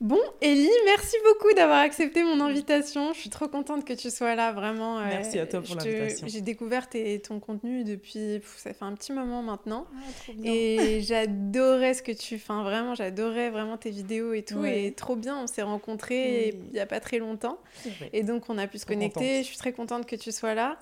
Bon, Ellie, merci beaucoup d'avoir accepté mon invitation. Je suis trop contente que tu sois là, vraiment. Euh, merci à toi pour l'invitation. J'ai découvert ton contenu depuis, ça fait un petit moment maintenant. Ah, et j'adorais ce que tu fais. vraiment, j'adorais vraiment tes vidéos et tout. Et trop bien, on s'est rencontrés il n'y a pas très longtemps. Et donc, on a pu se connecter. Je suis très contente que tu sois là.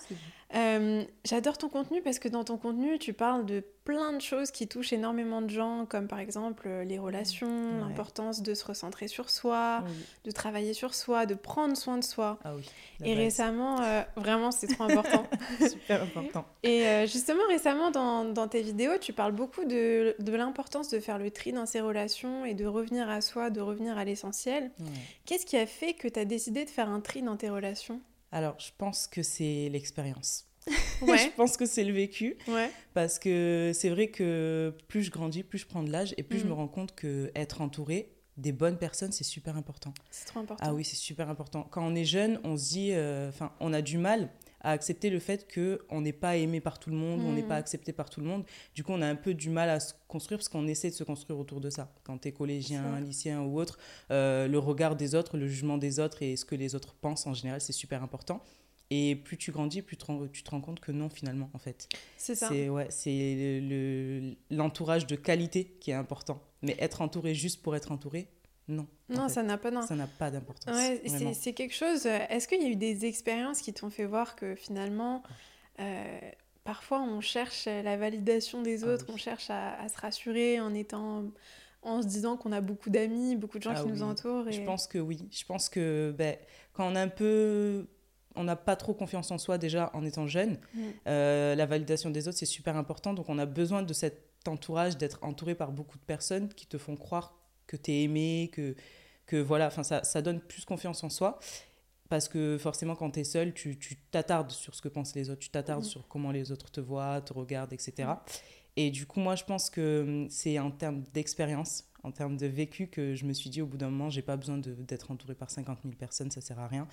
Euh, j'adore ton contenu parce que dans ton contenu, tu parles de plein de choses qui touchent énormément de gens, comme par exemple euh, les relations, l'importance de se recentrer sur soi, de travailler sur soi, de prendre soin de soi. Ah oui, et récemment, euh, vraiment, c'est trop important. Super important. Et justement, récemment, dans, dans, tes vidéos, tu parles beaucoup de, de l'importance de faire le tri dans ses relations et de revenir à soi, de revenir à l'essentiel. Qu'est-ce qui a fait que tu as décidé de faire un tri dans tes relations? Alors, je pense que c'est l'expérience. je pense que c'est le vécu. Parce que c'est vrai que plus je grandis, plus je prends de l'âge et plus je me mm. rends compte que être entouré des bonnes personnes, c'est super important. C'est trop important. Ah oui, c'est super important. Quand on est jeune, on se dit, euh, enfin, on a du mal à accepter le fait qu'on n'est pas aimé par tout le monde, on n'est mm. pas accepté par tout le monde. Du coup, on a un peu du mal à se construire parce qu'on essaie de se construire autour de ça. Quand tu es collégien, lycéen ou autre, euh, le regard des autres, le jugement des autres et ce que les autres pensent en général, c'est super important. Et plus tu grandis, plus tu te rends compte que non, finalement, en fait. C'est ça. C'est ouais, l'entourage le, de qualité qui est important. Mais être entouré juste pour être entouré, non. Non, ça n'a pas Ça n'a pas d'importance. c'est quelque chose. Euh, est-ce qu'il y a eu des expériences qui t'ont fait voir que finalement, euh, parfois on cherche la validation des ah autres, on cherche à, se rassurer en étant, en se disant qu'on a beaucoup d'amis, beaucoup de gens ah qui nous entourent. Je pense que oui. Je pense que ben, quand on a un peu on n'a pas trop confiance en soi déjà en étant jeune. Mm. Euh, la validation des autres, c'est super important. Donc on a besoin de cet entourage, d'être entouré par beaucoup de personnes qui te font croire que tu es aimé, que, que voilà, enfin ça, ça donne plus confiance en soi. Parce que forcément, quand tu es seul, tu t'attardes sur ce que pensent les autres, tu t'attardes mm. sur comment les autres te voient, te regardent, etc. Mm. Et du coup, moi, je pense que hum, c'est en termes d'expérience, en termes de vécu, que je me suis dit au bout d'un moment, j'ai pas besoin d'être entouré par 50 000 personnes, ça sert à rien.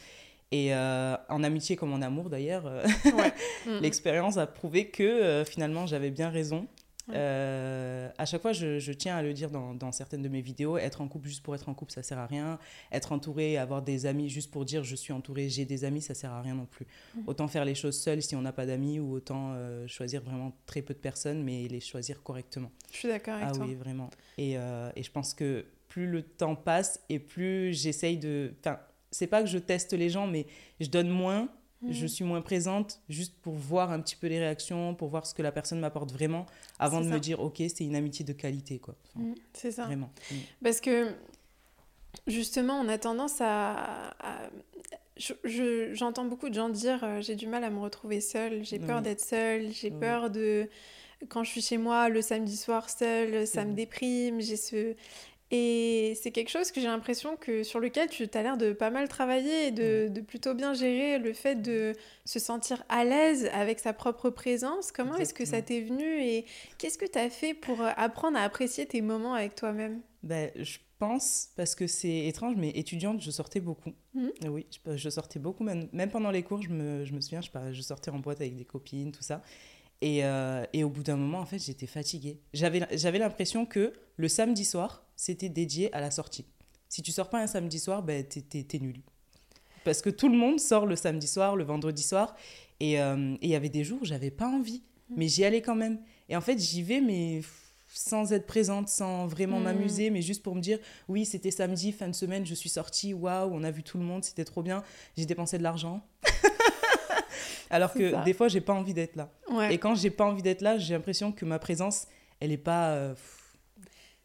Et euh, en amitié comme en amour d'ailleurs, euh, mm. l'expérience a prouvé que euh, finalement j'avais bien raison euh, à chaque fois, je, tiens à le dire dans, dans, certaines de mes vidéos, être en couple juste pour être en couple, ça sert à rien. Être entouré, avoir des amis juste pour dire je suis entouré, j'ai des amis, ça sert à rien non plus. Mhm. Autant faire les choses seul si on n'a pas d'amis ou autant euh, choisir vraiment très peu de personnes, mais les choisir correctement. Je suis d'accord avec ah toi. Ah oui, vraiment. Et, euh, et, je pense que plus le temps passe et plus j'essaye de... Enfin, c'est pas que je teste les gens, mais je donne moins je mhm. suis moins présente juste pour voir un petit peu les réactions, pour voir ce que la personne m'apporte vraiment, avant de me dire, ok, c'est une amitié de qualité. quoi. Mhm, c'est ça. Vraiment. Mhm. Parce que, justement, on a tendance à... J'entends beaucoup de gens dire, euh, j'ai du mal à me retrouver seule, j'ai peur d'être seule, j'ai peur de... Quand je suis chez moi le samedi soir seule, ça me déprime, j'ai ce... Et c'est quelque chose que j'ai l'impression que sur lequel tu as l'air de pas mal travailler et de, de, plutôt bien gérer le fait de se sentir à l'aise avec sa propre présence. Comment est-ce que ça t'est venu et qu'est-ce que tu as fait pour euh, apprendre à apprécier tes moments avec toi-même? Ben, Je pense, parce que c'est étrange, mais étudiante, je sortais beaucoup. Mmh. Oui, je, sortais beaucoup, même, même pendant les cours, je me, je me souviens, je, je sortais en boîte avec des copines, tout ça. Et, euh, et, au bout d'un moment, en fait, j'étais fatiguée. J'avais l'impression que le samedi soir, c'était dédié à la sortie. Si tu sors pas un samedi soir, ben, t'es es, nul. Parce que tout le monde sort le samedi soir, le vendredi soir. Et euh, il y avait des jours où j'avais pas envie. Mm. Mais j'y allais quand même. Et en fait, j'y vais, mais sans être présente, sans vraiment mm. m'amuser, mais juste pour me dire, oui, c'était samedi, fin de semaine, je suis sortie, waouh, on a vu tout le monde, c'était trop bien, j'ai dépensé de l'argent. Alors que des fois, j'ai pas envie d'être là. Et quand j'ai pas envie d'être là, j'ai l'impression que ma présence, elle est pas. Euh,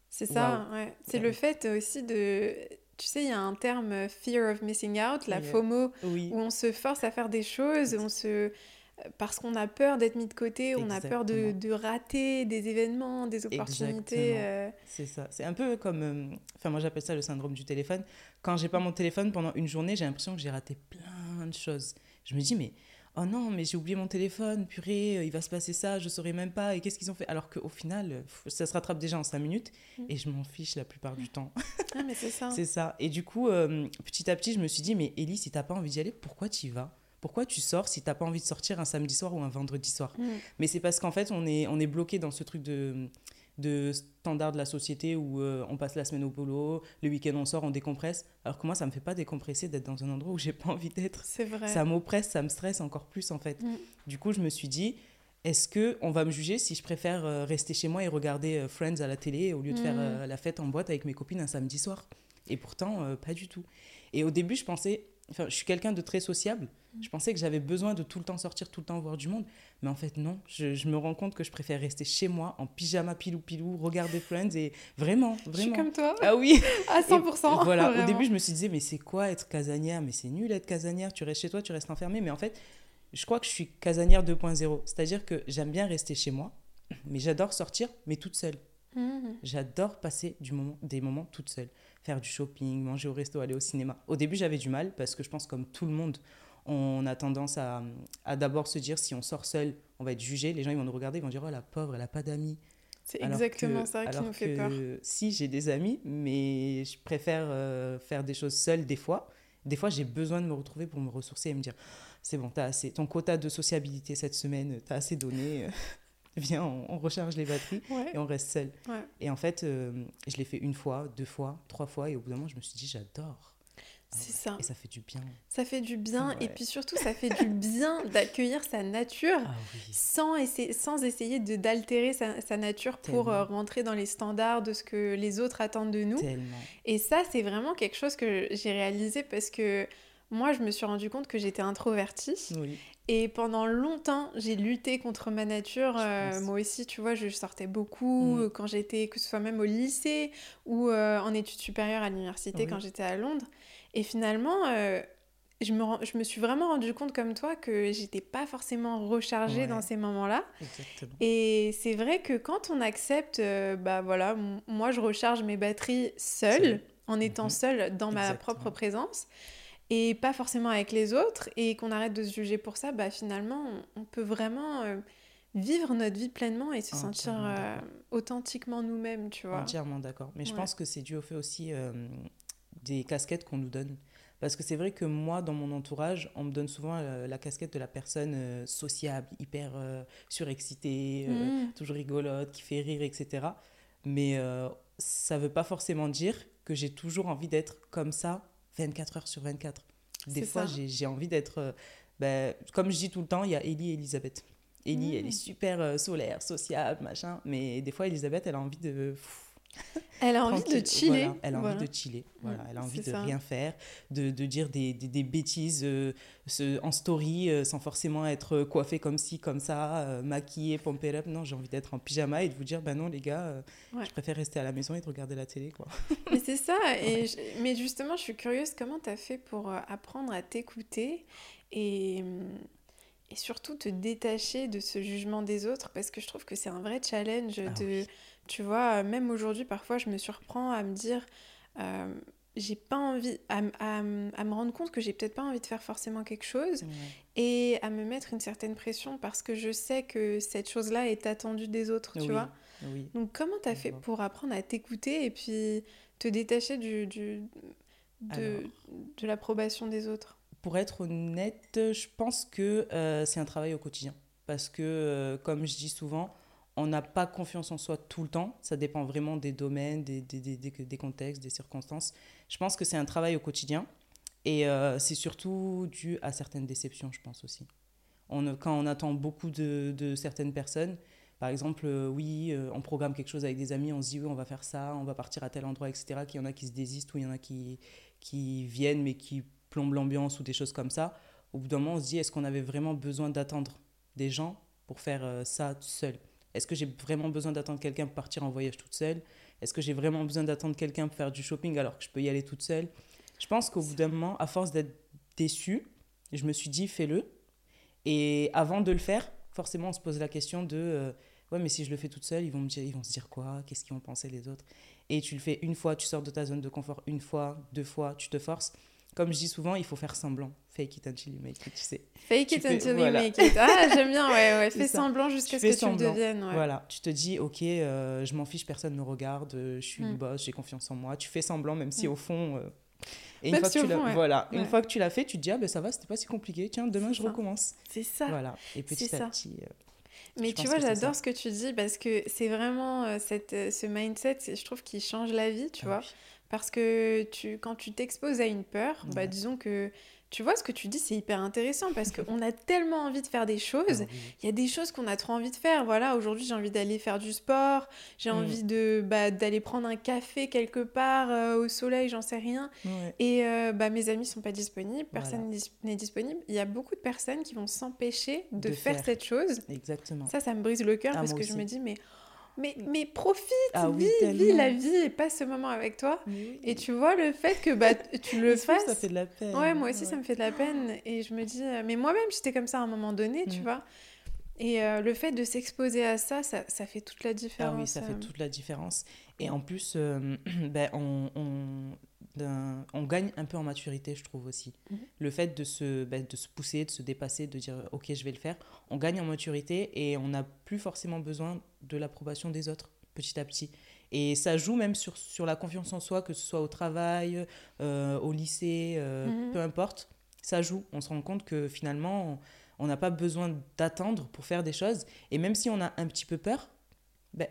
c'est ça, ouais. C'est le fait aussi de. Tu sais, il y a un terme fear of missing out, la FOMO, où on se force à faire des choses, on se parce qu'on a peur d'être mis de côté, on a peur de, de, rater des événements, des opportunités. Euh. C'est ça. C'est un peu comme. Euh, enfin, moi, j'appelle ça le syndrome du téléphone. Quand j'ai pas mon téléphone pendant une journée, j'ai l'impression que j'ai raté plein de choses. Je me dis, mais oh non, mais j'ai oublié mon téléphone, purée, euh, il va se passer ça, je saurais même pas, et qu'est-ce qu'ils ont fait? Alors qu'au final, euh, ça se rattrape déjà en cinq minutes, mm. et je m'en fiche la plupart du temps. Ah, mais c'est ça. c'est ça. Et du coup, euh, petit à petit, je me suis dit, mais Ellie, si t'as pas envie d'y aller, pourquoi tu y vas? Pourquoi tu sors si t'as pas envie de sortir un samedi soir ou un vendredi soir? Mm. Mais c'est parce qu'en fait, on est, on est bloqué dans ce truc de de standards de la société où euh, on passe la semaine au boulot, le week-end on sort, on décompresse. Alors que moi, ça me fait pas décompresser d'être dans un endroit où j'ai pas envie d'être. C'est vrai. Ça m'oppresse, ça me stresse encore plus en fait. Mm. Du coup, je me suis dit, est-ce que on va me juger si je préfère euh, rester chez moi et regarder euh, Friends à la télé au lieu de faire mm. la fête en boîte avec mes copines un samedi soir? Et pourtant, pas du tout. Et au début, je pensais, Enfin, je suis quelqu'un de très sociable. Mm. Je pensais que j'avais besoin de tout le temps sortir, tout le temps voir du monde. Mais en fait, non. Je, me rends compte que je préfère rester chez moi en pyjama pilou-pilou, regarder Friends et vraiment, vraiment. Je suis comme toi. Ah oui. À 100%. voilà. Au début, je me suis dit, mais c'est quoi être casanière? Mais c'est nul être casanière. Tu restes chez toi, tu restes enfermé. Mais en fait, je crois que je suis casanière 2.0. C'est-à-dire que j'aime bien rester chez moi, mais j'adore sortir, mais toute seule. Mm. J'adore passer du moment, des moments toute seule faire du shopping, manger au resto, aller au cinéma. Au début, j'avais du mal parce que je pense comme tout le monde, on a tendance à, à d'abord se dire si on sort seul, on va être jugé. Les gens ils vont nous regarder, ils vont dire oh la pauvre, elle a pas d'amis. C'est exactement ça qui nous fait peur. Si j'ai des amis, mais je préfère euh, faire des choses seule des fois. Des fois, j'ai besoin de me retrouver pour me ressourcer et me dire c'est bon, as assez, ton quota de sociabilité cette semaine, tu as assez donné. Viens, on, recharge les batteries et on reste seul. Et en fait, euh, je l'ai fait une fois, deux fois, trois fois, et au bout d'un moment, je me suis dit, j'adore. Ah c'est ça. Et ça fait du bien. Ça fait du bien. Et puis surtout, ça fait du bien d'accueillir sa nature ah sans, essayer, sans essayer d'altérer sa, sa, nature pour euh, rentrer dans les standards de ce que les autres attendent de nous. Tellement. Et ça, c'est vraiment quelque chose que j'ai réalisé parce que moi, je me suis rendu compte que j'étais introvertie. Oui. Et pendant longtemps, j'ai lutté contre ma nature. Euh, moi aussi, tu vois, je sortais beaucoup mm. quand j'étais, que ce soit même au lycée ou euh, en études supérieures à l'université quand j'étais à Londres. Et finalement, euh, je, me, je me suis vraiment rendu compte comme toi que j'étais pas forcément rechargée dans ces moments-là. Et c'est vrai que quand on accepte, bah voilà, moi je recharge mes batteries seule, en étant mm-hmm. seule dans ma propre présence et pas forcément avec les autres et qu'on arrête de se juger pour ça, bah finalement on, peut vraiment euh, vivre notre vie pleinement et se sentir euh, authentiquement nous-mêmes, tu vois. Entièrement d'accord. Mais je pense que c'est dû au fait aussi euh, des casquettes qu'on nous donne. Parce que c'est vrai que moi, dans mon entourage, on me donne souvent la casquette de la personne sociable, hyper surexcitée, mmh. toujours rigolote, qui fait rire, etc. Mais ça ne veut pas forcément dire que j'ai toujours envie d'être comme ça 24 heures sur 24. Des fois, j'ai envie d'être. Euh, ben, comme je dis tout le temps, il y a Ellie et Elisabeth. Ellie, elle est mmh. super euh, solaire, sociable, machin. Mais des fois, Elisabeth, elle a envie de. Elle a envie de chiller. Elle a envie de chiller. Voilà. Elle a envie de rien faire, de, de dire des, des, des bêtises euh, en story euh, sans forcément être coiffée comme ci, comme ça, euh, maquillée, pompée up. Non, j'ai envie d'être en pyjama et de vous dire, ben non, les gars, je préfère rester à la maison et de regarder la télé. Quoi. Mais c'est ça. Et Mais justement, je suis curieuse, comment tu as fait pour apprendre à t'écouter et et surtout te détacher de ce jugement des autres? Parce que je trouve que c'est un vrai challenge ah de tu vois, même aujourd'hui, parfois, je me surprends à me dire, euh, j'ai pas envie, à, à, me rendre compte que j'ai peut-être pas envie de faire forcément quelque chose et à me mettre une certaine pression parce que je sais que cette chose-là est attendue des autres, tu vois. Donc, comment tu as fait pour apprendre à t'écouter et puis te détacher du, du de, de l'approbation des autres? Pour être honnête, je pense que euh, c'est un travail au quotidien. Parce que, euh, comme je dis souvent, on n'a pas confiance en soi tout le temps. Ça dépend vraiment des domaines, des, contextes, des circonstances. Je pense que c'est un travail au quotidien. Et euh, c'est surtout dû à certaines déceptions, je pense aussi. Quand on attend beaucoup de, de certaines personnes, par exemple, euh, oui, euh, on programme quelque chose avec des amis, on se dit oui, on va faire ça, on va partir à tel endroit, etc. Qu'il y en a qui se désistent ou il y en a qui, qui viennent mais qui plombent l'ambiance ou des choses comme ça. Au bout d'un moment, on se dit est-ce qu'on avait vraiment besoin d'attendre des gens pour faire ça seul? Est-ce que j'ai vraiment besoin d'attendre quelqu'un pour partir en voyage toute seule? Est-ce que j'ai vraiment besoin d'attendre quelqu'un pour faire du shopping alors que je peux y aller toute seule? Je pense qu'au bout d'un moment, à force d'être déçue, je me suis dit fais-le. Et avant de le faire, forcément, on se pose la question de euh, ouais, mais si je le fais toute seule, ils vont, me dire, ils vont se dire quoi? Qu'est-ce qu'ils vont penser les autres? Et tu le fais une fois, tu sors de ta zone de confort une fois, deux fois, tu te forces. comme je dis souvent, il faut faire semblant. Fake it until you make it, tu sais. Fake it until you make it. Ah, j'aime bien, ouais, ouais. Fais semblant jusqu'à ce que tu le deviennes. Ouais. Voilà, tu te dis, ok, euh, je m'en fiche, personne ne me regarde, je suis une mm. boss, j'ai confiance en moi. Tu fais semblant, même si mm. au fond. Euh, et une, fois que, tu fond, voilà, une fois que tu l'as fait, tu te dis, ah ben ça va, c'était pas si compliqué, tiens, demain je recommence. C'est ça. Voilà, et petit à petit. Euh, mais tu vois, j'adore ce que tu dis parce que c'est vraiment cette, ce mindset, je trouve, qui change la vie, tu ah vois. Parce que tu, quand tu t'exposes à une peur, bah, disons que tu vois, ce que tu dis, c'est hyper intéressant parce qu'on a tellement envie de faire des choses. Il y a des choses qu'on a trop envie de faire. Voilà, aujourd'hui, j'ai envie d'aller faire du sport. J'ai mm. envie de bah, d'aller prendre un café quelque part euh, au soleil, j'en sais rien. Et euh, bah, mes amis sont pas disponibles, personne n'est disponible. Il y a beaucoup de personnes qui vont s'empêcher de, faire, cette chose. Exactement. Ça, ça me brise le cœur ah, parce que je me dis, mais mais, mais profite, ah vis, la vie et passe ce moment avec toi. Et tu vois le fait que bah, tu le fasses. Ça fait de la peine. Ouais, moi aussi, ça me fait de la peine. Et je me dis, euh, mais moi-même, j'étais comme ça à un moment donné, tu mm. vois. Et euh, le fait de s'exposer à ça, ça, ça, fait toute la différence. Ah oui, ça fait euh. toute la différence. Et en plus, ben, on, on, on gagne un peu en maturité, je trouve aussi. Mhm. Le fait de se, bah, de se pousser, de se dépasser, de dire ok, je vais le faire, on gagne en maturité et on n'a plus forcément besoin de l'approbation des autres petit à petit. Et ça joue même sur, sur la confiance en soi, que ce soit au travail, euh, au lycée, euh, mhm. peu importe. Ça joue. On se rend compte que finalement, on n'a pas besoin d'attendre pour faire des choses. Et même si on a un petit peu peur, ben,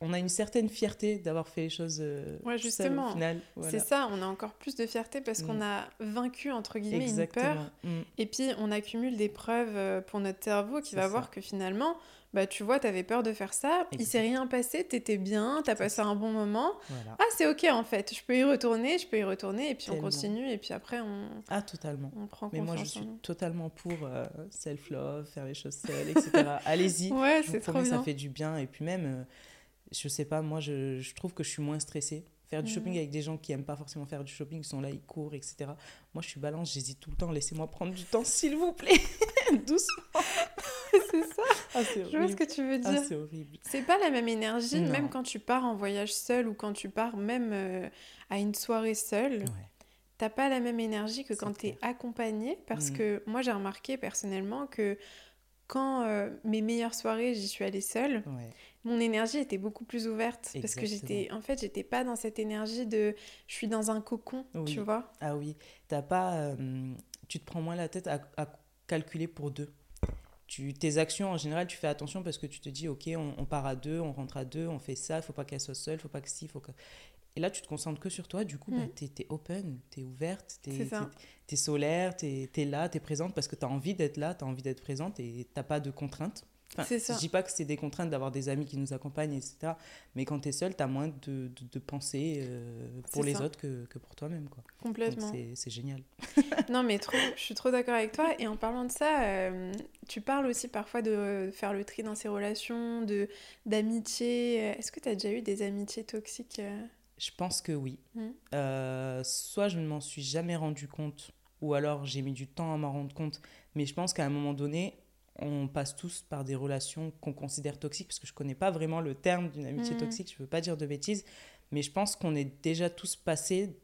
on a une certaine fierté d'avoir fait les choses euh, ouais, justement. C'est ça, on a encore plus de fierté parce qu'on mm. a vaincu, entre guillemets, une peur. Mm. Et puis, on accumule des preuves euh, pour notre cerveau qui va voir que finalement, bah tu vois, t'avais peur de faire ça, il s'est rien passé, t'étais bien, t'as passé un bon moment. Ah, c'est ok en fait, je peux y retourner, je peux y retourner, et puis on continue, et puis après on. Ah, totalement. On prend Mais moi, je suis totalement pour euh, self-love, faire les choses seules, etc. Allez-y. Ouais, c'est trop bien. Ça fait du bien, et puis même, euh, je sais pas, moi, je, je, trouve que je suis moins stressée. Faire du shopping avec des gens qui aiment pas forcément faire du shopping, qui sont là, ils courent, etc. Moi, je suis balance, j'hésite tout le temps. Laissez-moi prendre du temps, s'il vous plaît. Doucement. c'est ça. Ah, je vois ce que tu veux ah, dire. c'est horrible. C'est pas la même énergie, même quand tu pars en voyage seul ou quand tu pars même euh, à une soirée seule. T'as pas la même énergie que quand tu es accompagné. Parce mm. que moi, j'ai remarqué personnellement que quand euh, mes meilleures soirées, j'y suis allée seule, mon énergie était beaucoup plus ouverte. Parce que j'étais, en fait, j'étais pas dans cette énergie de je suis dans un cocon, tu vois. Ah oui, t'as pas. Euh, tu te prends moins la tête à, à calculer pour deux tu, tes actions, en général, tu fais attention parce que tu te dis, OK, on, part à deux, on rentre à deux, on fait ça, il faut pas qu'elle soit seule, il faut pas que si, faut que... Et là, tu te concentres que sur toi, du coup, bah, mm. tu es, open, tu es ouverte, tu es, es, solaire, tu es, là, tu es présente parce que tu as envie d'être là, tu as envie d'être présente et tu pas de contraintes. Enfin, ça. Je dis pas que c'est des contraintes d'avoir des amis qui nous accompagnent, etc. Mais quand tu es seul, tu as moins de, de, pensées euh, pour les autres que, que pour toi-même. Quoi. Complètement. C'est génial. non, mais trop, je suis trop d'accord avec toi. Et en parlant de ça, euh, tu parles aussi parfois de faire le tri dans ses relations, d'amitié. Est-ce que tu as déjà eu des amitiés toxiques euh? Je pense que oui. Mmh. soit je ne m'en suis jamais rendu compte, ou alors j'ai mis du temps à m'en rendre compte. Mais je pense qu'à un moment donné, on passe tous par des relations qu'on considère toxiques, parce que je ne connais pas vraiment le terme d'une amitié mm. toxique, je ne veux pas dire de bêtises, mais je pense qu'on est déjà tous passés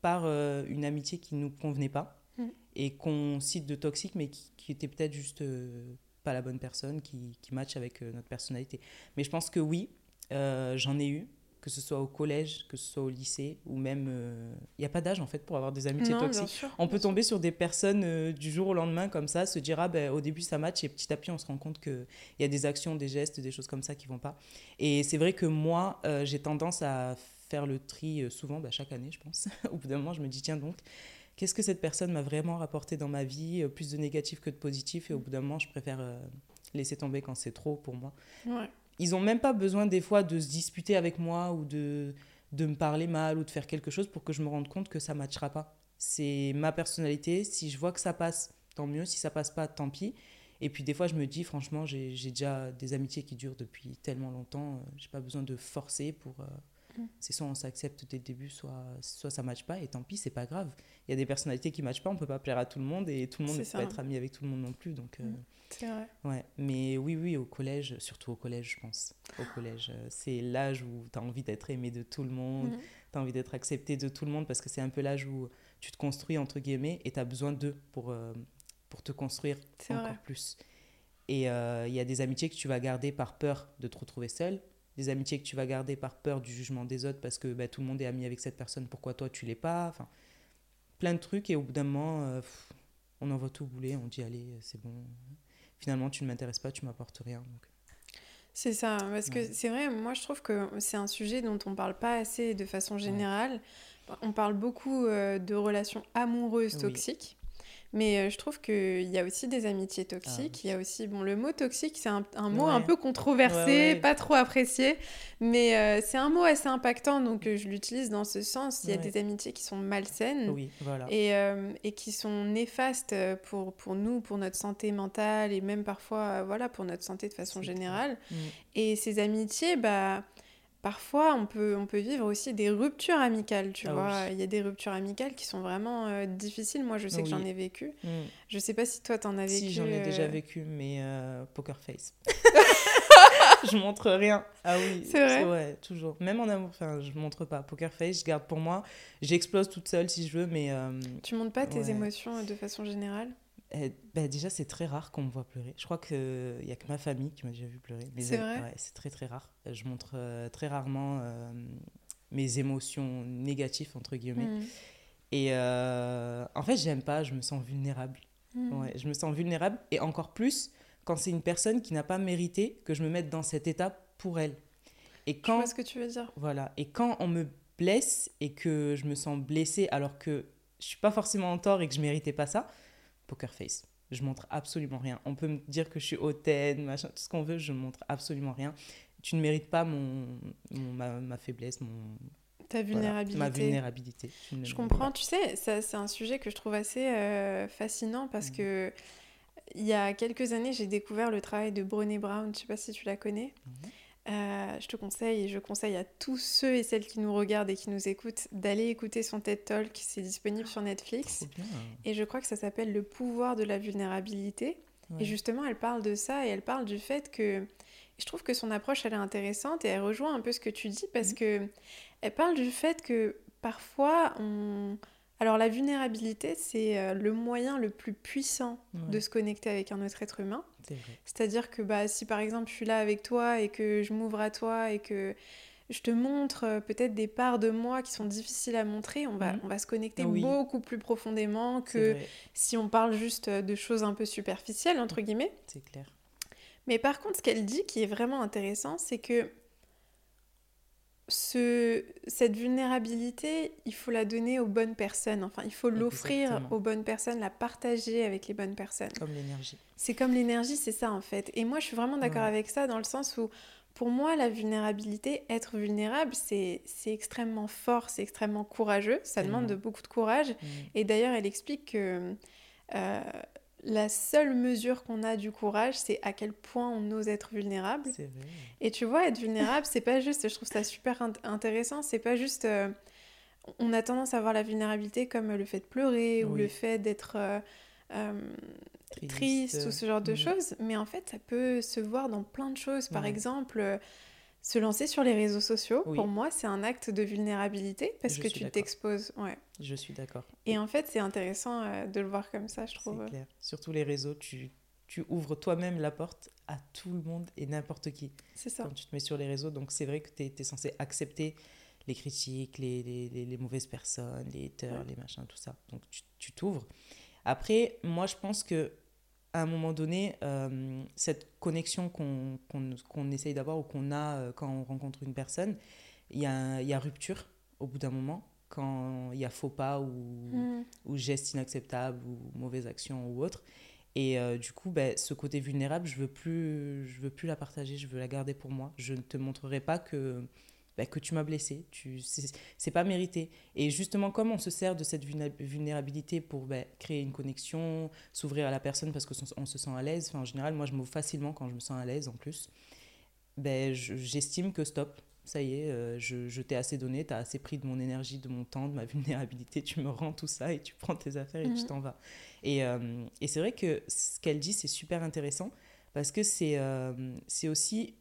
par euh, une amitié qui ne nous convenait pas, mm. et qu'on cite de toxique, mais qui, était peut-être juste euh, pas la bonne personne, qui, qui match avec euh, notre personnalité. Mais je pense que oui, j'en ai eu, que ce soit au collège, que ce soit au lycée, ou même... Il euh, n'y a pas d'âge, en fait, pour avoir des amitiés toxiques. on peut tomber sur des personnes euh, du jour au lendemain, comme ça, se dire, ah, ben, au début, ça match, et petit à petit, on se rend compte qu'il y a des actions, des gestes, des choses comme ça qui vont pas. Et c'est vrai que moi, euh, j'ai tendance à faire le tri souvent, bah, chaque année, je pense. au bout d'un moment, je me dis, tiens donc, qu'est-ce que cette personne m'a vraiment rapporté dans ma vie, plus de négatif que de positif, et au bout d'un moment, je préfère laisser tomber quand c'est trop pour moi. Ouais ils ont même pas besoin des fois de se disputer avec moi ou de, de me parler mal ou de faire quelque chose pour que je me rende compte que ça ne matchera pas. C'est ma personnalité. Si je vois que ça passe, tant mieux. Si ça passe pas, tant pis. Et puis des fois, je me dis, franchement, j'ai déjà des amitiés qui durent depuis tellement longtemps. Euh, j'ai pas besoin de forcer pour. Euh, mm. C'est soit on s'accepte dès le début, soit, soit ça matche pas. Et tant pis, c'est pas grave. Il y a des personnalités qui matchent pas. On peut pas plaire à tout le monde et tout le monde ne peut pas être ami avec tout le monde non plus. Donc. Euh, mm. C'est vrai. Ouais, mais oui, oui, au collège, surtout au collège, je pense. Au collège, euh, c'est l'âge où tu as envie d'être aimé de tout le monde, mhm. tu as envie d'être accepté de tout le monde parce que c'est un peu l'âge où tu te construis entre guillemets et tu as besoin d'eux pour, euh, pour te construire encore plus. Et euh, il y a des amitiés que tu vas garder par peur de te retrouver seul, des amitiés que tu vas garder par peur du jugement des autres parce que bah, tout le monde est ami avec cette personne, pourquoi toi tu l'es pas? Enfin, Plein de trucs et au bout d'un moment, euh, on envoie tout bouler, on dit allez, c'est bon. Finalement, tu ne m'intéresses pas, tu m'apportes rien. Donc. C'est ça, parce que c'est vrai, moi je trouve que c'est un sujet dont on parle pas assez de façon générale. On parle beaucoup euh, de relations amoureuses toxiques. Mais euh, je trouve qu'il y a aussi des amitiés toxiques. Ah il y a aussi, bon, le mot toxique, c'est un, mot un peu controversé, pas trop apprécié, mais euh, c'est un mot assez impactant, donc euh, je l'utilise dans ce sens. Il y a des amitiés qui sont malsaines et, et, qui sont néfastes pour, pour nous, pour notre santé mentale et même parfois voilà, pour notre santé de façon générale. Mm. Et ces amitiés, bah parfois on peut, on peut vivre aussi des ruptures amicales, tu ah vois. Il y a des ruptures amicales qui sont vraiment euh, difficiles. Moi, je sais que j'en ai vécu. Je mm. Je sais pas si toi, t'en as vécu. Si, j'en ai déjà euh, vécu, mais euh, poker face. je montre rien. Ah oui. C'est vrai. Ouais, toujours. Même en amour, enfin, je montre pas. Poker face, je garde pour moi. J'explose toute seule si je veux, mais. tu montres pas tes émotions de façon générale? Eh, bah, déjà, c'est très rare qu'on me voit pleurer. Je crois qu'il n'y a que ma famille qui m'a déjà vu pleurer. C'est vrai? C'est très, très rare. Je montre euh, très rarement euh, mes émotions négatives, entre guillemets. Hmm. Et euh, en fait, j'aime pas, je me sens vulnérable. Hmm. Ouais, je me sens vulnérable. Et encore plus quand c'est une personne qui n'a pas mérité que je me mette dans cet état pour elle. Et quand, je vois ce que tu veux dire. Voilà. Et quand on me blesse et que je me sens blessée alors que je suis pas forcément en tort et que je méritais pas ça, poker face. Je montre absolument rien. On peut me dire que je suis hautaine, machin, tout ce qu'on veut, je montre absolument rien. Tu ne mérites pas mon, ma, faiblesse, mon, ta vulnérabilité. ma vulnérabilité. Je comprends, tu sais, c'est un sujet que je trouve assez euh, fascinant parce mm. que il y a quelques années, j'ai découvert le travail de Brené Brown, je sais pas si tu la connais. Euh, je te conseille et je conseille à tous ceux et celles qui nous regardent et qui nous écoutent d'aller écouter son TED Talk. C'est disponible sur Netflix. Et je crois que ça s'appelle Le pouvoir de la vulnérabilité. Et justement, elle parle de ça et elle parle du fait que. Je trouve que son approche, elle est intéressante et elle rejoint un peu ce que tu dis parce mhm. que elle parle du fait que parfois on alors la vulnérabilité, c'est euh, le moyen le plus puissant de se connecter avec un autre être humain. C'est-à-dire que bah, si par exemple je suis là avec toi et que je m'ouvre à toi et que je te montre euh, peut-être des parts de moi qui sont difficiles à montrer, on va, mhm. on va se connecter beaucoup plus profondément que si on parle juste de choses un peu superficielles, entre guillemets. C'est clair. Mais par contre, ce qu'elle dit qui est vraiment intéressant, c'est que ce, cette vulnérabilité, il faut la donner aux bonnes personnes. Enfin, il faut l'offrir aux bonnes personnes, la partager avec les bonnes personnes. Comme l'énergie. C'est comme l'énergie, c'est ça en fait. Et moi, je suis vraiment d'accord avec ça dans le sens où, pour moi, la vulnérabilité, être vulnérable, c'est extrêmement fort, c'est extrêmement courageux. Ça demande de beaucoup de courage. Mmh. Et d'ailleurs, elle explique que euh, la seule mesure qu'on a du courage, c'est à quel point on ose être vulnérable. Et tu vois, être vulnérable, c'est pas juste, je trouve ça super intéressant, c'est pas juste. Euh, on a tendance à voir la vulnérabilité comme le fait de pleurer ou le fait d'être euh, euh, triste. ou ce genre de mm. choses, mais en fait, ça peut se voir dans plein de choses. Par exemple, se lancer sur les réseaux sociaux, pour moi, c'est un acte de vulnérabilité parce que tu t'exposes. Ouais. Je suis d'accord. Et en fait, c'est intéressant euh, de le voir comme ça, je trouve. C'est clair. Surtout les réseaux, tu, tu ouvres toi-même la porte à tout le monde et n'importe qui. C'est ça. Quand tu te mets sur les réseaux, donc c'est vrai que tu es, censé accepter les critiques, les, les, les, mauvaises personnes, les haters, les machins, tout ça. Donc tu t'ouvres. Après, moi, je pense que à un moment donné, euh, cette connexion qu'on qu'on essaye d'avoir ou qu'on a euh, quand on rencontre une personne, il y a, y a rupture au bout d'un moment, quand il y a faux pas ou, mm. ou geste inacceptable ou mauvaise action ou autre. Et euh, du coup, ben, ce côté vulnérable, je veux plus, je veux plus la partager, je veux la garder pour moi. Je ne te montrerai pas que bah, que tu m'as blessé. Tu, c'est pas mérité. Et justement, comme on se sert de cette vulnérabilité pour bah, créer une connexion, s'ouvrir à la personne parce qu'on se sent à l'aise, enfin, en général, moi, je m'ouvre facilement quand je me sens à l'aise en plus, ben, j'estime que stop, ça y est, euh, je, je t'ai assez donné, tu as assez pris de mon énergie, de mon temps, de ma vulnérabilité, tu me rends tout ça et tu prends tes affaires et tu mhm. t'en vas. Et, euh, et c'est vrai que ce qu'elle dit, c'est super intéressant parce que c'est euh, c'est aussi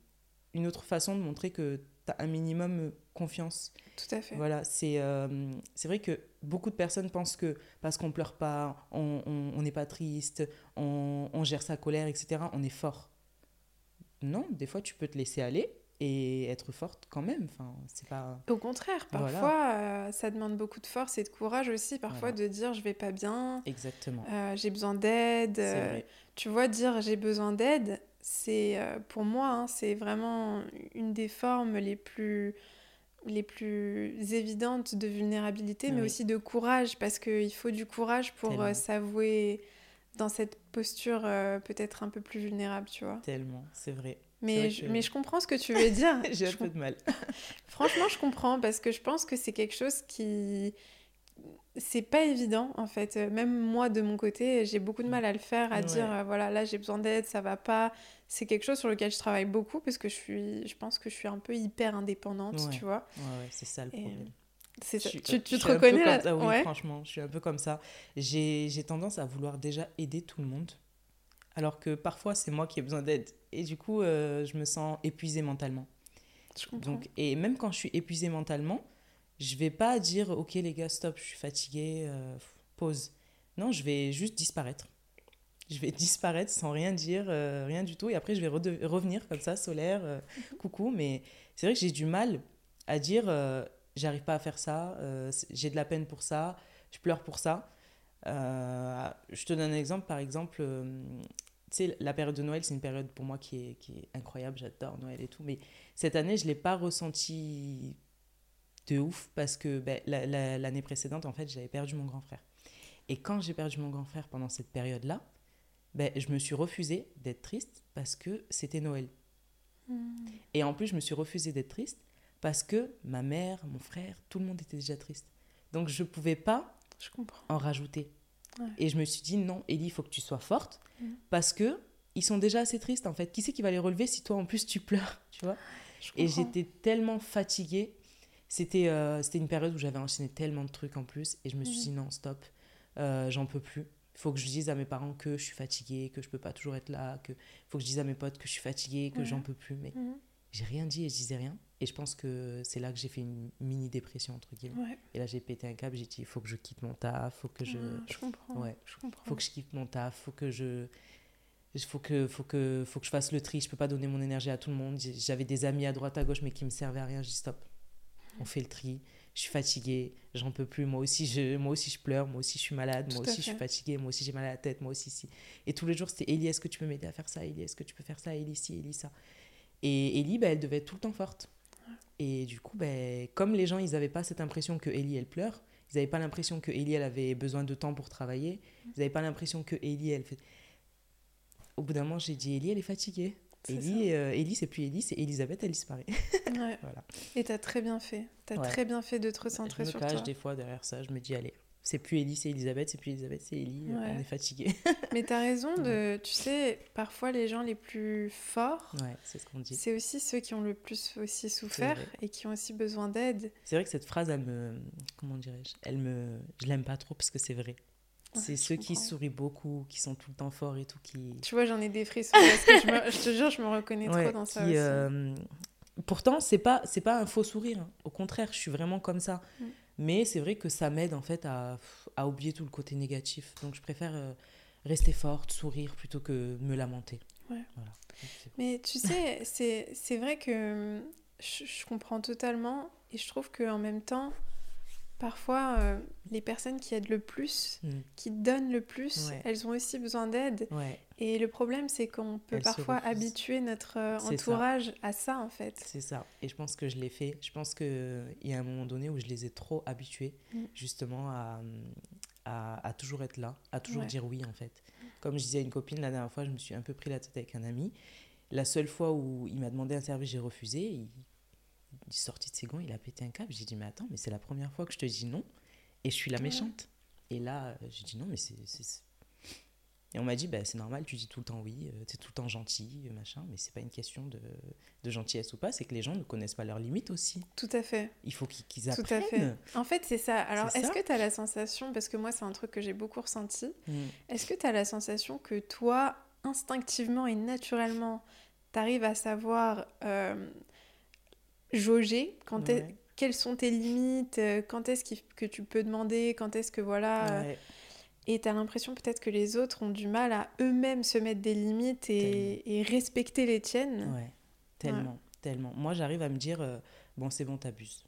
une autre façon de montrer que tu as un minimum confiance. Tout à fait. Voilà, c'est euh, c'est vrai que beaucoup de personnes pensent que parce qu'on pleure pas, on n'est pas triste, on, on, gère sa colère, etc., on est fort. Non, des fois, tu peux te laisser aller et être forte quand même. Enfin, c'est pas... Au contraire, parfois, euh, ça demande beaucoup de force et de courage aussi, parfois, de dire je vais pas bien. Exactement. Euh, j'ai besoin d'aide. tu vois, dire j'ai besoin d'aide, c'est pour moi, hein, c'est vraiment une des formes les plus les plus évidentes de vulnérabilité, mais aussi de courage, parce qu'il faut du courage pour euh, s'avouer dans cette posture euh, peut-être un peu plus vulnérable, tu vois. Tellement, c'est vrai. Mais, je, mais je comprends ce que tu veux dire. J'ai un peu de mal. Franchement, je comprends, parce que je pense que c'est quelque chose qui c'est pas évident en fait. Même moi de mon côté, j'ai beaucoup de mal à le faire, à dire euh, voilà, là j'ai besoin d'aide, ça va pas. C'est quelque chose sur lequel je travaille beaucoup parce que je suis je pense que je suis un peu hyper indépendante, tu vois. Ouais, c'est ça le problème. C'est Tu, tu te reconnais là? Oui, franchement, je suis un peu comme ça. J'ai tendance à vouloir déjà aider tout le monde, alors que parfois c'est moi qui ai besoin d'aide. Et du coup, euh, je me sens épuisée mentalement. Je comprends. Donc, et même quand je suis épuisée mentalement, je vais pas dire ok les gars stop je suis fatiguée euh, pause non je vais juste disparaître je vais disparaître sans rien dire euh, rien du tout. Et après je vais revenir comme ça solaire euh, coucou. Mais c'est vrai que j'ai du mal à dire j'arrive pas à faire ça j'ai de la peine pour ça je pleure pour ça. Je te donne un exemple par exemple tu sais, la période de Noël, c'est une période pour moi qui est, qui est incroyable, j'adore Noël et tout, mais cette année, je ne l'ai pas ressenti de ouf parce que ben, l'année précédente, en fait, j'avais perdu mon grand frère. Et quand j'ai perdu mon grand frère pendant cette période-là, ben, je me suis refusée d'être triste parce que c'était Noël. Hmm. Et en plus, je me suis refusée d'être triste parce que ma mère, mon frère, tout le monde était déjà triste. Donc, je ne pouvais pas je comprends. en rajouter. Et je me suis dit, non, Ellie, il faut que tu sois forte hmm. parce que ils sont déjà assez tristes, en fait. Qui c'est qui va les relever si toi, en plus, tu pleures, tu vois? Et j'étais tellement fatiguée c'était euh, c'était une période où j'avais enchaîné tellement de trucs en plus et je me suis dit mhm. non, stop, euh, j'en peux plus. Il faut que je dise à mes parents que je suis fatiguée, que je peux pas toujours être là, que faut que je dise à mes potes que je suis fatiguée, que j'en peux plus. Mais mhm. j'ai rien dit et je disais rien. Et je pense que c'est là que j'ai fait une mini dépression entre guillemets. Et là j'ai pété un câble, j'ai dit il faut que je quitte mon taf, faut que je. je comprends. Ouais. Je comprends. Faut que je quitte mon taf, faut que je il faut que, faut, que, faut que je fasse le tri, je peux pas donner mon énergie à tout le monde. J'avais des amis à droite, à gauche, mais qui me servaient à rien. Je dis stop, on fait le tri. Je suis fatiguée, j'en peux plus. Moi aussi, je, moi aussi, je pleure. Moi aussi, je suis malade. moi aussi, je suis fatiguée. Moi aussi, j'ai mal à la tête. Moi aussi, si. Et tous les jours, c'était Ellie, est-ce que tu peux m'aider à faire ça? Ellie, est-ce que tu peux faire ça? Ellie, si, Ellie, ça. Et Ellie, bah, elle devait être tout le temps forte. Et du coup, bah, comme les gens, ils n'avaient pas cette impression que Ellie, elle pleure, ils n'avaient pas l'impression que Ellie, elle avait besoin de temps pour travailler, ils n'avaient pas l'impression que Ellie, elle fait. Au bout d'un moment, j'ai dit Ellie, elle est fatiguée. Ellie, euh, c'est plus Ellie, c'est Elisabeth, elle disparaît. Ouais. voilà. Et t'as très bien fait. T'as très bien fait de te recentrer sur toi. Je me cache des fois derrière ça, je me dis, allez, c'est plus Ellie, c'est Elisabeth, c'est plus Elisabeth, c'est Ellie, on est fatigué. Mais t'as raison de, tu sais, parfois les gens les plus forts, c'est ce qu'on dit. C'est aussi ceux qui ont le plus aussi souffert et qui ont aussi besoin d'aide. C'est vrai que cette phrase, elle me, comment dirais-je, elle me, je l'aime pas trop parce que c'est vrai c'est ceux qui sourient beaucoup, qui sont tout le temps forts et tout. Qui... Tu vois, j'en ai des frissons parce que je, me, je, te jure, je me reconnais trop dans ça. Aussi. Euh, pourtant, c'est pas, c'est pas un faux sourire. Hein. Au contraire, je suis vraiment comme ça. Mm. Mais c'est vrai que ça m'aide en fait à, à, oublier tout le côté négatif. Donc je préfère euh, rester forte, sourire plutôt que me lamenter. Ouais. Voilà. Mais tu sais, c'est vrai que je, je comprends totalement et je trouve qu'en même temps, Parfois, euh, les personnes qui aident le plus, hmm. qui donnent le plus, elles ont aussi besoin d'aide. Et le problème, c'est qu'on peut parfois habituer notre euh, entourage à ça, en fait. C'est ça. Et je pense que je l'ai fait. Je pense qu'il y a un moment donné où je les ai trop habitués, hmm. justement, à, à, toujours être là, à toujours dire oui, en fait. Comme je disais à une copine la dernière fois, je me suis un peu pris la tête avec un ami. La seule fois où il m'a demandé un service, j'ai refusé. Il il est sorti de ses gants, il a pété un câble. J'ai dit, mais attends, mais c'est la première fois que je te dis non et je suis la méchante. Et là, euh, j'ai dit non, mais c'est. Et on m'a dit, bah, c'est normal, tu dis tout le temps oui, euh, tu es tout le temps gentil, euh, machin, mais c'est pas une question de, de gentillesse ou pas, c'est que les gens ne connaissent pas leurs limites aussi. Tout à fait. Il faut qu'ils apprennent. Tout à fait. En fait, c'est ça. Alors, est-ce que tu as la sensation, parce que moi, c'est un truc que j'ai beaucoup ressenti, mm. est-ce que tu as la sensation que toi, instinctivement et naturellement, tu arrives à savoir jauger quand quelles sont tes limites, euh, quand est-ce que tu peux demander, quand est-ce que voilà. Et tu as l'impression peut-être que les autres ont du mal à eux-mêmes se mettre des limites et, respecter les tiennes. Ouais, tellement, tellement. Moi, j'arrive à me dire, euh, bon, c'est bon, t'abuses.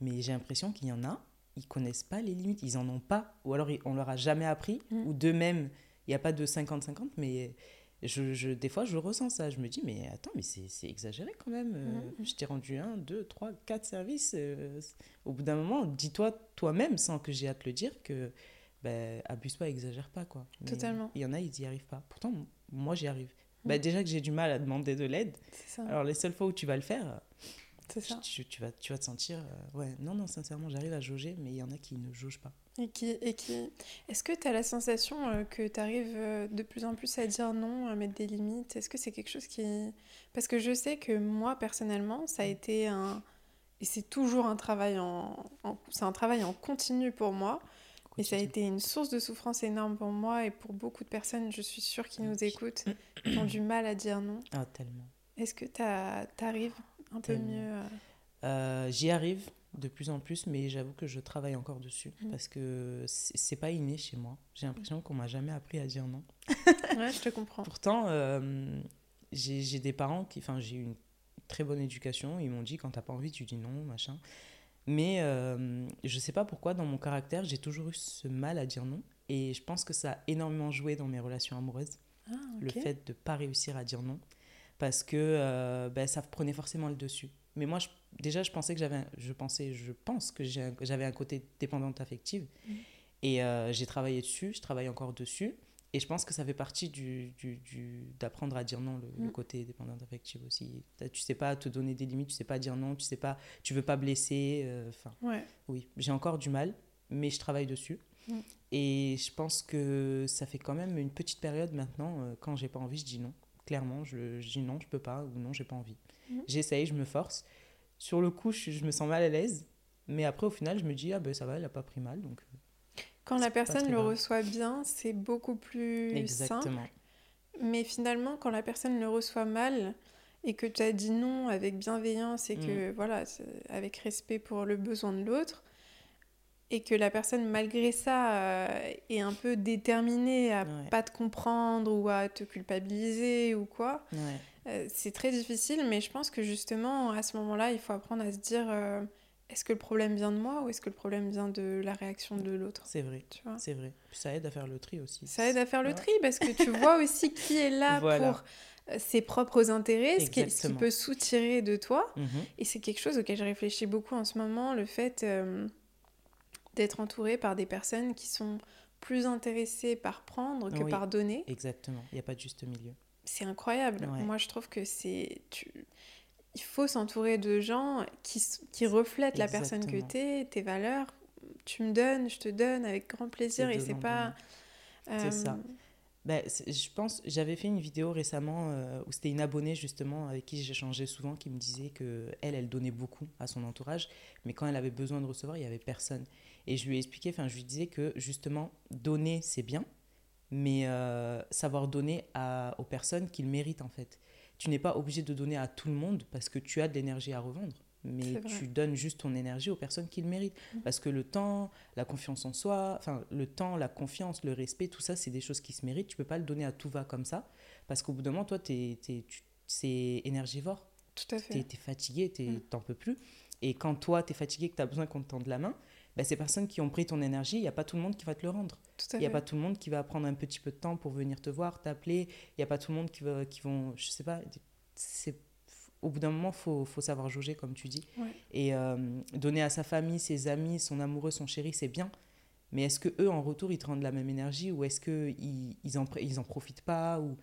Mais j'ai l'impression qu'il y en a, ils connaissent pas les limites, ils en ont pas, ou alors on leur a jamais appris, mm. ou d'eux-mêmes, il n'y a pas de 50-50, mais je, je, des fois, je ressens ça. Je me dis, mais attends, mais c'est exagéré quand même. Euh. Je t'ai rendu un, deux, trois, quatre services. Euh, au bout d'un moment, dis-toi toi-même, sans que j'ai à te le dire, que ben, abuse pas, exagère pas. quoi. Totalement. Il y en a, ils n'y arrivent pas. Pourtant, moi, j'y arrive. Ben, déjà que j'ai du mal à demander de l'aide. Alors, les seules fois où tu vas le faire, ça. Tu, tu, vas, tu vas te sentir. Euh, ouais, non, non, sincèrement, j'arrive à jauger, mais il y en a qui ne jaugent pas. Et qui, et qui... Est-ce que tu as la sensation euh, que tu arrives euh, de plus en plus à dire non, à mettre des limites? Est-ce que c'est quelque chose qui. Parce que je sais que moi, personnellement, ça a été un. Et c'est toujours un travail en. C'est un travail en continu pour moi. Et ça a été une source de souffrance énorme pour moi et pour beaucoup de personnes, je suis sûre, qui nous écoutent, qui ont du mal à dire non. Ah, tellement. Est-ce que tu arrives un peu mieux? Euh, J'y arrive de plus en plus, mais j'avoue que je travaille encore dessus mm. parce que c'est pas inné chez moi. J'ai l'impression qu'on m'a jamais appris à dire non. ouais, je te comprends. Pourtant, euh, j'ai des parents qui. Enfin, j'ai une très bonne éducation. Ils m'ont dit quand t'as pas envie, tu dis non, machin. Mais euh, je sais pas pourquoi, dans mon caractère, j'ai toujours eu ce mal à dire non. Et je pense que ça a énormément joué dans mes relations amoureuses. Ah, le fait de pas réussir à dire non. Parce que euh, ben, ça prenait forcément le dessus. Mais moi, je, déjà, je pensais que j'avais, je pensais, je pense que j'avais un côté dépendante affective. Mmh. Et euh, j'ai travaillé dessus, je travaille encore dessus. Et je pense que ça fait partie du, d'apprendre à dire non, le, mm. côté dépendant affective aussi. Tu sais pas te donner des limites, tu sais pas dire non, tu sais pas, tu veux pas blesser. Euh, enfin, ouais. oui, j'ai encore du mal, mais je travaille dessus. Mm. Et je pense que ça fait quand même une petite période maintenant, euh, quand j'ai pas envie, je dis non. Clairement, je, je dis non, je peux pas, ou non, j'ai pas envie. Mm. J'essaye, je me force. Sur le coup, je, je, me sens mal à l'aise, mais après, au final, je me dis, ah ben ça va, elle a pas pris mal, donc euh, quand la personne le reçoit bien, c'est beaucoup plus Exactement. simple. Mais finalement, quand la personne le reçoit mal et que tu as dit non avec bienveillance et que, mm. voilà, avec respect pour le besoin de l'autre, et que la personne, malgré ça, euh, est un peu déterminée à pas te comprendre ou à te culpabiliser ou quoi, euh, c'est très difficile. Mais je pense que justement, à ce moment-là, il faut apprendre à se dire. Euh, est-ce que le problème vient de moi ou est-ce que le problème vient de la réaction de l'autre? C'est vrai, tu vois? C'est vrai. ça aide à faire le tri aussi. Ça aide à faire le tri parce que tu vois aussi qui est là pour euh, ses propres intérêts, ce qui, ce qui, peut soutirer de toi. Mhm. Et c'est quelque chose auquel je réfléchis beaucoup en ce moment, le fait euh, d'être entouré par des personnes qui sont plus intéressées par prendre que par donner. Exactement, il n'y a pas de juste milieu. C'est incroyable. Moi, je trouve que c'est... Tu il faut s'entourer de gens qui, qui reflètent la personne que tu es, tes valeurs. Tu me donnes, je te donne avec grand plaisir et c'est pas. C'est ça. Euh, ben, je pense, j'avais fait une vidéo récemment euh, où c'était une abonnée justement avec qui j'échangeais souvent qui me disait que elle, elle donnait beaucoup à son entourage, mais quand elle avait besoin de recevoir, il y avait personne. Et je lui ai expliqué, enfin, je lui disais que justement donner c'est bien, mais euh, savoir donner à, aux personnes qui le méritent en fait tu n'es pas obligé de donner à tout le monde parce que tu as de l'énergie à revendre. Mais tu donnes juste ton énergie aux personnes qui le méritent. Mm. Parce que le temps, la confiance en soi, enfin, le temps, la confiance, le respect, tout ça, c'est des choses qui se méritent. Tu peux pas le donner à tout va comme ça. Parce qu'au bout d'un moment, toi, es, c'est énergivore. Tout à fait. Tu es, fatigué, tu n'en peux plus. Et quand toi, tu es fatigué, que tu as besoin qu'on te tende la main, bah, ces personnes qui ont pris ton énergie, il n'y a pas tout le monde qui va te le rendre. Il n'y a pas tout le monde qui va prendre un petit peu de temps pour venir te voir, t'appeler. Il n'y a pas tout le monde qui, va, qui vont, je sais pas, c'est au bout d'un moment, il faut, faut, savoir jauger, comme tu dis. Et euh, donner à sa famille, ses amis, son amoureux, son chéri, c'est bien. Mais est-ce que eux en retour, ils te rendent la même énergie ou est-ce qu'ils ils en, ils en profitent pas ou...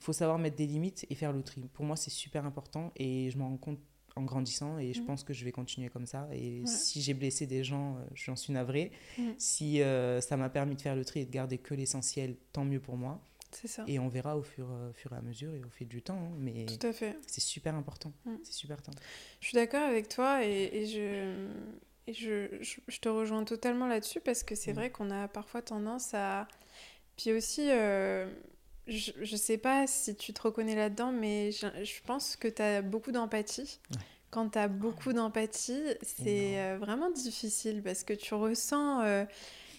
Il faut savoir mettre des limites et faire le tri. Pour moi, c'est super important et je m'en rends compte en grandissant et je mm. pense que je vais continuer comme ça. Et si j'ai blessé des gens, euh, j'en suis navrée. Mm. Si euh, ça m'a permis de faire le tri et de garder que l'essentiel, tant mieux pour moi. C'est ça. Et on verra au fur, euh, fur et à mesure et au fil du temps. Hein, mais Tout à fait. C'est super important. Mm. C'est super important. Je suis d'accord avec toi et, et je. Et je, je, te rejoins totalement là-dessus parce que c'est vrai qu'on a parfois tendance à. Puis aussi, je ne sais pas si tu te reconnais là-dedans, mais je, je pense que tu as beaucoup d'empathie. Quand tu as beaucoup d'empathie, c'est euh, vraiment difficile parce que tu ressens, euh,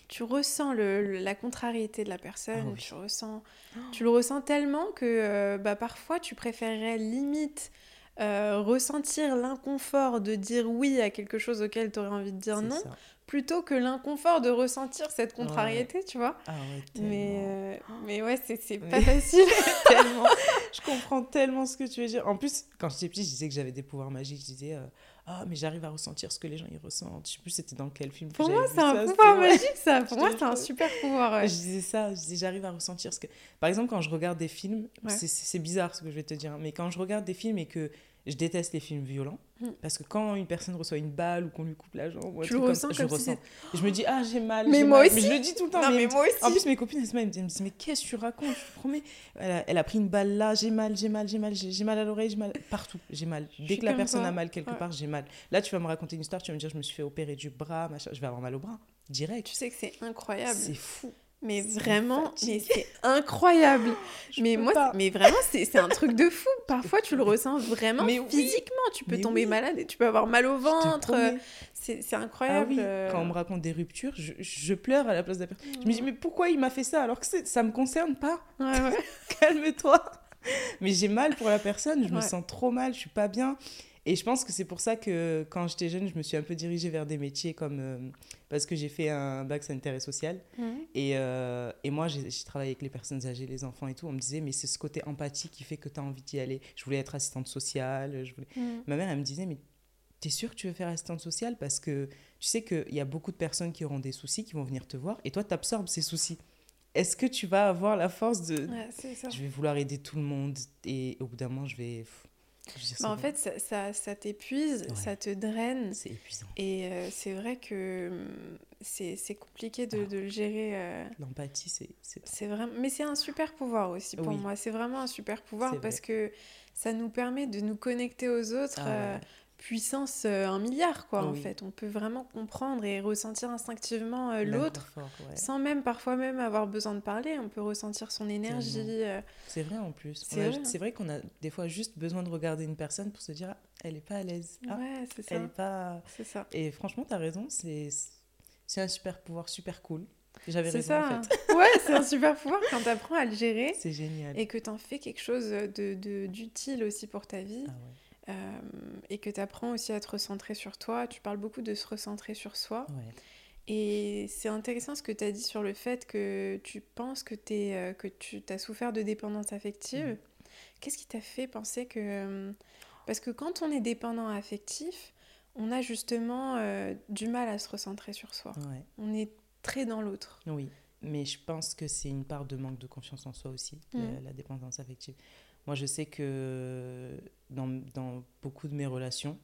tu ressens le, la contrariété de la personne, ah tu, ressens, tu le ressens tellement que euh, bah, parfois tu préférerais limite ressentir l'inconfort de dire oui à quelque chose auquel tu aurais envie de dire non, plutôt que l'inconfort de ressentir cette contrariété, tu vois. Ah ouais, mais, mais ouais, c'est pas facile. tellement. Je comprends tellement ce que tu veux dire. En plus, quand j'étais petite, je disais que j'avais des pouvoirs magiques. Je disais, euh, ah, mais j'arrive à ressentir ce que les gens y ressentent. Je sais plus c'était dans quel film. Pour moi, c'est un pouvoir magique, ça. Pour moi, c'est un super pouvoir. Je disais ça. Je disais, j'arrive à ressentir ce que. Par exemple, quand je regarde des films, c'est bizarre ce que je vais te dire, mais quand je regarde des films et que je déteste les films violents mm. parce que quand une personne reçoit une balle ou qu'on lui coupe la jambe, je ressens comme, je ressens. je me dis ah j'ai mal. Mais moi aussi. Mais je le dis tout le temps. mais, moi aussi. En plus mes copines elles me disent mais qu'est-ce que tu racontes Je te promets. Elle a, pris une balle là, j'ai mal, j'ai mal, j'ai mal, j'ai mal à l'oreille, j'ai mal partout, j'ai mal. Dès que la personne a mal quelque part, j'ai mal. Là tu vas me raconter une histoire, tu vas me dire je me suis fait opérer du bras, machin, je vais avoir mal au bras direct. Tu sais que c'est incroyable. C'est fou. Mais vraiment, mais c'est incroyable. mais moi, mais vraiment, c'est un truc de fou. Parfois, tu le ressens vraiment mais physiquement. Tu peux tomber malade et tu peux avoir mal au ventre. C'est incroyable. Ah Quand on me raconte des ruptures, je, je pleure à la place de la personne. Je me dis, mais pourquoi il m'a fait ça alors que ça me concerne pas? Ouais, ouais. Calme-toi. Mais j'ai mal pour la personne, je me sens trop mal, je suis pas bien. Et je pense que c'est pour ça que quand j'étais jeune, je me suis un peu dirigée vers des métiers comme. Euh, parce que j'ai fait un bac sanitaire et social. Mhm. Et, euh, et, moi, j'ai travaillé avec les personnes âgées, les enfants et tout. On me disait, mais c'est ce côté empathie qui fait que tu as envie d'y aller. Je voulais être assistante sociale. Je voulais... Mhm. Ma mère, elle me disait, mais tu es sûre que tu veux faire assistante sociale? Parce que tu sais qu'il y a beaucoup de personnes qui auront des soucis, qui vont venir te voir. Et toi, tu absorbes ces soucis est-ce que tu vas avoir la force de... Ouais, ça. Je vais vouloir aider tout le monde et au bout d'un moment, je vais... Bah, en fait, ça, ça, ça t'épuise, ça te draine. C'est épuisant. Et euh, c'est vrai que hum, c'est compliqué de, de, le gérer. Euh. L'empathie, c'est. C'est vraiment. Mais c'est un super pouvoir aussi pour moi. C'est vraiment un super pouvoir parce que ça nous permet de nous connecter aux autres. Ah euh, puissance euh, un milliard, quoi, en fait. On peut vraiment comprendre et ressentir instinctivement euh, l'autre, sans même parfois même avoir besoin de parler. On peut ressentir son énergie. Euh. C'est vrai en plus. C'est vrai, qu'on a des fois juste besoin de regarder une personne pour se dire, ah, elle est pas à l'aise. Ah, ouais, c'est ça. Elle est pas... C'est ça. Et franchement, tu as raison, c'est un super pouvoir super cool. J'avais raison ça. en fait. ouais, c'est un super pouvoir quand tu apprends à le gérer. C'est génial. Et que tu en fais quelque chose d'utile de, d'utile aussi pour ta vie. Ah ouais. Euh, et que tu apprends aussi à te recentrer sur toi. Tu parles beaucoup de se recentrer sur soi. Et c'est intéressant ce que tu as dit sur le fait que tu penses que, es, euh, que tu as souffert de dépendance affective. Mm. Qu'est-ce qui t'a fait penser que... Euh, parce que quand on est dépendant affectif, on a justement du mal à se recentrer sur soi. On est très dans l'autre. Oui, mais je pense que c'est une part de manque de confiance en soi aussi, la, dépendance affective. Moi, je sais que dans, dans, beaucoup de mes relations,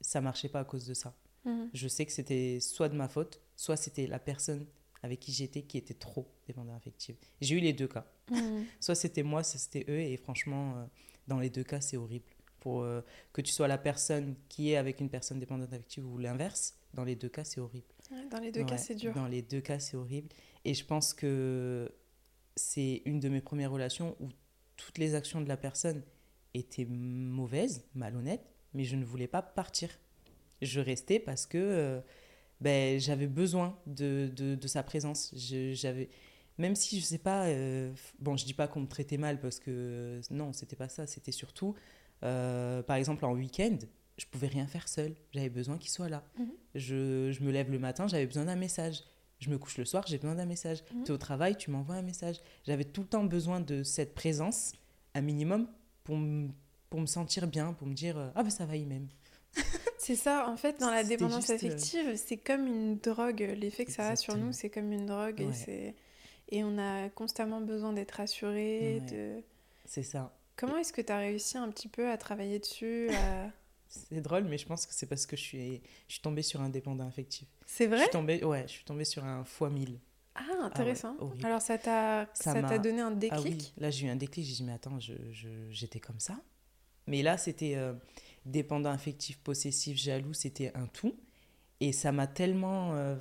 ça marchait pas à cause de ça. Mhm. Je sais que c'était soit de ma faute, soit c'était la personne avec qui j'étais qui était trop dépendante affective. J'ai eu les deux cas. Mhm. soit c'était moi, soit c'était eux, et franchement, euh, dans les deux cas, c'est horrible. Pour euh, que tu sois la personne qui est avec une personne dépendante affective ou l'inverse, dans les deux cas, c'est horrible. dans les deux cas, c'est dur. Dans les deux cas, c'est horrible. Et je pense que c'est une de mes premières relations où toutes les actions de la personne étaient mauvaises, malhonnêtes, mais je ne voulais pas partir. Je restais parce que euh, ben, j'avais besoin de, de, sa présence. J'avais, même si je sais pas, euh, bon, je dis pas qu'on me traitait mal parce que non, c'était pas ça. C'était surtout, euh, par exemple, en week-end, je pouvais rien faire seule. J'avais besoin qu'il soit là. Mhm. je, je, me lève le matin, j'avais besoin d'un message. Je me couche le soir, j'ai besoin d'un message. Mhm. Tu es au travail, tu m'envoies un message. J'avais tout le temps besoin de cette présence, un minimum, pour, pour me sentir bien, pour me dire euh, Ah ben ça va y même. c'est ça, en fait, dans la dépendance euh, affective, c'est comme une drogue. L'effet que ça a sur nous, c'est comme une drogue. Et, et on a constamment besoin d'être rassuré. De... C'est ça. Comment est-ce que tu as réussi un petit peu à travailler dessus C'est drôle, mais je pense que c'est parce que je suis, je suis tombée sur un dépendant affectif. C'est vrai je suis tombée, Ouais, je suis tombée sur un fois mille. Ah, ah intéressant. Alors, ça t'a donné un déclic ah oui, là, j'ai eu un déclic. J'ai dit, mais attends, j'étais comme ça. Mais là, c'était euh, dépendant affectif, possessif, jaloux, c'était un tout. Et ça m'a tellement. Euh,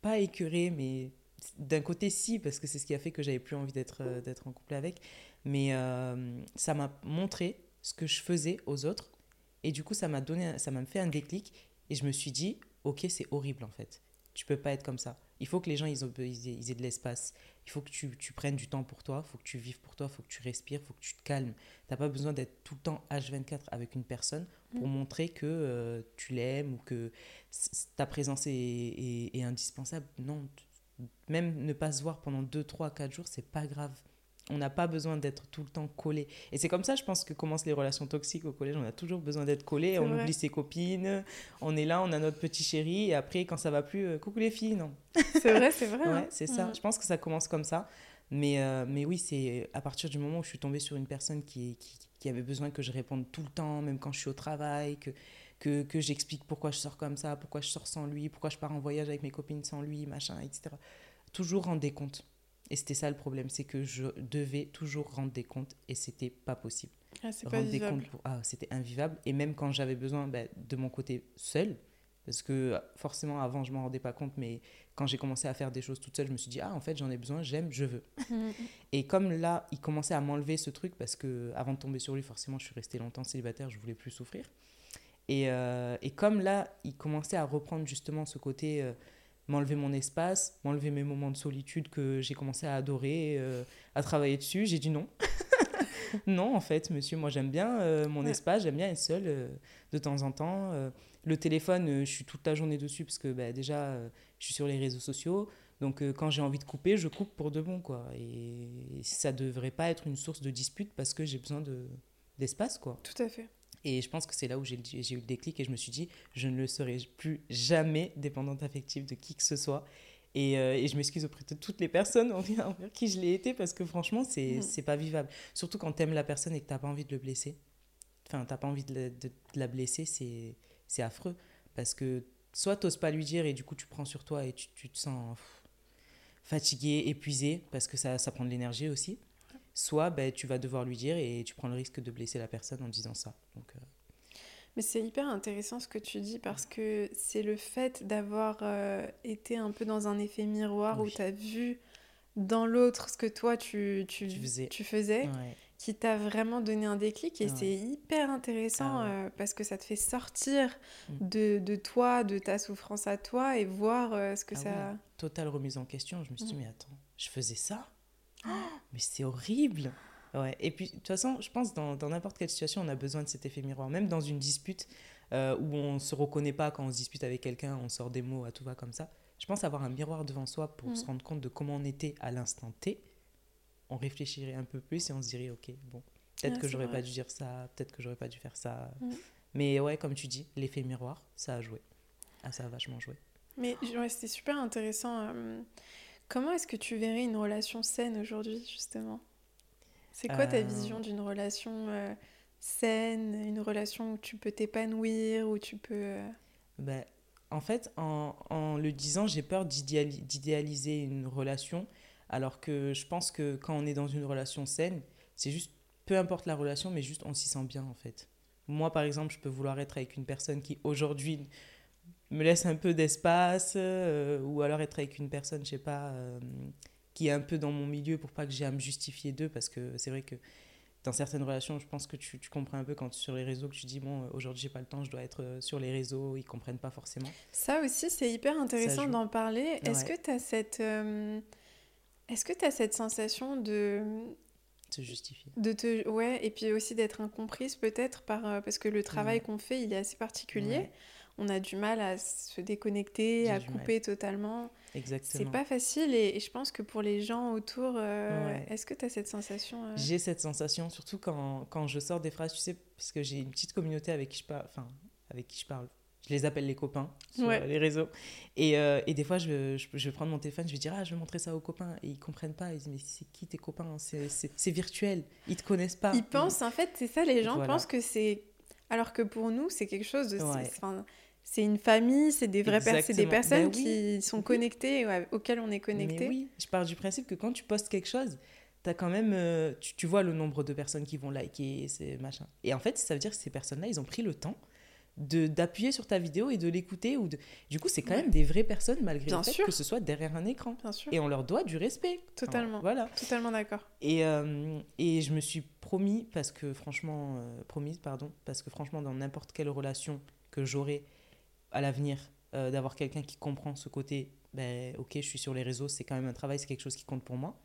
pas écœuré, mais d'un côté, si, parce que c'est ce qui a fait que j'avais plus envie d'être euh, d'être en couple avec. Mais ça m'a montré ce que je faisais aux autres Et du coup, ça m'a donné, ça m'a fait un déclic. Et je me suis dit, ok, c'est horrible en fait. Tu peux pas être comme ça. Il faut que les gens ils, ils aient, de l'espace. Il faut que tu, tu, prennes du temps pour toi. Il faut que tu vives pour toi. Il faut que tu respires. Il faut que tu te calmes. Tu n'as pas besoin d'être tout le temps H24 avec une personne pour mm. montrer que euh, tu l'aimes ou que ta présence est, est, est indispensable. Non, même ne pas se voir pendant 2, 3, 4 jours, c'est pas grave. On n'a pas besoin d'être tout le temps collé. Et c'est comme ça, je pense, que commencent les relations toxiques au collège. On a toujours besoin d'être collé. On oublie ses copines. On est là, on a notre petit chéri. Et après, quand ça va plus, euh, coucou les filles, non. C'est vrai, c'est vrai. ouais, hein. c'est ça. Je pense que ça commence comme ça. Mais, euh, mais oui, c'est à partir du moment où je suis tombée sur une personne qui, qui, qui, avait besoin que je réponde tout le temps, même quand je suis au travail, que, que, que j'explique pourquoi je sors comme ça, pourquoi je sors sans lui, pourquoi je pars en voyage avec mes copines sans lui, machin, etc. Toujours rendre des comptes. Et c'était ça le problème, c'est que je devais toujours rendre des comptes et c'était pas possible. Ah, c'est pas vivable. Ah, c'était invivable. Et même quand j'avais besoin bah, de mon côté seul, parce que forcément avant je m'en rendais pas compte, mais quand j'ai commencé à faire des choses toute seule, je me suis dit ah en fait j'en ai besoin, j'aime, je veux. Et comme là il commençait à m'enlever ce truc parce que avant de tomber sur lui forcément je suis restée longtemps célibataire, je voulais plus souffrir. Et, euh, et comme là il commençait à reprendre justement ce côté euh, m'enlever mon espace, m'enlever mes moments de solitude que j'ai commencé à adorer, euh, à travailler dessus. J'ai dit non. non, en fait, monsieur, moi j'aime bien euh, mon espace, j'aime bien être seule euh, de temps en temps. le téléphone, je suis toute la journée dessus parce que bah, déjà, je suis sur les réseaux sociaux. Donc quand j'ai envie de couper, je coupe pour de bon. Quoi. Et, ça ne devrait pas être une source de dispute parce que j'ai besoin d'espace. quoi. Tout à fait. Et je pense que c'est là où j'ai eu le déclic et je me suis dit, je ne le serai plus jamais dépendante affective de qui que ce soit. Et, euh, et je m'excuse auprès de toutes les personnes envers qui je l'ai été parce que franchement, c'est n'est mm. pas vivable. Surtout quand tu aimes la personne et que tu n'as pas envie de le blesser. Enfin, tu n'as pas envie de, de, la blesser, c'est affreux. Parce que soit tu n'oses pas lui dire et du coup tu prends sur toi et tu, tu te sens fatigué, épuisé, parce que ça, ça prend de l'énergie aussi soit ben, tu vas devoir lui dire et tu prends le risque de blesser la personne en disant ça. Donc, euh. Mais c'est hyper intéressant ce que tu dis parce que c'est le fait d'avoir euh, été un peu dans un effet miroir où tu as vu dans l'autre ce que toi tu, tu, tu faisais, qui t'a vraiment donné un déclic et c'est hyper intéressant ah euh, parce que ça te fait sortir mm. de, de, toi, de ta souffrance à toi et voir ce que ah ça... Totale remise en question, je me suis dit mm. mais attends, je faisais ça? Mais c'est horrible. Ouais. Et puis, de toute façon, je pense dans n'importe quelle situation, on a besoin de cet effet miroir. Même dans une dispute euh, où on ne se reconnaît pas quand on se dispute avec quelqu'un, on sort des mots à tout va comme ça. Je pense avoir un miroir devant soi pour se mm. rendre compte de comment on était à l'instant T. On réfléchirait un peu plus et on se dirait, ok, bon, peut-être que j'aurais pas dû dire ça, peut-être que j'aurais pas dû faire ça. Mm. Mais ouais, comme tu dis, l'effet miroir, ça a joué. Ah, ça a vachement joué. Mais ouais, c'était super intéressant. Euh, Comment est-ce que tu verrais une relation saine aujourd'hui, justement? C'est quoi ta euh. vision d'une relation euh, saine, une relation où tu peux t'épanouir, où tu peux... Euh, ben, en fait, en, en le disant, j'ai peur d'idéaliser une relation, alors que je pense que quand on est dans une relation saine, c'est juste, peu importe la relation, mais juste on s'y sent bien, en fait. Moi, par exemple, je peux vouloir être avec une personne qui, aujourd'hui, me laisse un peu d'espace euh, ou alors être avec une personne, je sais pas, euh, qui est un peu dans mon milieu pour pas que j'ai à me justifier d'eux parce que c'est vrai que dans certaines relations, je pense que tu, tu, comprends un peu quand sur les réseaux que tu dis bon aujourd'hui j'ai pas le temps, je dois être euh, sur les réseaux, ils comprennent pas forcément. Ça aussi c'est hyper intéressant d'en parler. Est-ce que tu as cette est-ce que tu as cette sensation de se justifier. De te ouais et puis aussi d'être incomprise peut-être par parce que le travail qu'on fait, il est assez particulier on a du mal à se déconnecter, à couper totalement. Exactement. C'est pas facile et, je pense que pour les gens autour, euh, est-ce que tu as cette sensation euh? J'ai cette sensation, surtout quand, quand, je sors des phrases, tu sais, parce que j'ai une petite communauté avec qui je parle, enfin, avec qui je parle. Je les appelle les copains sur les réseaux. Et, euh, et des fois, je, je, je, vais prendre mon téléphone, je vais dire Ah, je vais montrer ça aux copains. Et ils comprennent pas. Ils disent Mais c'est qui tes copains? C'est virtuel. Ils te connaissent pas. Ils pensent, en fait, c'est ça, les gens pensent que c'est. Alors que pour nous, c'est quelque chose de c'est une famille, c'est des vraies personnes, des personnes ben qui sont connectées, auxquelles on est connecté. oui, je pars du principe que quand tu postes quelque chose, as quand même, euh, tu, vois le nombre de personnes qui vont liker, c'est machin. Et en fait, ça veut dire que ces personnes-là, ils ont pris le temps de d'appuyer sur ta vidéo et de l'écouter ou de... du coup c'est quand même des vraies personnes malgré le fait que ce soit derrière un écran. Bien sûr. et on leur doit du respect. Totalement. voilà. Totalement d'accord. Et, euh, et je me suis promis parce que franchement, euh, promise, pardon, parce que franchement, dans n'importe quelle relation que j'aurai à l'avenir, euh, d'avoir quelqu'un qui comprend ce côté, ben ok, je suis sur les réseaux, c'est quand même un travail, c'est quelque chose qui compte pour moi.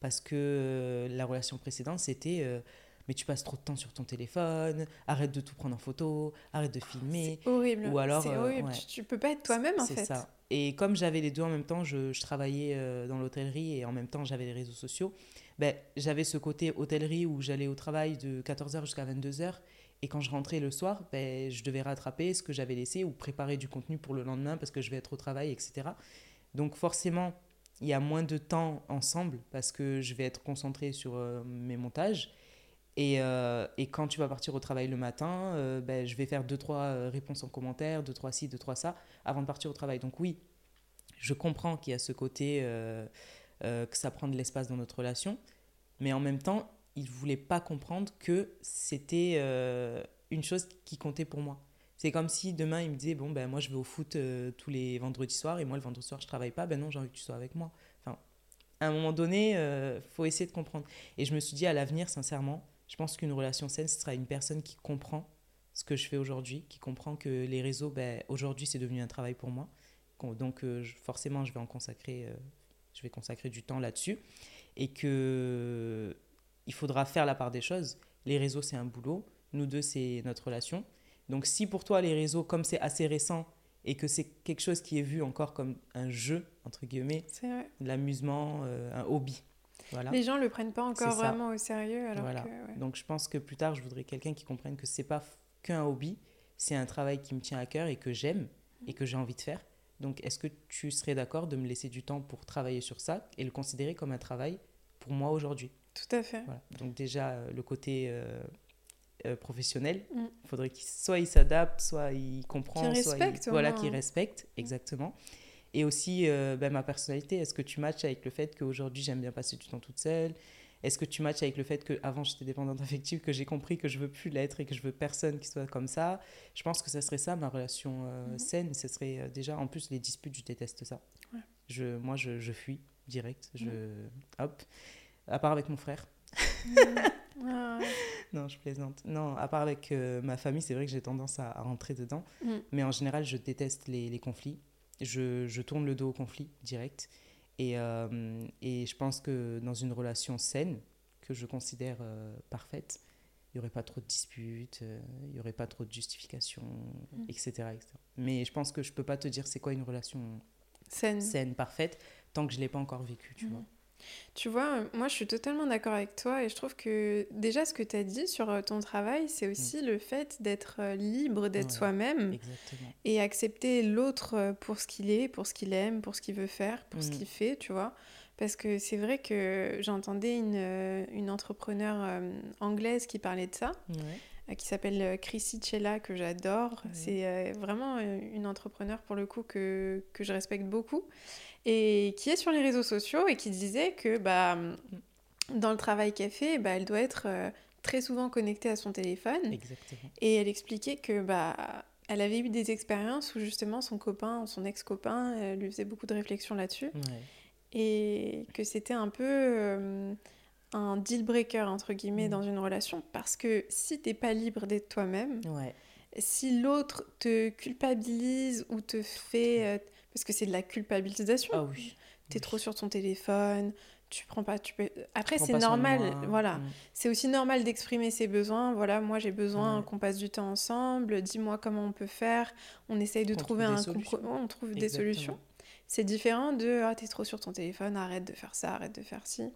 Parce que euh, la relation précédente, c'était mais tu passes trop de temps sur ton téléphone, arrête de tout prendre en photo, arrête de filmer. C'est horrible. Ou alors, c'est horrible. Tu, peux pas être toi-même en fait. C'est ça. Et comme j'avais les deux en même temps, je, je travaillais dans l'hôtellerie et en même temps j'avais les réseaux sociaux ben, j'avais ce côté hôtellerie où j'allais au travail de 14h jusqu'à 22h. Et quand je rentrais le soir, ben, je devais rattraper ce que j'avais laissé ou préparer du contenu pour le lendemain parce que je vais être au travail, etc. Donc forcément, il y a moins de temps ensemble parce que je vais être concentrée sur euh, mes montages. Et, euh, et, quand tu vas partir au travail le matin, euh, ben, je vais faire deux, trois réponses en commentaire, deux, trois ci, deux, trois ça, avant de partir au travail. Donc oui, je comprends qu'il y a ce côté que ça prend de l'espace dans notre relation. Mais en même temps, il voulait pas comprendre que c'était euh, une chose qui comptait pour moi. C'est comme si demain, il me disait, bon, ben moi, je vais au foot euh, tous les vendredis soirs, et moi, le vendredi soir, je travaille pas. Ben non, j'ai envie que tu sois avec moi. Enfin, à un moment donné, il faut essayer de comprendre. Et je me suis dit, à l'avenir, sincèrement, je pense qu'une relation saine, ce sera une personne qui comprend ce que je fais aujourd'hui, qui comprend que les réseaux, ben, aujourd'hui, c'est devenu un travail pour moi. Donc, forcément, je vais en consacrer je vais consacrer du temps là-dessus et que il faudra faire la part des choses. Les réseaux, c'est un boulot. Nous deux, c'est notre relation. Donc, si pour toi, les réseaux, comme c'est assez récent et que c'est quelque chose qui est vu encore comme un jeu, entre guillemets, l'amusement, euh, un hobby. Voilà. Les gens ne le prennent pas encore vraiment au sérieux. Alors Donc, je pense que plus tard, je voudrais quelqu'un qui comprenne que c'est pas qu'un hobby, c'est un travail qui me tient à cœur et que j'aime et que j'ai envie de faire. Donc, est-ce que tu serais d'accord de me laisser du temps pour travailler sur ça et le considérer comme un travail pour moi aujourd'hui? Tout à fait. Donc, déjà, euh, le côté euh, euh, professionnel, il mm. faudrait qu'il soit il s'adapte, soit il comprend, soit il, voilà, qu'il respecte, mm. exactement. Et aussi ben, ma personnalité, est-ce que tu matches avec le fait qu'aujourd'hui j'aime bien passer du temps toute seule? Est-ce que tu matches avec le fait qu'avant j'étais dépendante affective, que j'ai compris que je veux plus l'être et que je veux personne qui soit comme ça? Je pense que ça serait ça ma relation euh, mhm. saine. Ce serait déjà, en plus, les disputes, je déteste ça. Je, moi, je, je, fuis direct. Je, mhm. Hop. À part avec mon frère. Mhm. non, je plaisante. Non, à part avec euh, ma famille, c'est vrai que j'ai tendance à, rentrer dedans. Mais en général, je déteste les, les conflits. Je, je, tourne le dos au conflit direct. Et, euh, et je pense que dans une relation saine, que je considère euh, parfaite, il n'y aurait pas trop de disputes, euh, il n'y aurait pas trop de justifications, etc., mm. etc., Mais je pense que je ne peux pas te dire c'est quoi une relation saine, saine parfaite, tant que je ne l'ai pas encore vécue, tu vois. Tu vois, moi je suis totalement d'accord avec toi et je trouve que déjà ce que tu as dit sur euh, ton travail, c'est aussi mm. le fait d'être euh, libre, d'être soi-même et accepter l'autre euh, pour ce qu'il est, pour ce qu'il aime, pour ce qu'il veut faire, pour ce mm. qu'il fait, tu vois. Parce que c'est vrai que j'entendais une, une entrepreneure anglaise qui parlait de ça. Qui s'appelle Chrissy Chella, que j'adore. C'est vraiment une entrepreneure, pour le coup, que, que je respecte beaucoup et qui est sur les réseaux sociaux et qui disait que bah, dans le travail qu'elle fait, bah, elle doit être euh, très souvent connectée à son téléphone. Exactement. Et elle expliquait que bah, elle avait eu des expériences où justement son copain, son ex-copain, euh, lui faisait beaucoup de réflexions là-dessus. Et que c'était un peu euh, un deal breaker, entre guillemets, mm. dans une relation. Parce que si t'es pas libre d'être toi-même, si l'autre te culpabilise ou te fait parce que c'est de la culpabilisation. Ah oui. Tu es trop sur ton téléphone, tu prends pas tu peux après c'est normal voilà mm. c'est aussi normal d'exprimer ses besoins voilà moi j'ai besoin qu'on passe du temps ensemble dis-moi comment on peut faire on essaye de trouver un compromis on trouve des solutions c'est différent de ah t'es trop sur ton téléphone arrête de faire ça arrête de faire ci.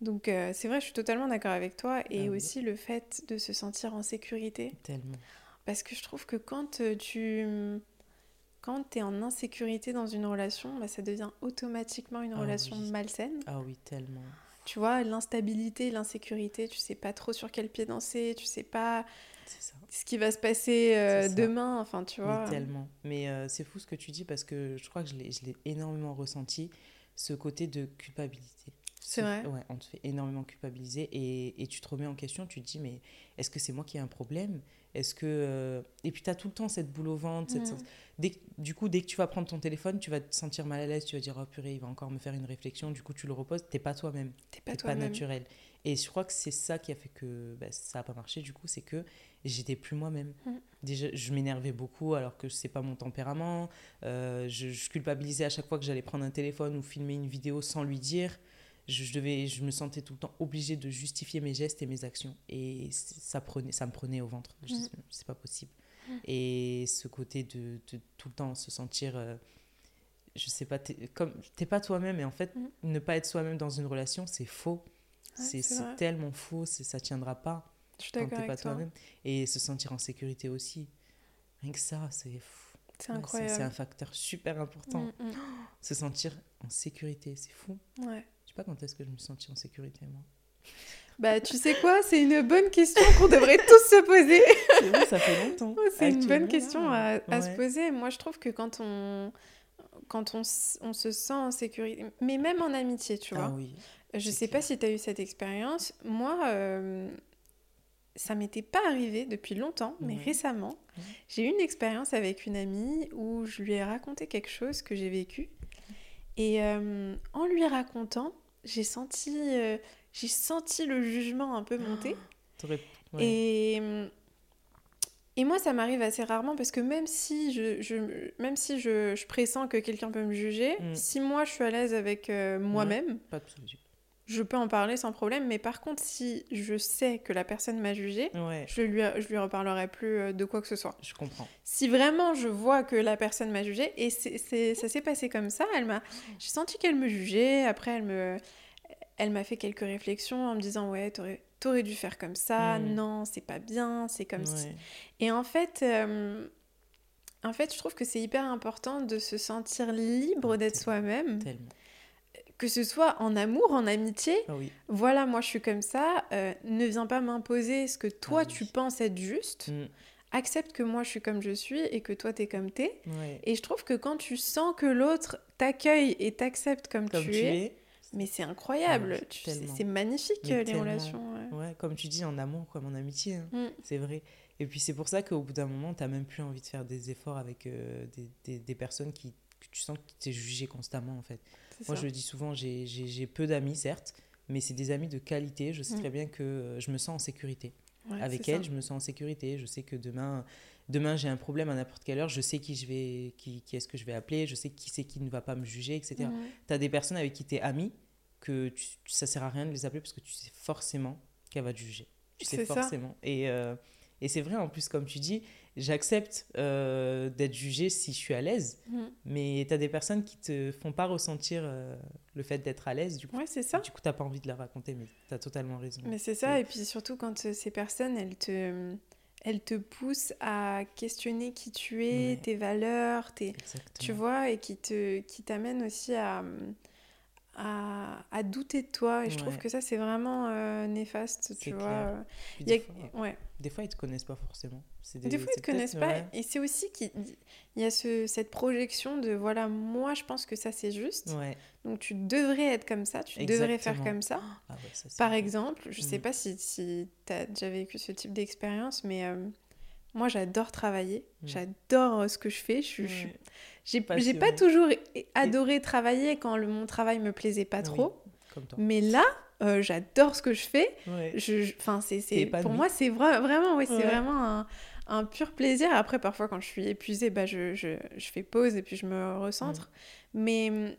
Donc euh, c'est vrai je suis totalement d'accord avec toi et ah aussi le fait de se sentir en sécurité tellement parce que je trouve que quand euh, tu quand es en insécurité dans une relation, bah, ça devient automatiquement une ah relation malsaine. Ah oui, tellement. Tu vois, l'instabilité, l'insécurité, tu sais pas trop sur quel pied danser, tu sais pas ce qui va se passer euh, demain, enfin, tu vois. Tellement. Mais euh, c'est fou ce que tu dis parce que je crois que je l'ai énormément ressenti, ce côté de culpabilité. C'est vrai. Ouais, on te fait énormément culpabiliser et, et, tu te remets en question. Tu te dis, mais est-ce que c'est moi qui ai un problème? Est-ce que. Euh, et puis, tu as tout le temps cette boule au ventre. Cette... Mm. Dès, du coup, dès que tu vas prendre ton téléphone, tu vas te sentir mal à l'aise. Tu vas dire, oh purée, il va encore me faire une réflexion. Du coup, tu le reposes. T'es pas toi-même. T'es pas toi-même. pas naturel. Et je crois que c'est ça qui a fait que bah, ça n'a pas marché. Du coup, c'est que j'étais plus moi-même. Mm. Déjà, je m'énervais beaucoup alors que c'est pas mon tempérament. Euh, je, je culpabilisais à chaque fois que j'allais prendre un téléphone ou filmer une vidéo sans lui dire je, devais, je me sentais tout le temps obligée de justifier mes gestes et mes actions. Et ça, prenait, ça me prenait au ventre. Mm. C'est pas possible. Mm. Et ce côté de, de, tout le temps se sentir. Euh, je sais pas, t'es, comme t'es pas toi-même. Et en fait, mm. ne pas être soi-même dans une relation, c'est faux. c'est, tellement faux. C'est, ça tiendra pas. Je suis d'accord pas toi-même. Et se sentir en sécurité aussi. Rien que ça, c'est C'est incroyable. C'est, un facteur super important. Se sentir en sécurité, c'est fou. Ouais pas quand est-ce que je me sentis en sécurité, moi. Bah, tu sais quoi, c'est une bonne question qu'on devrait tous se poser. oui, ça fait longtemps. C'est une bonne question à, se poser. Moi, je trouve que quand on, quand on, on, se sent en sécurité, mais même en amitié, tu ah vois. oui, je sais pas si tu as eu cette expérience. Moi, euh, ça m'était pas arrivé depuis longtemps, mais récemment, j'ai eu une expérience avec une amie où je lui ai raconté quelque chose que j'ai vécu. Et euh, en lui racontant, j'ai senti, euh, j'ai senti le jugement un peu monter. Et, et moi, ça m'arrive assez rarement parce que même si je, je même si je, je pressens que quelqu'un peut me juger, mm. si moi je suis à l'aise avec euh, moi-même, je peux en parler sans problème. Mais par contre, si je sais que la personne m'a jugé, je lui je lui reparlerai plus euh, de quoi que ce soit. Je comprends. Si vraiment je vois que la personne m'a jugé et c'est ça s'est passé comme ça, elle m'a j'ai senti qu'elle me jugeait. Après, elle me elle m'a fait quelques réflexions en me disant ouais t'aurais aurais dû faire comme ça, mm. non c'est pas bien, c'est comme ça. Et en fait. Euh, en fait, je trouve que c'est hyper important de se sentir libre d'être soi-même. Tellement que ce soit en amour, en amitié. Ah voilà, moi je suis comme ça. Euh, ne viens pas m'imposer ce que toi ah tu penses être juste. Mm. Accepte que moi je suis comme je suis et que toi t'es comme t'es. Et je trouve que quand tu sens que l'autre t'accueille et t'accepte comme, tu, es, mais c'est incroyable. Ah c'est magnifique les relations. Ouais. comme tu dis, en amour comme en amitié. Hein. Mm. C'est vrai. Et puis c'est pour ça qu'au bout d'un moment, t'as même plus envie de faire des efforts avec euh, des, des, des, personnes qui, que tu sens que tu es jugé constamment en fait. Moi, je le dis souvent, j'ai peu d'amis, certes, mais c'est des amis de qualité. Je sais mm. très bien que euh, je me sens en sécurité. Avec elles, je me sens en sécurité. Je sais que demain, demain j'ai un problème à n'importe quelle heure. Je sais qui, je vais, qui, qui est-ce que je vais appeler. Je sais qui c'est qui ne va pas me juger, etc. Tu as des personnes avec qui tu es ami que tu, ça sert à rien de les appeler parce que tu sais forcément qu'elle va te juger. Tu sais forcément. Et, euh, et c'est vrai, en plus, comme tu dis, j'accepte euh, d'être jugée si je suis à l'aise, mm. mais tu as des personnes qui te font pas ressentir euh, le fait d'être à l'aise. Du coup, ouais, c'est ça. Du coup, tu pas envie de la raconter, mais tu as totalement raison. Mais c'est ça, et puis surtout quand euh, ces personnes, elles te, elles te poussent à questionner qui tu es, tes valeurs, tes, tu vois, et qui t'amènent qui t'amènent aussi à à, à, douter de toi. Et je trouve que ça, c'est vraiment euh, néfaste, tu vois. des, fois, ouais. des fois, ils te connaissent pas forcément. Des, des, fois, ils te connaissent pas. Et c'est aussi qu'il y a ce, cette projection de, voilà, moi, je pense que ça, c'est juste. Donc, tu devrais être comme ça, tu devrais faire comme ça. Ah Par exemple, je sais mm. pas si, si tu as déjà vécu ce type d'expérience, mais... Euh, moi, j'adore travailler, mm. j'adore euh, ce que je fais. Je, j'ai pas toujours adoré travailler quand le, mon travail me plaisait pas trop. Mais là, euh, j'adore ce que je fais. Je, enfin, c'est, pour moi, c'est vraiment, ouais, c'est vraiment un, un, pur plaisir. Après, parfois, quand je suis épuisée, bah, je, je, je fais pause et puis je me recentre. Mm. Mais mm,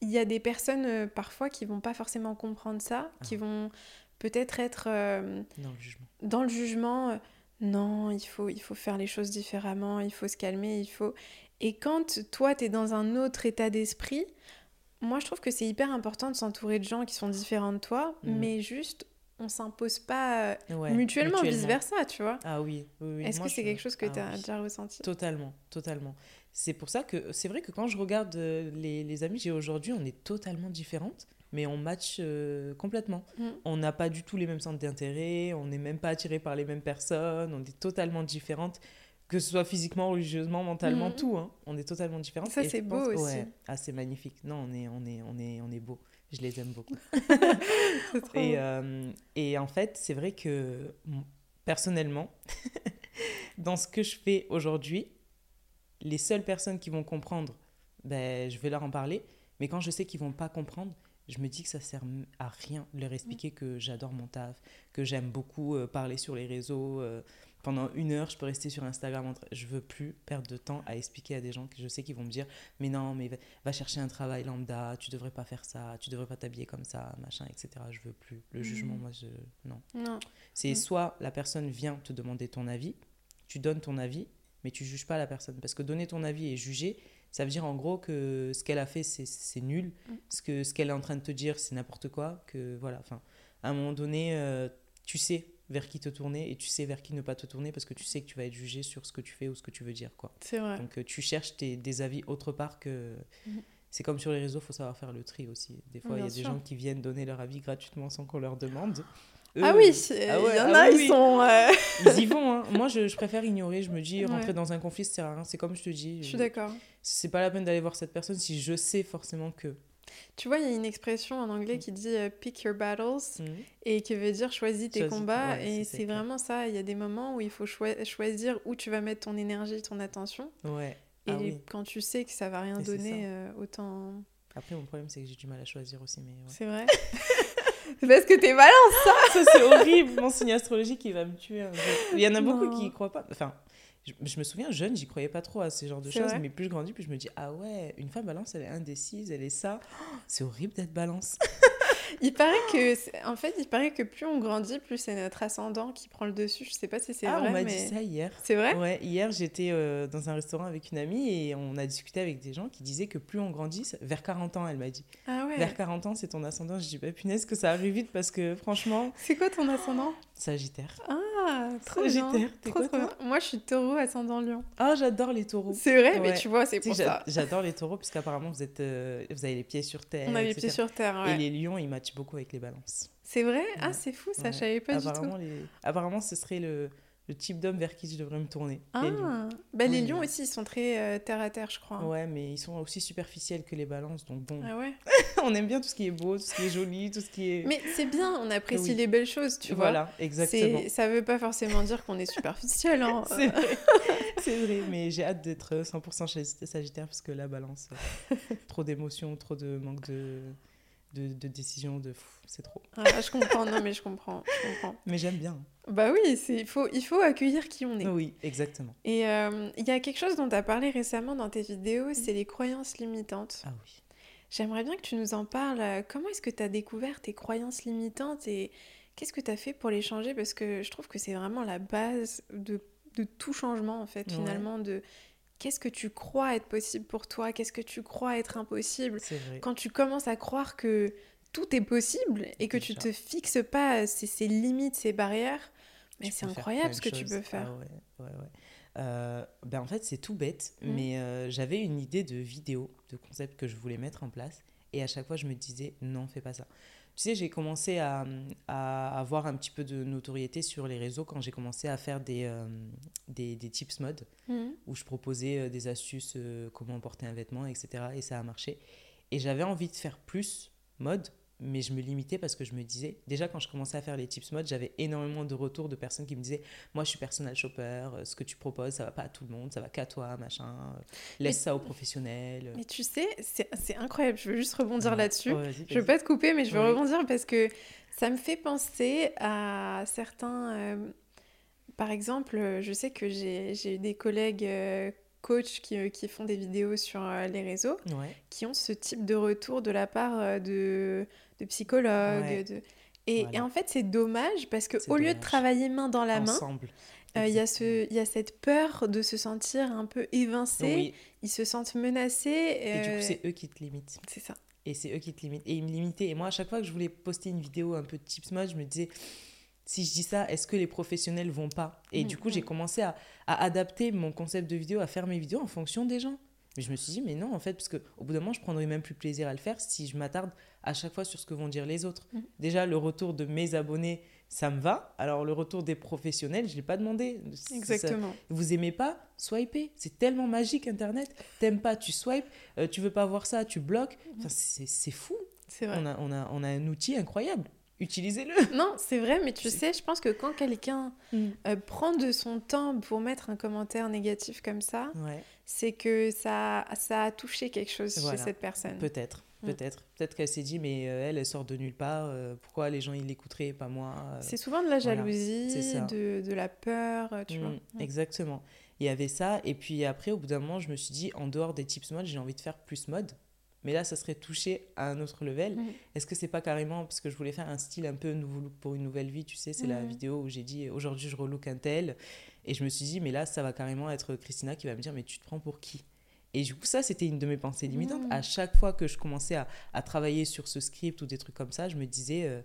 il y a des personnes euh, parfois qui vont pas forcément comprendre ça, qui ah. vont peut-être être, dans le jugement. Dans le jugement non, il faut, il faut faire les choses différemment, il faut se calmer, il faut... Et quand toi, tu es dans un autre état d'esprit, moi, je trouve que c'est hyper important de s'entourer de gens qui sont différents de toi, mm. mais juste, on s'impose pas euh, mutuellement, vice-versa, tu vois. Ah oui, oui, Est-ce que c'est quelque chose que tu as ah déjà ressenti? Totalement, totalement. C'est pour ça que c'est vrai que quand je regarde euh, les, les amis que j'ai aujourd'hui, on est totalement différentes mais on match euh, complètement. Mm. On n'a pas du tout les mêmes centres d'intérêt, on n'est même pas attiré par les mêmes personnes, on est totalement différentes, que ce soit physiquement, religieusement, mentalement, mm. tout. Hein. On est totalement différentes. Ça, c'est beau aussi. Ah, c'est magnifique. Non, on est, on est, on est, on est beau. Je les aime beaucoup. et, euh, et en fait, c'est vrai que personnellement, dans ce que je fais aujourd'hui, les seules personnes qui vont comprendre, ben, je vais leur en parler. Mais quand je sais qu'ils vont pas comprendre, je me dis que ça sert à rien de leur expliquer que j'adore mon taf, que j'aime beaucoup euh, parler sur les réseaux. Euh, pendant une heure, je peux rester sur Instagram. Je veux plus perdre de temps à expliquer à des gens que je sais qu'ils vont me dire Mais non, mais va, chercher un travail lambda, tu devrais pas faire ça, tu devrais pas t'habiller comme ça, machin, etc. Je veux plus. Le jugement, mmh. moi, je. Non. non. C'est mmh. soit la personne vient te demander ton avis, tu donnes ton avis, mais tu juges pas la personne. Parce que donner ton avis et juger, ça veut dire en gros que ce qu'elle a fait, c'est nul. Mm. Ce qu'elle ce qu'elle est en train de te dire, c'est n'importe quoi. Que voilà, enfin, à un moment donné, euh, tu sais vers qui te tourner et tu sais vers qui ne pas te tourner parce que tu sais que tu vas être jugé sur ce que tu fais ou ce que tu veux dire. quoi. C'est vrai. Donc euh, tu cherches tes, des avis autre part que. Mm. C'est comme sur les réseaux, il faut savoir faire le tri aussi. Des fois, il y a des gens qui viennent donner leur avis gratuitement sans qu'on leur demande ah oui, ah il y en ah a, ils sont. Euh, ils y vont. Hein. Moi, je, je, préfère ignorer. Je me dis, rentrer dans un conflit, ça sert à rien. C'est comme je te dis. Je suis d'accord. C'est pas la peine d'aller voir cette personne si je sais forcément que. Tu vois, il y a une expression en anglais qui dit euh, pick your battles mm. et qui veut dire choisis tes combats. et c'est vraiment ça. Il y a des moments où il faut choisir où tu vas mettre ton énergie, ton attention. Ouais. Et ah quand tu sais que ça va rien donner, euh, autant. Après, mon problème, c'est que j'ai du mal à choisir aussi. mais C'est vrai? Parce que t'es balance, ça Ça, c'est horrible. Mon signe astrologique, il va me tuer. Il y en a beaucoup qui y croient pas. Enfin, je, me souviens, jeune, j'y croyais pas trop à ce genre de choses. Mais plus je grandis, plus je me dis, ah ouais, une femme balance, elle est indécise, elle est ça. c'est horrible d'être balance. il paraît que, en fait, il paraît que plus on grandit, plus c'est notre ascendant qui prend le dessus. Je sais pas si c'est ah, vrai. on m'a dit ça hier. C'est vrai? Ouais, hier j'étais euh, dans un restaurant avec une amie et on a discuté avec des gens qui disaient que plus on grandit, vers 40 ans, elle m'a dit. Ah ouais. Vers 40 ans, c'est ton ascendant. Je dis, bah punaise, que ça arrive vite parce que franchement. C'est quoi ton ascendant? Sagittaire. Ah, trop Sagittaire. Trop, trop Moi, je suis taureau, ascendant lion. Ah, j'adore les taureaux. C'est vrai, mais tu vois, c'est pour ça. J'adore les taureaux puisqu'apparemment, vous, êtes, euh, vous avez les pieds sur terre. On a les pieds sur terre, ouais. Et les lions, ils matchent beaucoup avec les balances. C'est vrai? Ah, c'est fou, ça, je savais pas du tout. Les... Apparemment, ce serait le, le type d'homme vers qui je devrais me tourner. Ah, les lions, bah, les lions aussi, ils sont très euh, terre à terre, je crois. Ouais, mais ils sont aussi superficiels que les balances, donc bon. Ah ouais On aime bien tout ce qui est beau, tout ce qui est joli, tout ce qui est. Mais c'est bien, on apprécie les belles choses, tu vois. Voilà, exactement. Ça veut pas forcément dire qu'on est superficiel. Hein. c'est vrai. vrai, mais j'ai hâte d'être 100% sagittaire parce que la balance, euh, trop d'émotions, trop de manque de de, de décision de c'est trop. Ah, je comprends, non mais je comprends, je comprends. Mais j'aime bien. Bah oui, il faut, il faut accueillir qui on est. Oui, exactement. Et euh, il y a quelque chose dont tu as parlé récemment dans tes vidéos, c'est les croyances limitantes. Ah oui. J'aimerais bien que tu nous en parles. Comment est-ce que tu as découvert tes croyances limitantes et qu'est-ce que tu as fait pour les changer? Parce que je trouve que c'est vraiment la base de, de, tout changement, en fait, finalement, de qu'est-ce que tu crois être possible pour toi, qu'est-ce que tu crois être impossible? Quand tu commences à croire que tout est possible et que tu te fixes pas ces, limites, ces barrières, mais c'est incroyable ce que tu peux faire. Ah ouais, ouais, euh, ben en fait, c'est tout bête, mmh. mais euh, j'avais une idée de vidéo, de concept que je voulais mettre en place. Et à chaque fois, je me disais, non, fais pas ça. Tu sais, j'ai commencé à, à, avoir un petit peu de notoriété sur les réseaux quand j'ai commencé à faire des, euh, des, des, tips mode, mhm. où je proposais des astuces, comment porter un vêtement, etc. Et ça a marché. Et j'avais envie de faire plus mode, mais je me limitais parce que je me disais, déjà quand je commençais à faire les tips mode, j'avais énormément de retours de personnes qui me disaient, moi je suis personal shopper, euh, ce que tu proposes, ça va pas à tout le monde, ça va qu'à toi, machin, euh, laisse ça aux professionnels. Mais tu sais, c'est incroyable, je veux juste rebondir là-dessus. je veux pas te couper, mais je veux rebondir parce que ça me fait penser à certains... Euh, par exemple, je sais que j'ai des collègues coachs qui, qui, font des vidéos sur les réseaux, qui ont ce type de retour de la part de, de psychologues. De... Et, et, en fait, c'est dommage parce que au lieu de travailler main dans la main, euh, il y, a ce, y a cette peur de se sentir un peu évincé, ils se sentent menacés. Et du coup, c'est eux qui te limitent. C'est ça. Et c'est eux qui te limitent. Et ils me limitaient. Et moi, à chaque fois que je voulais poster une vidéo un peu de tips mode, je me disais, si je dis ça, est-ce que les professionnels vont pas? Et mm, du coup, j'ai mm. commencé à, à, adapter mon concept de vidéo, à faire mes vidéos en fonction des gens. Mais je me suis dit, mais non, en fait, parce qu'au bout d'un moment, je prendrais même plus plaisir à le faire si je m'attarde à chaque fois sur ce que vont dire les autres. Mhm. Déjà, le retour de mes abonnés, ça me va. Alors, le retour des professionnels, je ne l'ai pas demandé. Exactement. vous aimez pas? Swipez. C'est tellement magique, Internet. T'aimes pas, tu swipes. Euh, tu veux pas voir ça, tu bloques. Enfin, c'est fou. C'est vrai. On a, on, a, on a un outil incroyable. Utilisez-le. Non, c'est vrai, mais tu sais, je pense que quand quelqu'un Mm. euh, prend de son temps pour mettre un commentaire négatif comme ça, Ouais, c'est que ça, ça a touché quelque chose Voilà. chez cette personne. peut-être. Mm. Peut-être. Peut-être qu'elle s'est dit, mais euh, elle, elle sort de nulle part. euh, pourquoi les gens, ils l'écouteraient et pas moi C'est souvent de la jalousie, de, de la peur, tu Mm, vois. Exactement. Il y avait ça. Et puis après, au bout d'un moment, je me suis dit, en dehors des tips mode, j'ai envie de faire plus mode. Mais là, ça serait touché à un autre level. Est-ce que c'est pas carrément parce que je voulais faire un style un peu nouveau look pour une nouvelle vie, tu sais, c'est la vidéo où j'ai dit aujourd'hui je relook un tel. Et je me suis dit mais là ça va carrément être Christina qui va me dire mais tu te prends pour qui? Et du coup ça c'était une de mes pensées limitantes. À chaque fois que je commençais à, à travailler sur ce script ou des trucs comme ça, je me disais euh,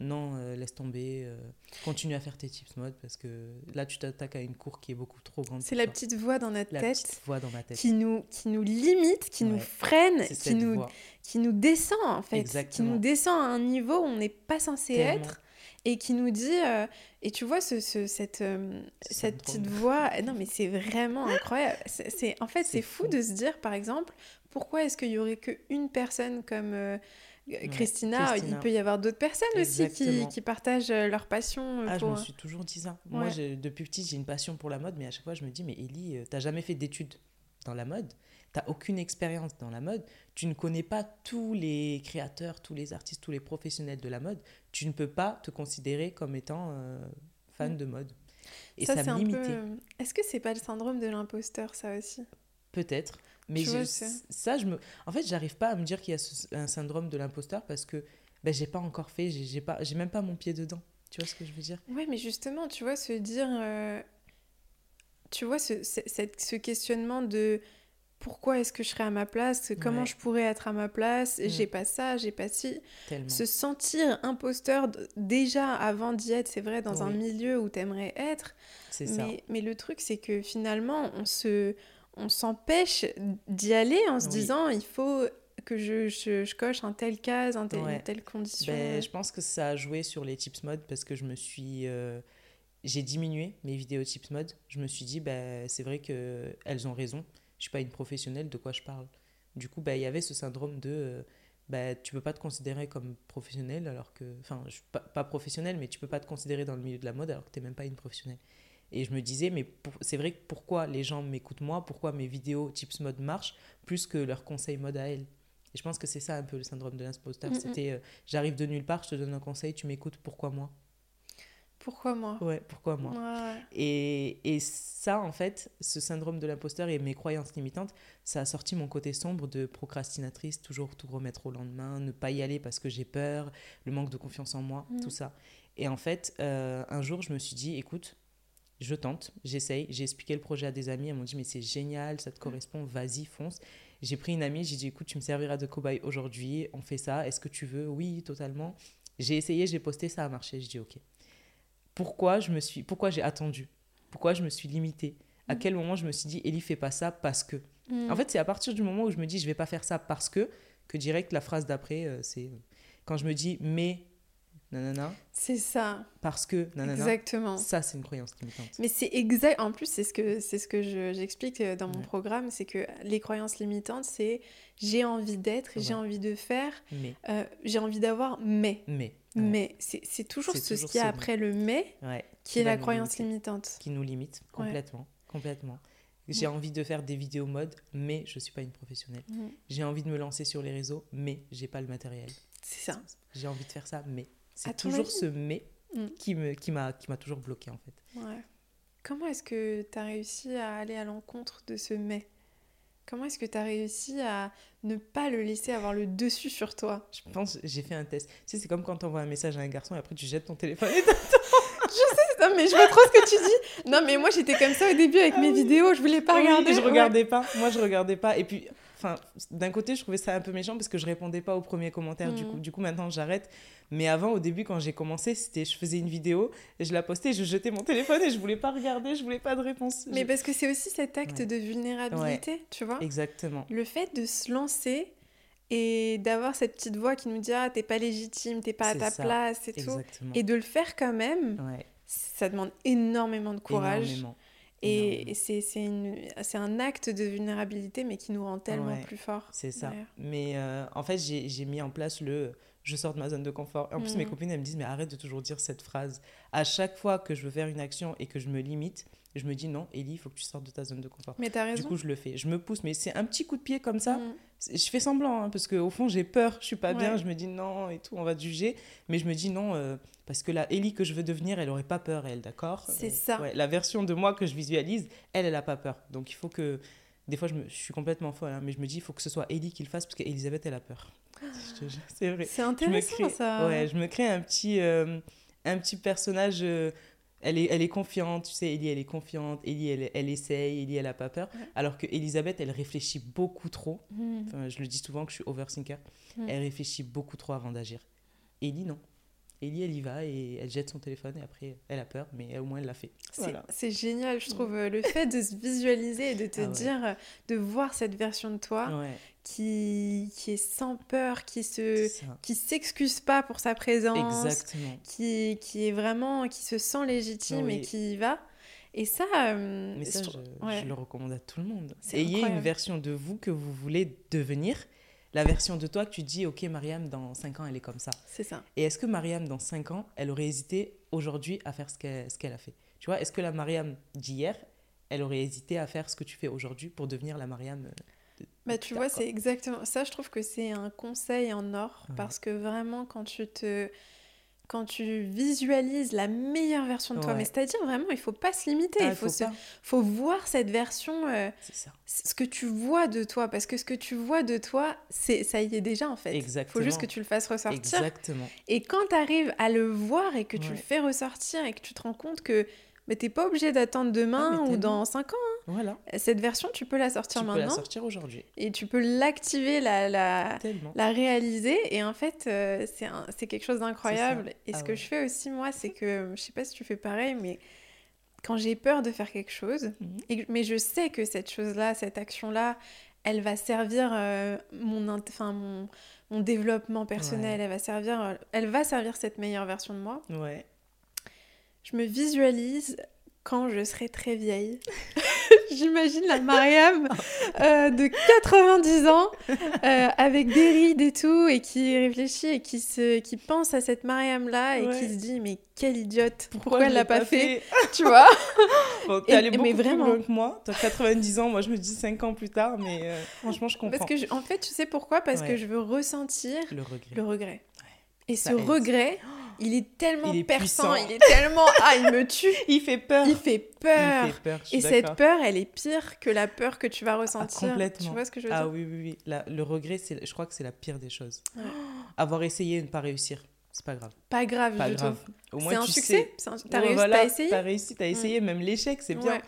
non euh, laisse tomber, euh, continue à faire tes tips mode parce que là tu t'attaques à une cour qui est beaucoup trop grande. C'est la petite voix dans notre la tête petite voix dans ma tête. qui nous, qui nous limite, qui nous freine, qui nous, voix. qui nous descend en fait, qui nous descend à un niveau où on n'est pas censé Tellement. être et qui nous dit euh, et tu vois ce, ce- cette euh, Ce cette petite voix non mais c'est vraiment incroyable c'est en fait C'est c'est fou, fou. de se dire par exemple pourquoi est-ce qu'il y aurait qu'une personne comme euh, Christina, Christina. il peut y avoir d'autres personnes aussi qui, partagent euh, leur passion euh, Ah, je me suis toujours dit ça. Moi, Ouais. depuis petite, j'ai une passion pour la mode, mais à chaque fois, je me dis, mais Ellie, euh, t'as jamais fait d'études dans la mode, t'as aucune expérience dans la mode, tu ne connais pas tous les créateurs, tous les artistes, tous les professionnels de la mode, tu ne peux pas te considérer comme étant euh, fan Mm. de mode. Et ça, ça, c'est me un limitait. peu euh, est-ce que c'est pas le syndrome de l'imposteur ça aussi? Peut-être. Mais vois, ça, je me... En fait, j'arrive pas à me dire qu'il y a ce- un syndrome de l'imposteur parce que ben, j'ai pas encore fait, j'ai pas... j'ai même pas mon pied dedans. Tu vois ce que je veux dire? Ouais, mais justement, tu vois, se dire. euh, tu vois, ce, ce- cette- ce questionnement de pourquoi est-ce que je serais à ma place? Comment Ouais. je pourrais être à ma place? Mm. J'ai pas ça, j'ai pas ci. Tellement. Se sentir imposteur déjà avant d'y être, c'est vrai, dans un milieu où t'aimerais être. C'est ça. Mais le truc, c'est que finalement, on se. On s'empêche d'y aller en se Oui. disant il faut que je, je, je coche un tel case, un tel, Ouais. une telle condition. Ben, je pense que ça a joué sur les tips mode parce que je me suis. euh, j'ai diminué mes vidéos tips mode. Je me suis dit, ben, c'est vrai qu'elles ont raison. Je suis pas une professionnelle, de quoi je parle Du coup, ben, il y avait ce syndrome de. ben, tu peux pas te considérer comme professionnel alors que. Enfin, je suis pas, pas professionnel, mais tu peux pas te considérer dans le milieu de la mode alors que tu même pas une professionnelle. Et je me disais, mais c'est vrai que pourquoi les gens m'écoutent moi? Pourquoi mes vidéos tips mode marchent plus que leurs conseils mode à elles? Et je pense que c'est ça un peu le syndrome de l'imposteur. Mm, mm. C'était. euh, J'arrive de nulle part, je te donne un conseil, tu m'écoutes, pourquoi moi? Pourquoi moi? Ouais, pourquoi moi? Ouais. et, et ça, en fait, ce syndrome de l'imposteur et mes croyances limitantes, ça a sorti mon côté sombre de procrastinatrice, toujours tout remettre au lendemain, ne pas y aller parce que j'ai peur, le manque de confiance en moi, Mhm. tout ça. Et en fait, euh, un jour, je me suis dit, écoute, je tente, j'essaye, j'ai expliqué le projet à des amis, elles m'ont dit, mais c'est génial, ça te correspond, vas-y, fonce. J'ai pris une amie, j'ai dit, écoute, tu me serviras de cobaye aujourd'hui, on fait ça, est-ce que tu veux? Oui, totalement. J'ai essayé, j'ai posté, ça a marché, je dis, ok. Pourquoi je me suis, pourquoi j'ai attendu? Pourquoi je me suis limitée? À Mm. quel moment je me suis dit, Ellie, fais pas ça parce que? Mm. En fait, c'est à partir du moment où je me dis, je vais pas faire ça parce que, que direct, la phrase d'après, euh, c'est euh, quand je me dis, mais, nanana, C'est ça, parce que, nanana, exactement. ça, c'est une croyance limitante. Mais c'est exact. En plus, c'est ce que c'est ce que je- j'explique euh, dans mon Ouais. programme, c'est que les croyances limitantes, c'est j'ai envie d'être, j'ai envie de faire, Mais, euh, j'ai envie d'avoir, mais. mais, ouais, Mais c'est toujours ce qu'il y a après le mais qui est la croyance limiter. limitante. qui nous limite complètement, complètement. J'ai envie de faire des vidéos mode, mais je suis pas une professionnelle. J'ai envie de me lancer sur les réseaux, mais j'ai pas le matériel. C'est ça. J'ai envie de faire ça, mais c'est toujours avis ce mais Mm. qui me qui m'a qui m'a toujours bloqué en fait. Ouais. Comment est-ce que tu as réussi à aller à l'encontre de ce mais? Comment est-ce que tu as réussi à ne pas le laisser avoir le dessus sur toi? Je pense j'ai fait un test. Tu sais, c'est comme quand tu envoies un message à un garçon et après tu jettes ton téléphone. et Non, mais je vois trop ce que tu dis. Non, mais moi j'étais comme ça au début avec mes vidéos, je voulais pas Oui, regarder. je Ouais. regardais pas. Moi, je regardais pas. Et puis, enfin, d'un côté, je trouvais ça un peu méchant parce que je répondais pas aux premiers commentaires. Du Mhm. coup, du coup, maintenant, j'arrête. Mais avant, au début, quand j'ai commencé, c'était, je faisais une vidéo, et je la postais, je jetais mon téléphone et je voulais pas regarder, je voulais pas de réponse. Mais Je- parce que c'est aussi cet acte Ouais. de vulnérabilité, tu vois. Exactement. Le fait de se lancer et d'avoir cette petite voix qui nous dit Ah, t'es pas légitime, t'es pas à ta ça. place et tout. Et de le faire quand même, Ouais, ça demande énormément de courage. énormément. Et, c'est un acte de vulnérabilité, mais qui nous rend tellement plus forts. C'est ça. Mais euh, en fait, j'ai mis en place le je sors de ma zone de confort. En plus, mes mm. copines, elles me disent, mais arrête de toujours dire cette phrase. À chaque fois que je veux faire une action et que je me limite, je me dis non, Ellie, il faut que tu sortes de ta zone de confort. Mais t'as raison. Du coup, je le fais. Je me pousse, mais c'est un petit coup de pied comme ça. Mm. Je fais semblant, hein, parce qu'au fond, j'ai peur, je suis pas bien. Je me dis non et tout, on va te juger. Mais je me dis non, euh, parce que la Ellie que je veux devenir, elle aurait pas peur, elle, d'accord? C'est euh, ça. la version de moi que je visualise, elle, elle a pas peur. Donc il faut que. Des fois, je, me... je suis complètement folle, hein, mais je me dis, il faut que ce soit Ellie qui le fasse, parce qu'Elisabeth, elle a peur. C'est vrai. C'est intéressant, ça. Ouais, je me crée un petit, euh, un petit personnage elle est, elle est confiante, tu sais, Ellie, elle est confiante, Ellie, elle, elle essaye, Ellie, elle a pas peur. Alors que Elisabeth, elle réfléchit beaucoup trop. Hmm. Enfin, je le dis souvent que je suis overthinker. Hmm. Elle réfléchit beaucoup trop avant d'agir. Ellie, non. Ellie, elle y va et elle jette son téléphone et après, elle a peur, mais au moins, elle l'a fait. C'est génial, je trouve, euh, le fait de se visualiser et de te ah dire, de voir cette version de toi qui, qui est sans peur, qui se qui s'excuse pas pour sa présence, Exactement. Qui, qui est vraiment, qui se sent légitime et qui y va. Et ça, euh, mais ça, je, le recommande à tout le monde. Ayez une version de vous que vous voulez devenir la version de toi que tu dis, ok, Mariam, dans 5 ans, elle est comme ça. C'est ça. Et est-ce que Mariam, dans 5 ans, elle aurait hésité aujourd'hui à faire ce qu'elle, ce qu'elle a fait? Tu vois, est-ce que la Mariam d'hier, elle aurait hésité à faire ce que tu fais aujourd'hui pour devenir la Mariam euh, bah, tu vois, c'est exactement ça. Je trouve que c'est un conseil en or parce que vraiment, quand tu te quand tu visualises la meilleure version de toi. Mais c'est-à-dire vraiment, il faut pas se limiter. Ah, il faut, faut, voir cette version, euh, ce que tu vois de toi. Parce que ce que tu vois de toi, c'est ça y est déjà en fait. Il faut juste que tu le fasses ressortir. Exactement. Et quand tu arrives à le voir et que tu le fais ressortir et que tu te rends compte que mais t'es pas obligé d'attendre demain ou dans 5 ans. Hein. Voilà. Cette version, tu peux la sortir maintenant. Tu peux la sortir aujourd'hui. Et tu peux l'activer, la, la, la réaliser. Et en fait, euh, c'est quelque chose d'incroyable. Et ce ah que je fais aussi, moi, c'est que, je sais pas si tu fais pareil, mais quand j'ai peur de faire quelque chose, mhm. et, mais je sais que cette chose-là, cette action-là, elle va servir euh, mon, mon développement personnel, elle, va servir, euh, elle va servir cette meilleure version de moi. Ouais. Je me visualise quand je serai très vieille. J'imagine la Mariam euh, de 90 ans euh, avec des rides et tout et qui réfléchit et qui, se, qui pense à cette Mariam là et qui se dit mais quelle idiote pourquoi, elle l'a pas, fait, tu vois bon, t'es allée beaucoup mais vraiment... plus loin que moi. T'as 90 ans moi je me dis 5 ans plus tard mais euh, franchement je comprends. parce que en fait tu sais pourquoi? Parce que je veux ressentir le regret, le regret. et ce regret il est tellement il perçant, il est tellement ah, il me tue. il fait peur. Il fait peur. Il fait peur et cette peur, elle est pire que la peur que tu vas ressentir. Ah, complètement. Tu vois ce que je veux ah dire Ah oui oui oui, le regret c'est je crois que c'est la pire des choses. Avoir essayé et ne pas réussir. C'est pas grave. Pas grave, pas du grave. Au moins, c'est un succès. T'as réussi, t'as essayé. T'as réussi, t'as essayé. Même l'échec, c'est bien.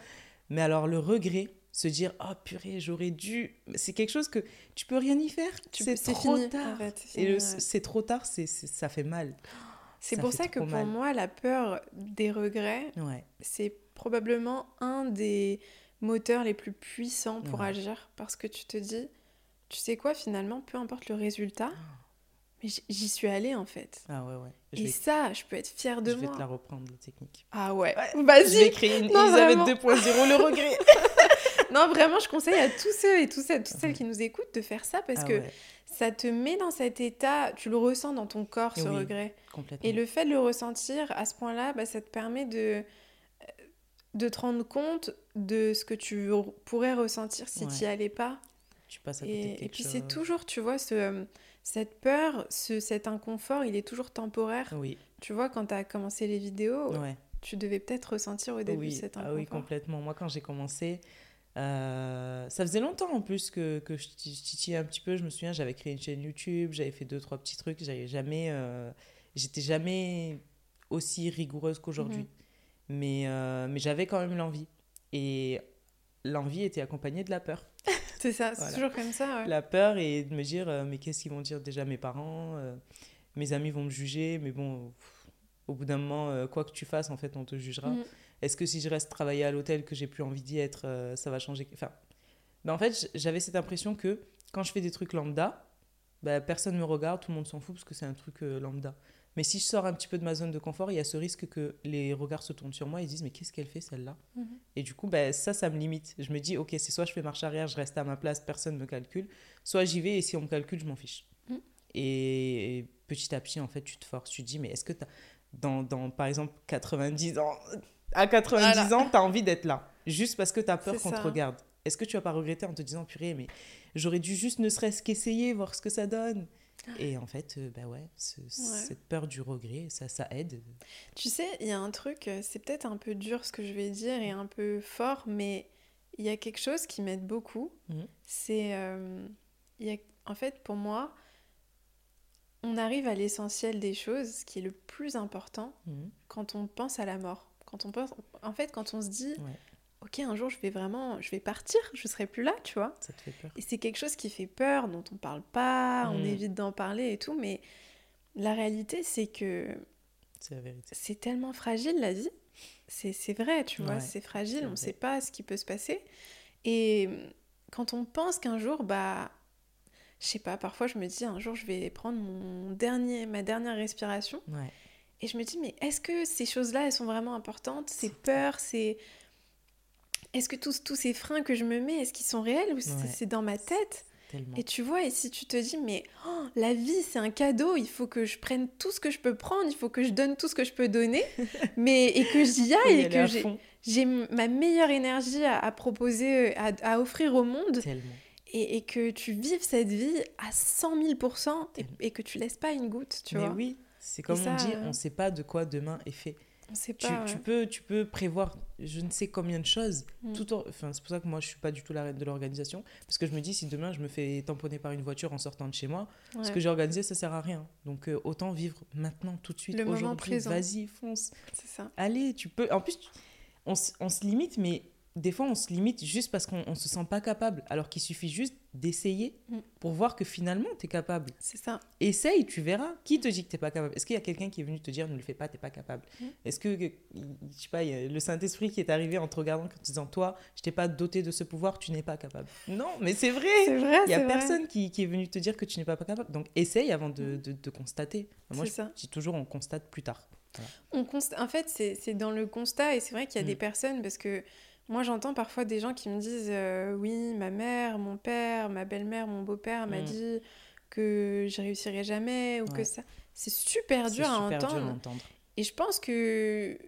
Mais alors, le regret, se dire oh purée j'aurais dû c'est quelque chose que tu peux rien y faire c'est trop tard et c'est trop tard c'est ça fait mal c'est pour ça que pour moi, la peur des regrets, c'est probablement un des moteurs les plus puissants pour agir. Parce que tu te dis, tu sais quoi, finalement, peu importe le résultat, mais j'y suis allée en fait. Ah ouais, ouais. Et ça, je peux être fière de moi. Je vais te la reprendre, la technique. Ah ouais, vas-y. Je vais créer une Elisabeth 2.0, le regret. non, vraiment, je conseille à tous ceux et toutes celles, toutes celles qui nous écoutent de faire ça parce ah que ça te met dans cet état, tu le ressens dans ton corps, ce regret. Et le fait de le ressentir à ce point-là, bah, ça te permet de, de te rendre compte de ce que tu pourrais ressentir si tu n'y allais pas. Tu passes à côté et, et puis c'est toujours, tu vois, ce, cette peur, ce, cet inconfort, il est toujours temporaire. Oui. Tu vois, quand tu as commencé les vidéos, tu devais peut-être ressentir au début cet inconfort. Ah oui, complètement. Moi, quand j'ai commencé, euh, ça faisait longtemps en plus que, que je titillais un petit peu. Je me souviens, j'avais créé une chaîne YouTube, j'avais fait deux, trois petits trucs. J'avais jamais, euh, j'étais jamais aussi rigoureuse qu'aujourd'hui. Mhm. Mais, euh, mais j'avais quand même l'envie. Et l'envie était accompagnée de la peur. c'est ça, c'est toujours comme ça. La peur et de me dire, mais qu'est-ce qu'ils vont dire déjà mes parents Mes amis vont me juger, mais bon, au bout d'un moment, quoi que tu fasses, en fait, on te jugera. Mhm. Est-ce que si je reste travailler à l'hôtel, que j'ai plus envie d'y être, euh, ça va changer Enfin, ben en fait, j'avais cette impression que quand je fais des trucs lambda, ben personne ne me regarde, tout le monde s'en fout parce que c'est un truc euh, lambda. Mais si je sors un petit peu de ma zone de confort, il y a ce risque que les regards se tournent sur moi et disent mais qu'est-ce qu'elle fait celle-là? Mhm. Et du coup, ben, ça, ça me limite. Je me dis, ok, c'est soit je fais marche arrière, je reste à ma place, personne ne me calcule, soit j'y vais et si on me calcule, je m'en fiche. Mhm. Et petit à petit, en fait, tu te forces. Tu te dis, mais est-ce que tu dans, dans, par exemple, 90 ans, à 90 Voilà. ans, tu as envie d'être là, juste parce que tu as peur qu'on te regarde Est-ce que tu vas pas regretter en te disant, purée, mais j'aurais dû juste ne serait-ce qu'essayer, voir ce que ça donne? Et en fait, euh, bah ouais, ce- cette peur du regret, ça, ça aide. Tu sais, il y a un truc, euh, c'est peut-être un peu dur ce que je vais dire et un peu fort, mais il y a quelque chose qui m'aide beaucoup. Mhm. C'est, euh, il y a, en fait, pour moi, on arrive à l'essentiel des choses, ce qui est le plus important Mhm. quand on pense à la mort. Quand on pense, en fait, quand on se dit, Ouais, ok, un jour je vais vraiment, je vais partir, je serai plus là, tu vois. ça te fait peur. Et c'est quelque chose qui fait peur, dont on parle pas, on Mm. évite d'en parler et tout, mais la réalité, c'est que C'est la vérité. c'est tellement fragile la vie. C'est vrai, tu vois, Ouais, c'est fragile, on ne sait pas ce qui peut se passer. Et quand on pense qu'un jour, bah, je sais pas, parfois je me dis un jour je vais prendre mon dernier, ma dernière respiration Ouais. Et je me dis mais est-ce que ces choses-là elles sont vraiment importantes? Ces peurs, ces... Est-ce que tous, tous ces freins que je me mets, est-ce qu'ils sont réels ou c'est Ouais. c'est dans ma tête? Tellement. et tu vois, et si tu te dis, mais oh, la vie, c'est un cadeau, il faut que je prenne tout ce que je peux prendre, il faut que je donne tout ce que je peux donner, mais et que j'y aille, et que j'ai- ma meilleure énergie à, à proposer, à, à offrir au monde, et, et que tu vives cette vie à 100 000 et, et que tu laisses pas une goutte, tu Mais vois. oui, c'est comme ça, on dit, on ne sait pas de quoi demain est fait. On sait Tu, pas. tu ouais. peux, tu peux prévoir je ne sais combien de choses. Mm. Tout en- enfin, c'est pour ça que moi, je suis pas du tout la reine de l'organisation. Parce que je me dis, si demain, je me fais tamponner par une voiture en sortant de chez moi, ce que j'ai organisé, ça sert à rien. Donc, euh, autant vivre maintenant, tout de suite, aujourd'hui. Vas-y, fonce. c'est ça. Allez, tu peux. En plus, tu- on, se- on se limite, mais des fois, on se limite juste parce qu'on ne se sent pas capable. Alors qu'il suffit juste d'essayer Mm. pour voir que finalement, tu es capable. C'est ça. Essaye, tu verras. Qui te dit que tu n'es pas capable? Est-ce qu'il y a quelqu'un qui est venu te dire ne le fais pas, tu n'es pas capable? Mm. Est-ce que, je sais pas, y a le Saint-Esprit qui est arrivé en te regardant, en te disant Toi, je t'ai pas doté de ce pouvoir, tu n'es pas capable Non, mais c'est vrai C'est vrai, Il y a vrai. personne qui, qui est venu te dire que tu n'es pas capable. Donc essaye avant de, de, de constater. Moi, je ça. dis toujours on constate plus tard. On const- En fait, c'est c'est dans le constat, et c'est vrai qu'il y a Mm. des personnes, parce que moi j'entends parfois des gens qui me disent euh, Oui, ma mère, mon père, ma belle-mère, mon beau-père m'a Mm. dit que je réussirai jamais, ou que ça. C'est super dur à super dur à entendre. Et je pense que.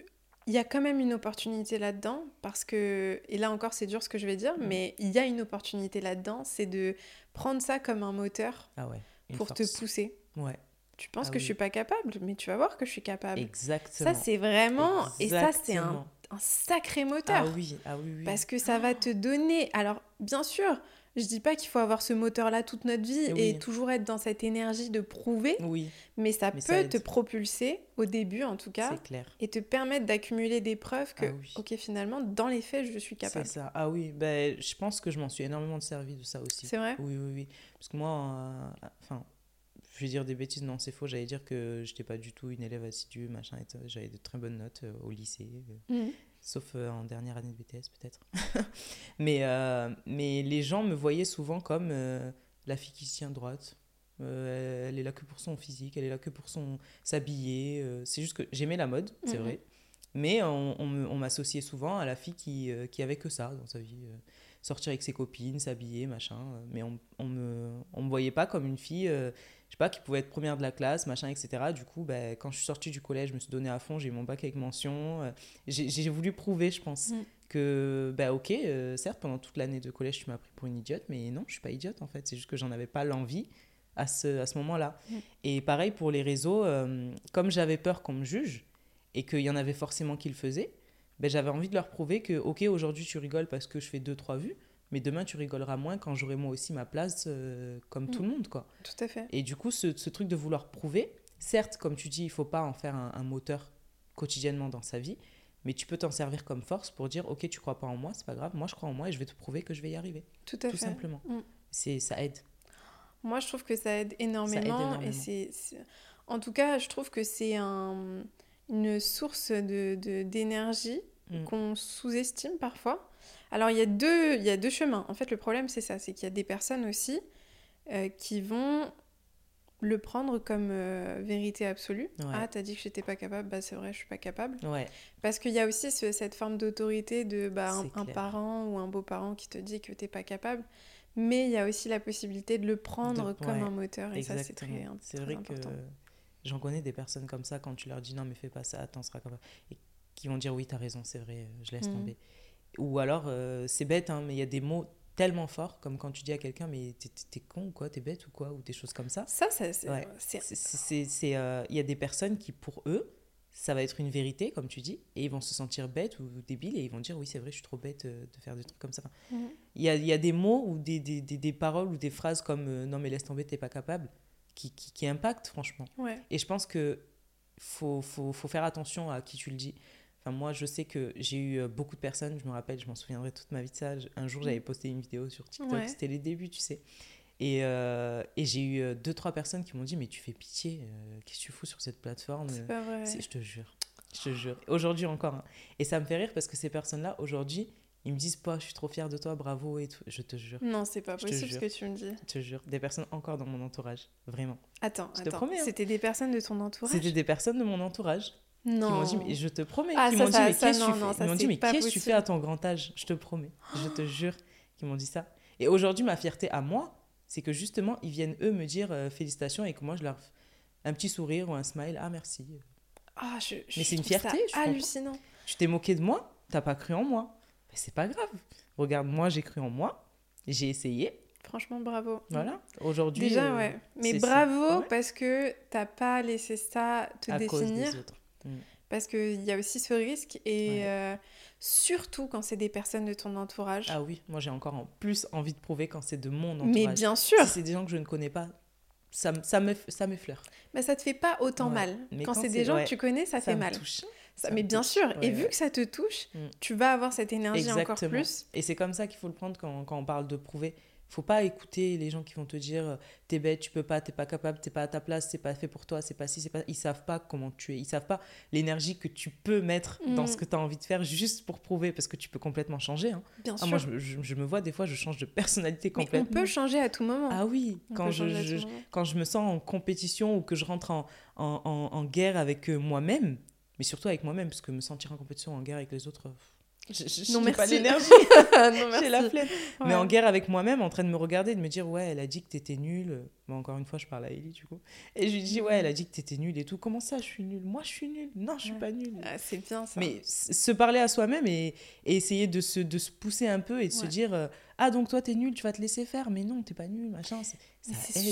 Il y a quand même une opportunité là-dedans, parce que, et là encore c'est dur ce que je vais dire, Mm. mais il y a une opportunité là-dedans, c'est de prendre ça comme un moteur Ah ouais. pour te pousser. Ouais, Tu penses Ah que oui. je suis pas capable, mais tu vas voir que je suis capable. exactement. Ça, c'est vraiment. Et ça, c'est un. Un sacré moteur. Ah oui, ah oui, oui. Parce que ça va te donner. Alors, bien sûr, je dis pas qu'il faut avoir ce moteur-là toute notre vie Oui. et toujours être dans cette énergie de prouver, Oui, mais ça Mais peut ça te propulser, au début en tout cas, c'est clair. et te permettre d'accumuler des preuves que, Ah oui. ok, finalement, dans les faits, je suis C'est capable. ça. Ah oui, ben, je pense que je m'en suis énormément servi de ça aussi. C'est vrai? Oui, oui, oui. Parce que moi, euh, enfin, je vais dire des bêtises, non, c'est faux. J'allais dire que j'étais pas du tout une élève assidue, machin. J'avais de très bonnes notes euh, au lycée, euh, Mhm. sauf euh, en dernière année de BTS peut-être. mais, mais les gens me voyaient souvent comme la fille qui se tient droite. Euh, elle est là que pour son physique, elle est là que pour son s'habiller. euh, c'est juste que j'aimais la mode, c'est Mhm. vrai. Mais on, on m'associait souvent à la fille qui, euh, qui avait que ça dans sa vie. sortir avec ses copines, s'habiller, machin. mais on, on, me, on me voyait pas comme une fille, sais pas, qui pouvait être première de la classe, machin, etc. Du coup, ben, quand je suis sortie du collège, je me suis donné à fond, j'ai eu mon bac avec mention. euh, j'ai voulu prouver, je pense, Mm. que, ben, ok, euh, certes, pendant toute l'année de collège, tu m'as pris pour une idiote, mais non, je suis pas idiote en fait. C'est juste que j'en avais pas l'envie à ce, à ce moment-là. Mm. Et pareil pour les réseaux, euh, comme j'avais peur qu'on me juge et qu'il y en avait forcément qui le faisaient, ben, j'avais envie de leur prouver que, ok, aujourd'hui tu rigoles parce que je fais deux, trois vues, mais demain tu rigoleras moins quand j'aurai moi aussi ma place euh, comme Mm. tout le monde, quoi. Tout à fait. Et du coup, ce, ce truc de vouloir prouver, certes, comme tu dis, il faut pas en faire un, un moteur quotidiennement dans sa vie, mais tu peux t'en servir comme force pour dire, ok, tu crois pas en moi, c'est pas grave, moi je crois en moi et je vais te prouver que je vais y arriver, Tout à tout fait. simplement. Mm. C'est ça aide. Moi, je trouve que ça aide énormément. énormément. Et c'est, En tout cas, je trouve que c'est un... une source de, de- d'énergie Mm. qu'on sous-estime parfois. Alors, il y, a deux... il y a deux chemins. En fait, le problème, c'est ça. C'est qu'il y a des personnes aussi euh, qui vont le prendre comme euh, vérité absolue. Ouais. Ah, t'as dit que j'étais pas capable, bah c'est vrai, je suis pas capable. Ouais, Parce qu'il y a aussi ce- cette forme d'autorité de bah, un, parent ou un beau-parent qui te dit que t'es pas capable. Mais il y a aussi la possibilité de le prendre De- comme ouais, un moteur. Et ça, c'est très. C'est vrai important. que j'en connais des personnes comme ça, quand tu leur dis non, mais fais pas ça, attends, on sera capable. Et qui vont dire oui, t'as raison, c'est vrai, je laisse Mhm. tomber. Ou alors, euh, c'est bête, hein, mais il y a des mots tellement forts, comme quand tu dis à quelqu'un, mais t'es- con ou quoi, t'es bête ou quoi, ou des choses comme ça. Ça, ça, c'est... Ouais. euh, Il y a des personnes qui, pour eux, ça va être une vérité, comme tu dis, et ils vont se sentir bêtes ou débiles, et ils vont dire oui, c'est vrai, je suis trop bête euh, de faire des trucs comme ça. Mhm. Il y a, y a des mots ou des, des, des, des paroles ou des phrases comme euh, non, mais laisse tomber, t'es pas capable, qui, qui, qui impactent, franchement. Ouais. Et je pense que faut, faut, faut faire attention à qui tu le dis. Enfin, moi, je sais que j'ai eu euh, beaucoup de personnes, je me rappelle, je m'en souviendrai toute ma vie de ça. Un jour, j'avais posté une vidéo sur TikTok, Ouais. c'était les débuts, tu sais. Et, euh, et j'ai eu euh, deux, trois personnes qui m'ont dit Mais tu fais pitié, euh, qu'est-ce que tu fous sur cette plateforme? C'est pas vrai. Je te jure, je te jure. Aujourd'hui encore. hein. Et ça me fait rire parce que ces personnes-là, aujourd'hui, ils me disent pas, je suis trop fière de toi, bravo et tout. Je te jure, Non, c'est pas possible ce que tu me dis. je te jure. Des personnes encore dans mon entourage, vraiment. Attends, Je te attends. hein. C'était des personnes de ton entourage? C'était des personnes de mon entourage Non. qui m'ont dit, mais je te promets, Ah, Ils m'ont dit, mais qu'est-ce que tu fais? à ton grand âge? Je te promets, je te jure qu'ils m'ont dit ça. Et aujourd'hui, ma fierté à moi, c'est que justement, ils viennent eux me dire euh, félicitations et que moi, je leur un petit sourire ou un smile, ah merci. Ah, je, je Mais c'est une fierté, je comprends. hallucinant. Tu t'es moqué de moi, t'as pas cru en moi? Mais c'est pas grave. Regarde, moi, j'ai cru en moi, j'ai essayé, Franchement, bravo. voilà. Aujourd'hui, Déjà, euh, ouais. Mais bravo parce que t'as pas laissé ça te à cause définir. des autres. Parce qu'il y a aussi ce risque. Et Ouais. euh, surtout quand c'est des personnes de ton entourage. Ah oui, moi j'ai encore en plus envie de prouver quand c'est de mon entourage. Mais bien sûr, Si c'est des gens que je ne connais pas, ça, me- ça me ça m'effleure. mais ça te fait pas autant Ouais. mal. Mais Quand quand c'est des gens ouais, que tu connais, ça, fait me mal. touche. Ça- mais me bien touche. sûr. et vu que ça te touche, Mm. tu vas avoir cette énergie encore plus. Et c'est comme ça qu'il faut le prendre quand, quand on parle de prouver. Faut pas écouter les gens qui vont te dire euh, t'es bête, tu peux pas, t'es pas capable, t'es pas à ta place, c'est pas fait pour toi, c'est pas si, c'est pas. Ils savent pas comment tu es, ils savent pas l'énergie que tu peux mettre dans Mm. ce que tu as envie de faire juste pour prouver, parce que tu peux complètement changer. hein. Bien Ah, sûr. moi, je, je- je me vois des fois, je change de personnalité mais on complètement. peut changer à tout moment. Ah oui, On quand je, quand je me sens en compétition ou que je rentre en, en, en- en guerre avec euh, moi-même, mais surtout avec moi-même, parce que me sentir en compétition, en guerre avec les autres, pff, je- je- Non, pas merci. l'énergie, non, j'ai la flemme. Mais en guerre avec moi-même, en train de me regarder, et de me dire, ouais, elle a dit que t'étais nulle. Bon, encore une fois, je parle à Ellie, du coup. Et je lui dis, ouais, elle a dit que t'étais nulle et tout. Comment ça, je suis nulle? Moi, je suis nulle. Non, je suis Ouais. pas nulle. Ah, c'est bien ça. Mais se parler à soi-même et, et essayer de se, de se pousser un peu et de se dire euh, Ah, donc toi, t'es nul, tu vas te laisser faire. Mais non, t'es pas nul, machin. c'est-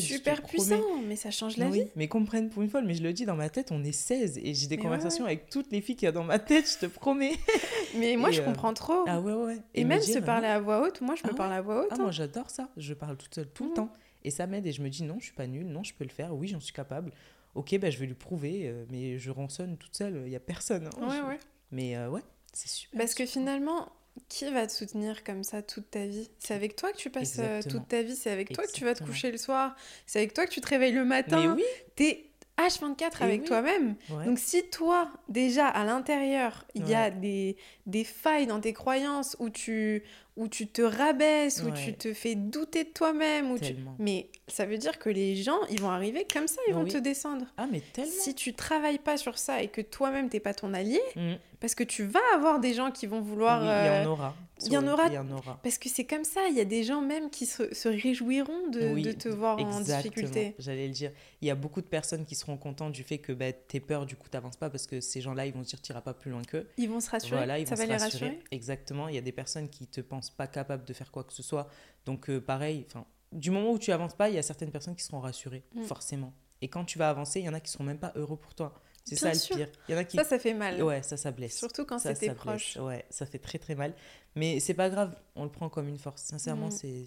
super promets. puissant, mais ça change la Oui, vie. mais comprennent pour une fois, mais je le dis dans ma tête, on est 16 et j'ai des Mais conversations avec toutes les filles qu'il y a dans ma tête, je te promets. Mais moi, Et, je euh, comprends trop. Ah ouais, ouais. et me même dire, se parler à voix haute, moi, je me Ah ouais parle à voix haute. Ah, hein. moi j'adore ça. Je parle toute seule tout le temps. Et ça m'aide et je me dis non, je suis pas nulle, non, je peux le faire, oui, j'en suis capable. Ok, ben, je vais lui prouver, euh, mais je rançonne toute seule, il n'y a personne. hein. Ouais, Je- ouais. Mais euh, ouais, c'est super. Parce que finalement, qui va te soutenir comme ça toute ta vie? C'est avec toi que tu passes euh, Exactement. toute ta vie, c'est avec toi que tu vas te coucher le soir, c'est avec toi que tu te réveilles le matin. Mais oui, T'es H24 Et avec oui. toi-même. ouais. Donc si toi, déjà à l'intérieur, il y a des, des failles dans tes croyances où tu, où tu te rabaisses, où Ouais. tu te fais douter de toi-même, où tu... mais ça veut dire que les gens, ils vont arriver comme ça, ils vont Oui. te descendre. Ah, mais tellement. Si tu travailles pas sur ça et que toi-même t'es pas ton allié, Mm. parce que tu vas avoir des gens qui vont vouloir. Oui, il y euh, en aura. il y en aura- Il y en aura. Parce que c'est comme ça, il y a des gens même qui se, se réjouiront de, Oui, de te voir en difficulté. J'allais le dire. Il y a beaucoup de personnes qui seront contentes du fait que bah, tes peurs, du coup, t'avances pas parce que ces gens-là, ils vont se dire, t'iras pas plus loin qu'eux. Ils vont se rassurer, Voilà, ils ça vont va se les rassurer. rassurer. Exactement. Il y a des personnes qui te pensent pas capables de faire quoi que ce soit. Donc, euh, pareil, enfin, du moment où tu avances pas, il y a certaines personnes qui seront rassurées, Mm. forcément. Et quand tu vas avancer, il y en a qui seront même pas heureux pour toi. C'est ça sûr. le pire. Il y en a qui. Ça, ça fait mal. Ouais, ça, ça blesse. Surtout quand c'est tes proches. Ouais, ça fait très très mal. Mais c'est pas grave, on le prend comme une force. Sincèrement, Mm. c'est,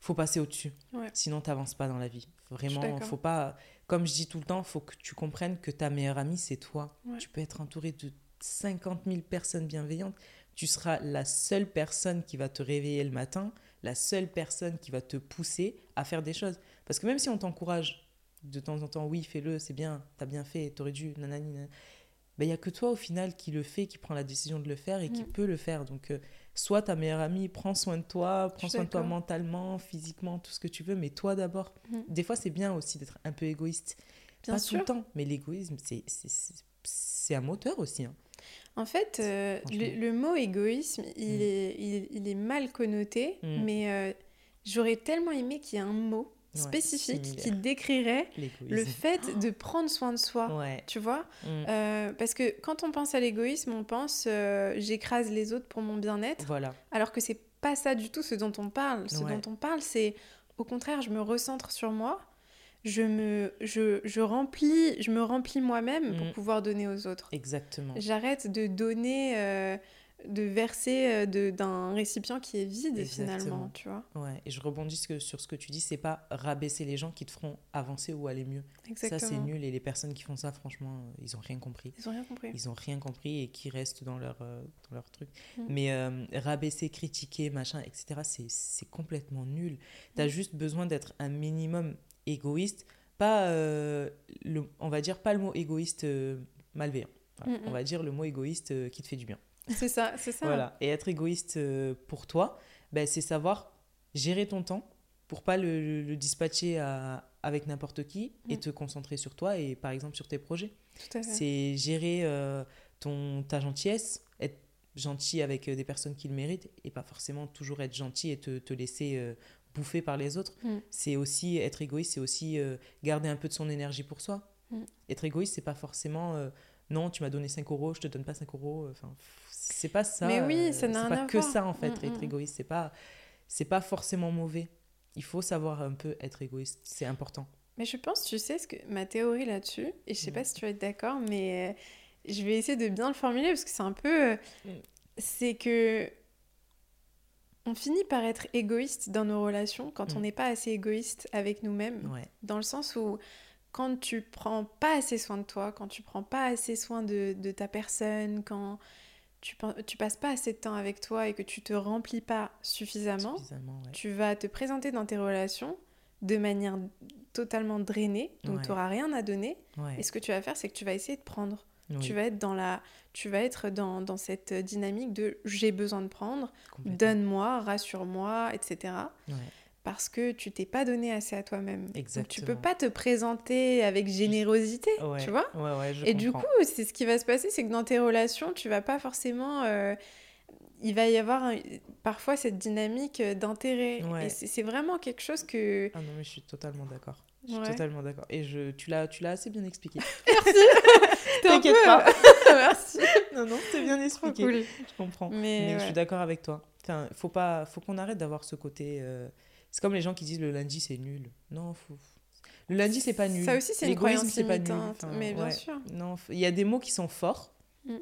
faut passer au-dessus. Ouais. Sinon, t'avances pas dans la vie. Vraiment, faut pas. Comme je dis tout le temps, faut que tu comprennes que ta meilleure amie, c'est toi. Ouais. Tu peux être entouré de 50 000 personnes bienveillantes. Tu seras la seule personne qui va te réveiller le matin, la seule personne qui va te pousser à faire des choses. Parce que même si on t'encourage de temps en temps, oui, fais-le, c'est bien, t'as bien fait, t'aurais dû, nanani, nanana. Ben, il n'y a que toi au final qui le fait, qui prend la décision de le faire et qui Mm. peut le faire. Donc, euh, Sois ta meilleure amie, prends soin de toi, prends soin de toi mentalement, physiquement, tout ce que tu veux, mais toi d'abord. Mm. Des fois, c'est bien aussi d'être un peu égoïste. Bien Pas tout le temps, mais l'égoïsme, c'est un moteur aussi. Hein. En fait, euh, le, mot égoïsme, il, mm. est, il, est mal connoté, mm. mais euh, j'aurais tellement aimé qu'il y ait un mot spécifique qui décrirait le fait de prendre soin de soi. Tu vois? Mm. euh, Parce que quand on pense à l'égoïsme, on pense j'écrase les autres pour mon bien-être. Voilà. Alors que c'est pas ça du tout ce dont on parle. Ce dont on parle, c'est au contraire, je me recentre sur moi. Je me, je, je remplis, je me remplis moi-même pour mm. pouvoir donner aux autres. Exactement. J'arrête de donner euh, de verser euh, d'un récipient qui est vide finalement, tu vois. Ouais, et je rebondis sur ce que tu dis, c'est pas rabaisser les gens qui te feront avancer ou aller mieux. Exactement. Ça c'est nul et les personnes qui font ça, franchement, euh, ils ont rien compris. Ils ont rien compris. Ils ont rien compris et qui restent dans leur, dans leur truc. Mm. Mais rabaisser, critiquer, machin, etc., c'est complètement nul. Tu as mm. juste besoin d'être un minimum égoïste, pas, le, on va dire pas le mot égoïste malveillant. Mm, on va dire le mot égoïste qui te fait du bien. C'est ça, c'est ça. Voilà. Et être égoïste euh, pour toi, ben, c'est savoir gérer ton temps pour pas le, dispatcher avec n'importe qui et mm. te concentrer sur toi et par exemple sur tes projets. C'est gérer euh, ton, ta gentillesse, être gentil avec euh, des personnes qui le méritent et pas forcément toujours être gentil et te, te laisser bouffer par les autres. Mm. C'est aussi être égoïste, c'est aussi garder un peu de son énergie pour soi. Mm. Être égoïste, c'est pas forcément non, tu m'as donné 5 euros, je te donne pas 5 euros. Enfin, c'est pas ça. Mais oui, ça n'a pas que ça en fait, mm, être égoïste. C'est pas, c'est pas forcément mauvais. Il faut savoir un peu être égoïste, c'est important. Mais je pense, tu sais, ce que ma théorie là-dessus, et je sais pas si tu vas être d'accord, mais euh, je vais essayer de bien le formuler parce que c'est un peu. Euh. C'est que. On finit par être égoïste dans nos relations quand on n'est pas assez égoïste avec nous-mêmes. Dans le sens où quand tu prends pas assez soin de toi, quand tu prends pas assez soin de, de ta personne, quand tu, tu passes pas assez de temps avec toi et que tu te remplis pas suffisamment, tu vas te présenter dans tes relations de manière totalement drainée, donc tu n'auras rien à donner. Et ce que tu vas faire, c'est que tu vas essayer de prendre. Tu vas être dans la, tu vas être dans, dans cette dynamique de j'ai besoin de prendre, donne-moi, rassure-moi, etc parce que tu t'es pas donné assez à toi-même. Exactement. tu peux pas te présenter avec générosité, tu vois? Ouais, ouais, je Et du coup, c'est ce qui va se passer, c'est que dans tes relations, tu vas pas forcément... Euh, il va y avoir parfois cette dynamique d'intérêt. Et c'est vraiment quelque chose que... Ah non, mais je suis totalement d'accord. Je suis totalement d'accord. Et je, tu l'as assez bien expliqué. Merci T'inquiète pas. Merci. Non, non, c'est bien expliqué. Cool. Je comprends. Mais, je suis d'accord avec toi. Enfin, faut pas, faut qu'on arrête d'avoir ce côté... Euh, c'est comme les gens qui disent le lundi c'est nul. Non, faut... le lundi c'est pas nul. Ça aussi c'est une croyance c'est pas nul. mais bien sûr. Non, il y a des mots qui sont forts, mm.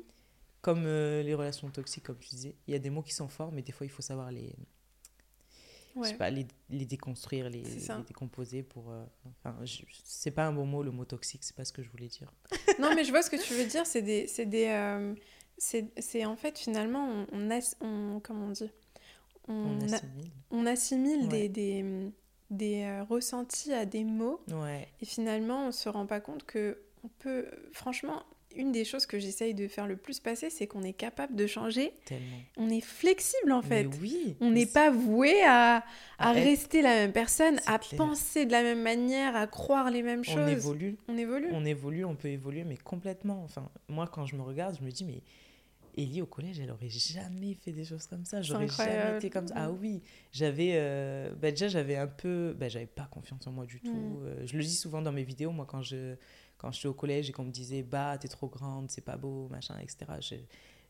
Comme euh, les relations toxiques, comme tu disais. Il y a des mots qui sont forts, mais des fois il faut savoir les, je sais pas, les, les déconstruire, les, décomposer pour. Euh, enfin, c'est pas un bon mot le mot toxique, c'est pas ce que je voulais dire. non, mais je vois ce que tu veux dire. C'est des, c'est des, euh, c'est en fait finalement on, on, on comment on dit? On, assimile, des, des, des euh, ressentis à des mots. Et finalement, on se rend pas compte que on peut. Franchement, une des choses que j'essaye de faire le plus passer, c'est qu'on est capable de changer. On est flexible en fait. oui, on n'est pas voué à, à, rester la même personne, à penser de la même manière, à croire les mêmes choses. On évolue. On évolue. On évolue, on peut évoluer, mais complètement. Enfin, moi, quand je me regarde, je me dis, mais Ellie au collège, elle aurait jamais fait des choses comme ça. J'aurais jamais été comme ça. Ah oui, j'avais euh, bah, déjà j'avais un peu, bah, j'avais pas confiance en moi du tout. Mm. Euh, je le dis souvent dans mes vidéos, moi quand je quand j'étais au collège et qu'on me disait bah t'es trop grande, c'est pas beau, machin, etc. Je,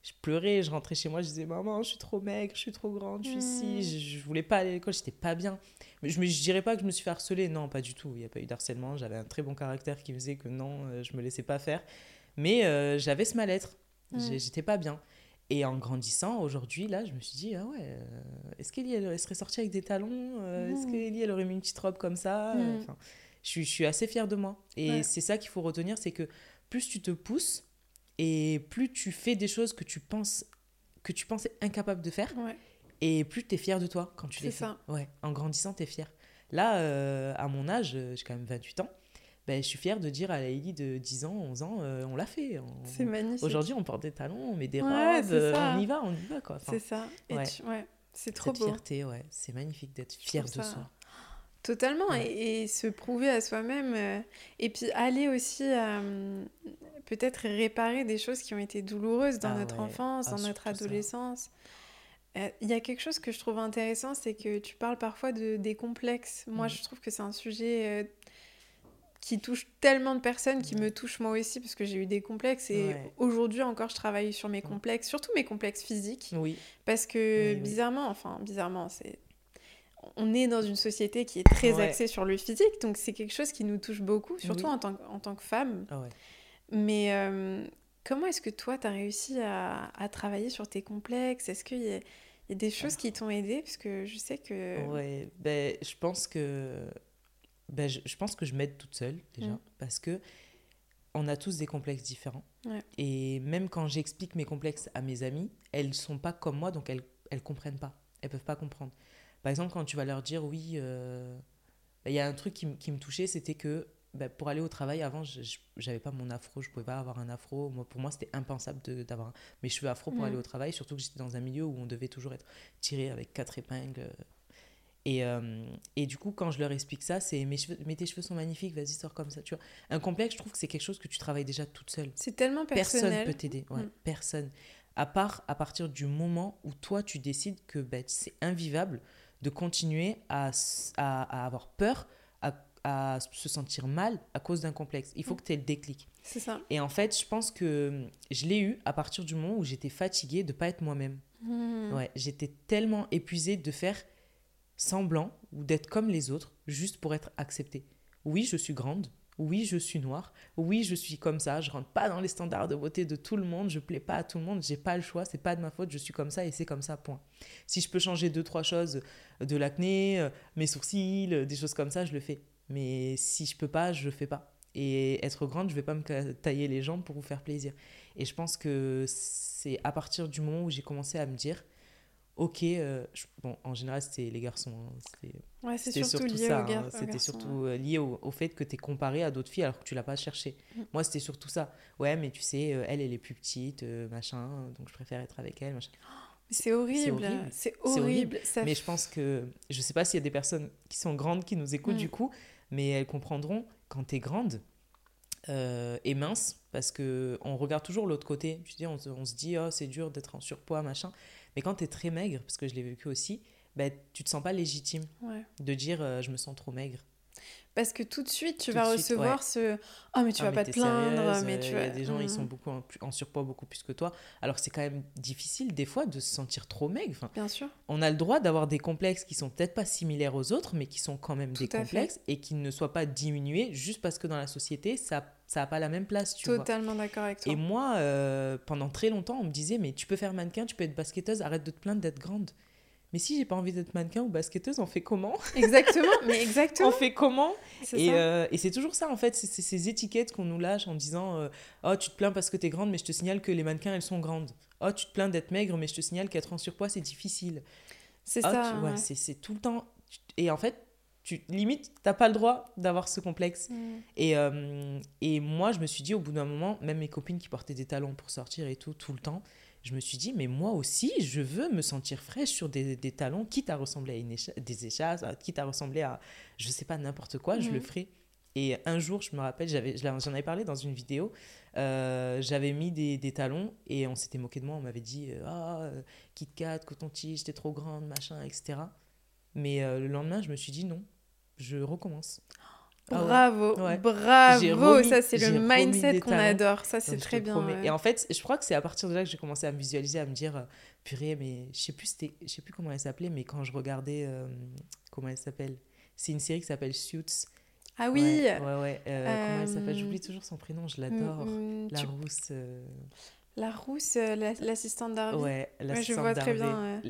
je, pleurais, je rentrais chez moi, je disais maman, je suis trop maigre, je suis trop grande, je suis si, mm. je, je, voulais pas aller à l'école, j'étais pas bien. Mais je, me, je dirais pas que je me suis fait harceler, non, pas du tout. Il n'y a pas eu d'harcèlement. J'avais un très bon caractère qui faisait que non, euh, je me laissais pas faire. Mais j'avais ce mal-être Mm. J'étais pas bien. Et en grandissant, aujourd'hui, là, je me suis dit, ah ouais, euh, est-ce qu'Elie, elle, serait sortie avec des talons euh, Est-ce mm. qu'Elie, elle aurait mis une petite robe comme ça mm. enfin, je, suis assez fière de moi. Et c'est ça qu'il faut retenir, c'est que plus tu te pousses et plus tu fais des choses que tu penses que tu pensais incapable de faire, et plus tu es fière de toi quand tu les fais. Ça. Ouais, en grandissant, tu es fière. Là, euh, à mon âge, j'ai quand même 28 ans, ben, je suis fière de dire à la de 10 ans, 11 ans, euh, on l'a fait. C'est magnifique. Aujourd'hui, on porte des talons, on met des robes, euh, on y va, on y va. quoi. c'est ça. ouais. C'est trop Cette fierté, ouais. C'est magnifique d'être fier de soi. Totalement. Et, se prouver à soi-même. Euh, et puis aller aussi peut-être réparer des choses qui ont été douloureuses dans ah notre enfance, ah, dans notre adolescence. Il y a quelque chose que je trouve intéressant, c'est que tu parles parfois de, des complexes. Moi, mmh. je trouve que c'est un sujet qui touche tellement de personnes, qui me touche moi aussi, parce que j'ai eu des complexes. Et aujourd'hui encore, je travaille sur mes complexes, surtout mes complexes physiques. Oui. Parce que bizarrement, enfin, bizarrement, c'est. On est dans une société qui est très axée sur le physique, donc c'est quelque chose qui nous touche beaucoup, surtout en, tant, en tant que femme. Ah Mais euh, comment est-ce que toi, tu as réussi à, à, travailler sur tes complexes? Est-ce qu'il y, y, a des choses qui t'ont aidé? Parce que je sais que... Ouais, ben, je pense que ben, je, pense que je m'aide toute seule déjà, mm. parce que on a tous des complexes différents. Et même quand j'explique mes complexes à mes amis, elles sont pas comme moi, donc elles elles comprennent pas, elles peuvent pas comprendre. Par exemple, quand tu vas leur dire oui, euh, ben, il y a un truc qui, qui me touchait, c'était que ben, pour aller au travail, avant, je n'avais pas mon afro, je pouvais pas avoir un afro. Moi, pour moi, c'était impensable d'avoir mes cheveux afro pour mm. aller au travail, surtout que j'étais dans un milieu où on devait toujours être tiré avec quatre épingles et, euh, et, du coup, quand je leur explique ça, c'est mes, cheveux, tes cheveux sont magnifiques, vas-y, sors comme ça. Tu vois. Un complexe, je trouve que c'est quelque chose que tu travailles déjà toute seule. C'est tellement personnel. Personne peut t'aider. Ouais, mm. Personne. À part à partir du moment où toi, tu décides que ben, c'est invivable de continuer à, à, avoir peur, à, à, se sentir mal à cause d'un complexe. Il faut mm. que tu aies le déclic. C'est ça. Et en fait, je pense que je l'ai eu à partir du moment où j'étais fatiguée de ne pas être moi-même. Mm. Ouais, j'étais tellement épuisée de faire semblant ou d'être comme les autres juste pour être acceptée. Oui, je suis grande. Oui, je suis noire. Oui, je suis comme ça. Je rentre pas dans les standards de beauté de tout le monde. Je plais pas à tout le monde. J'ai pas le choix. C'est pas de ma faute. Je suis comme ça et c'est comme ça. Point. Si je peux changer deux trois choses, de l'acné, euh, mes sourcils, euh, des choses comme ça, je le fais. Mais si je peux pas, je le fais pas. Et être grande, je vais pas me tailler les jambes pour vous faire plaisir. Et je pense que c'est à partir du moment où j'ai commencé à me dire ok, euh, bon, en général, c'était les garçons. Hein, ouais, c'était surtout, lié ça. Hein, c'était surtout euh, lié au, au, fait que tu es comparé à d'autres filles alors que tu l'as pas cherché. Mm. Moi, c'était surtout ça. Ouais, mais tu sais, euh, elle, elle est plus petite, machin, donc je préfère être avec elle, machin. C'est horrible, c'est horrible. Mais je pense que, je sais pas s'il y a des personnes qui sont grandes qui nous écoutent mm. du coup, mais elles comprendront quand tu es grande et mince, parce que on regarde toujours l'autre côté. Tu dis, on, on se dit, oh, c'est dur d'être en surpoids, machin. Mais quand tu es très maigre, parce que je l'ai vécu aussi, bah, tu te sens pas légitime de dire euh, je me sens trop maigre. Parce que tout de suite, tu vas recevoir ce Oh, mais tu vas pas te plaindre. Mais tu Il y a des gens, ils sont mm. beaucoup en, surpoids, beaucoup plus que toi. Alors c'est quand même difficile, des fois, de se sentir trop maigre. Enfin, Bien sûr. On a le droit d'avoir des complexes qui sont peut-être pas similaires aux autres, mais qui sont quand même des complexes et qui ne soient pas diminués juste parce que dans la société, ça ça n'a pas la même place, tu Totalement d'accord avec toi. Et moi, euh, pendant très longtemps, on me disait, mais tu peux faire mannequin, tu peux être basketteuse, arrête de te plaindre d'être grande. Mais si j'ai pas envie d'être mannequin ou basketteuse, on fait comment? Exactement, mais exactement. on fait comment? Et, euh, et c'est toujours ça, en fait, c'est ces étiquettes qu'on nous lâche en disant, euh, oh, tu te plains parce que tu es grande, mais je te signale que les mannequins, elles sont grandes. Oh, tu te plains d'être maigre, mais je te signale qu'être en surpoids, c'est difficile. C'est oh, ça. ouais. C'est tout le temps. Et en fait, tu limite t'as pas le droit d'avoir ce complexe mm. et, euh, et moi je me suis dit au bout d'un moment même mes copines qui portaient des talons pour sortir et tout tout le temps je me suis dit mais moi aussi je veux me sentir fraîche sur des, des talons quitte à ressembler à une des échasses quitte à ressembler à je sais pas n'importe quoi je le ferai. Et un jour je me rappelle j'avais j'en avais parlé dans une vidéo euh, j'avais mis des, des, talons et on s'était moqué de moi on m'avait dit ah oh, Kit Kat coton-tige t'es trop grande machin etc mais euh, le lendemain, je me suis dit non, je recommence. Ah bravo, bravo, ça c'est le mindset qu'on adore, ça c'est très bien. Et en fait, je crois que c'est à partir de là que j'ai commencé à me visualiser, à me dire, euh, purée, mais je sais plus, je sais plus comment elle s'appelait, mais quand je regardais, euh, comment elle s'appelle C'est une série qui s'appelle Suits. Ah oui. Ouais, ouais. comment elle s'appelle? J'oublie toujours son prénom, je l'adore. Mm, mm, la rousse. La rousse, l'assistante d'Harvey. Ouais, l'assistante Je vois très bien.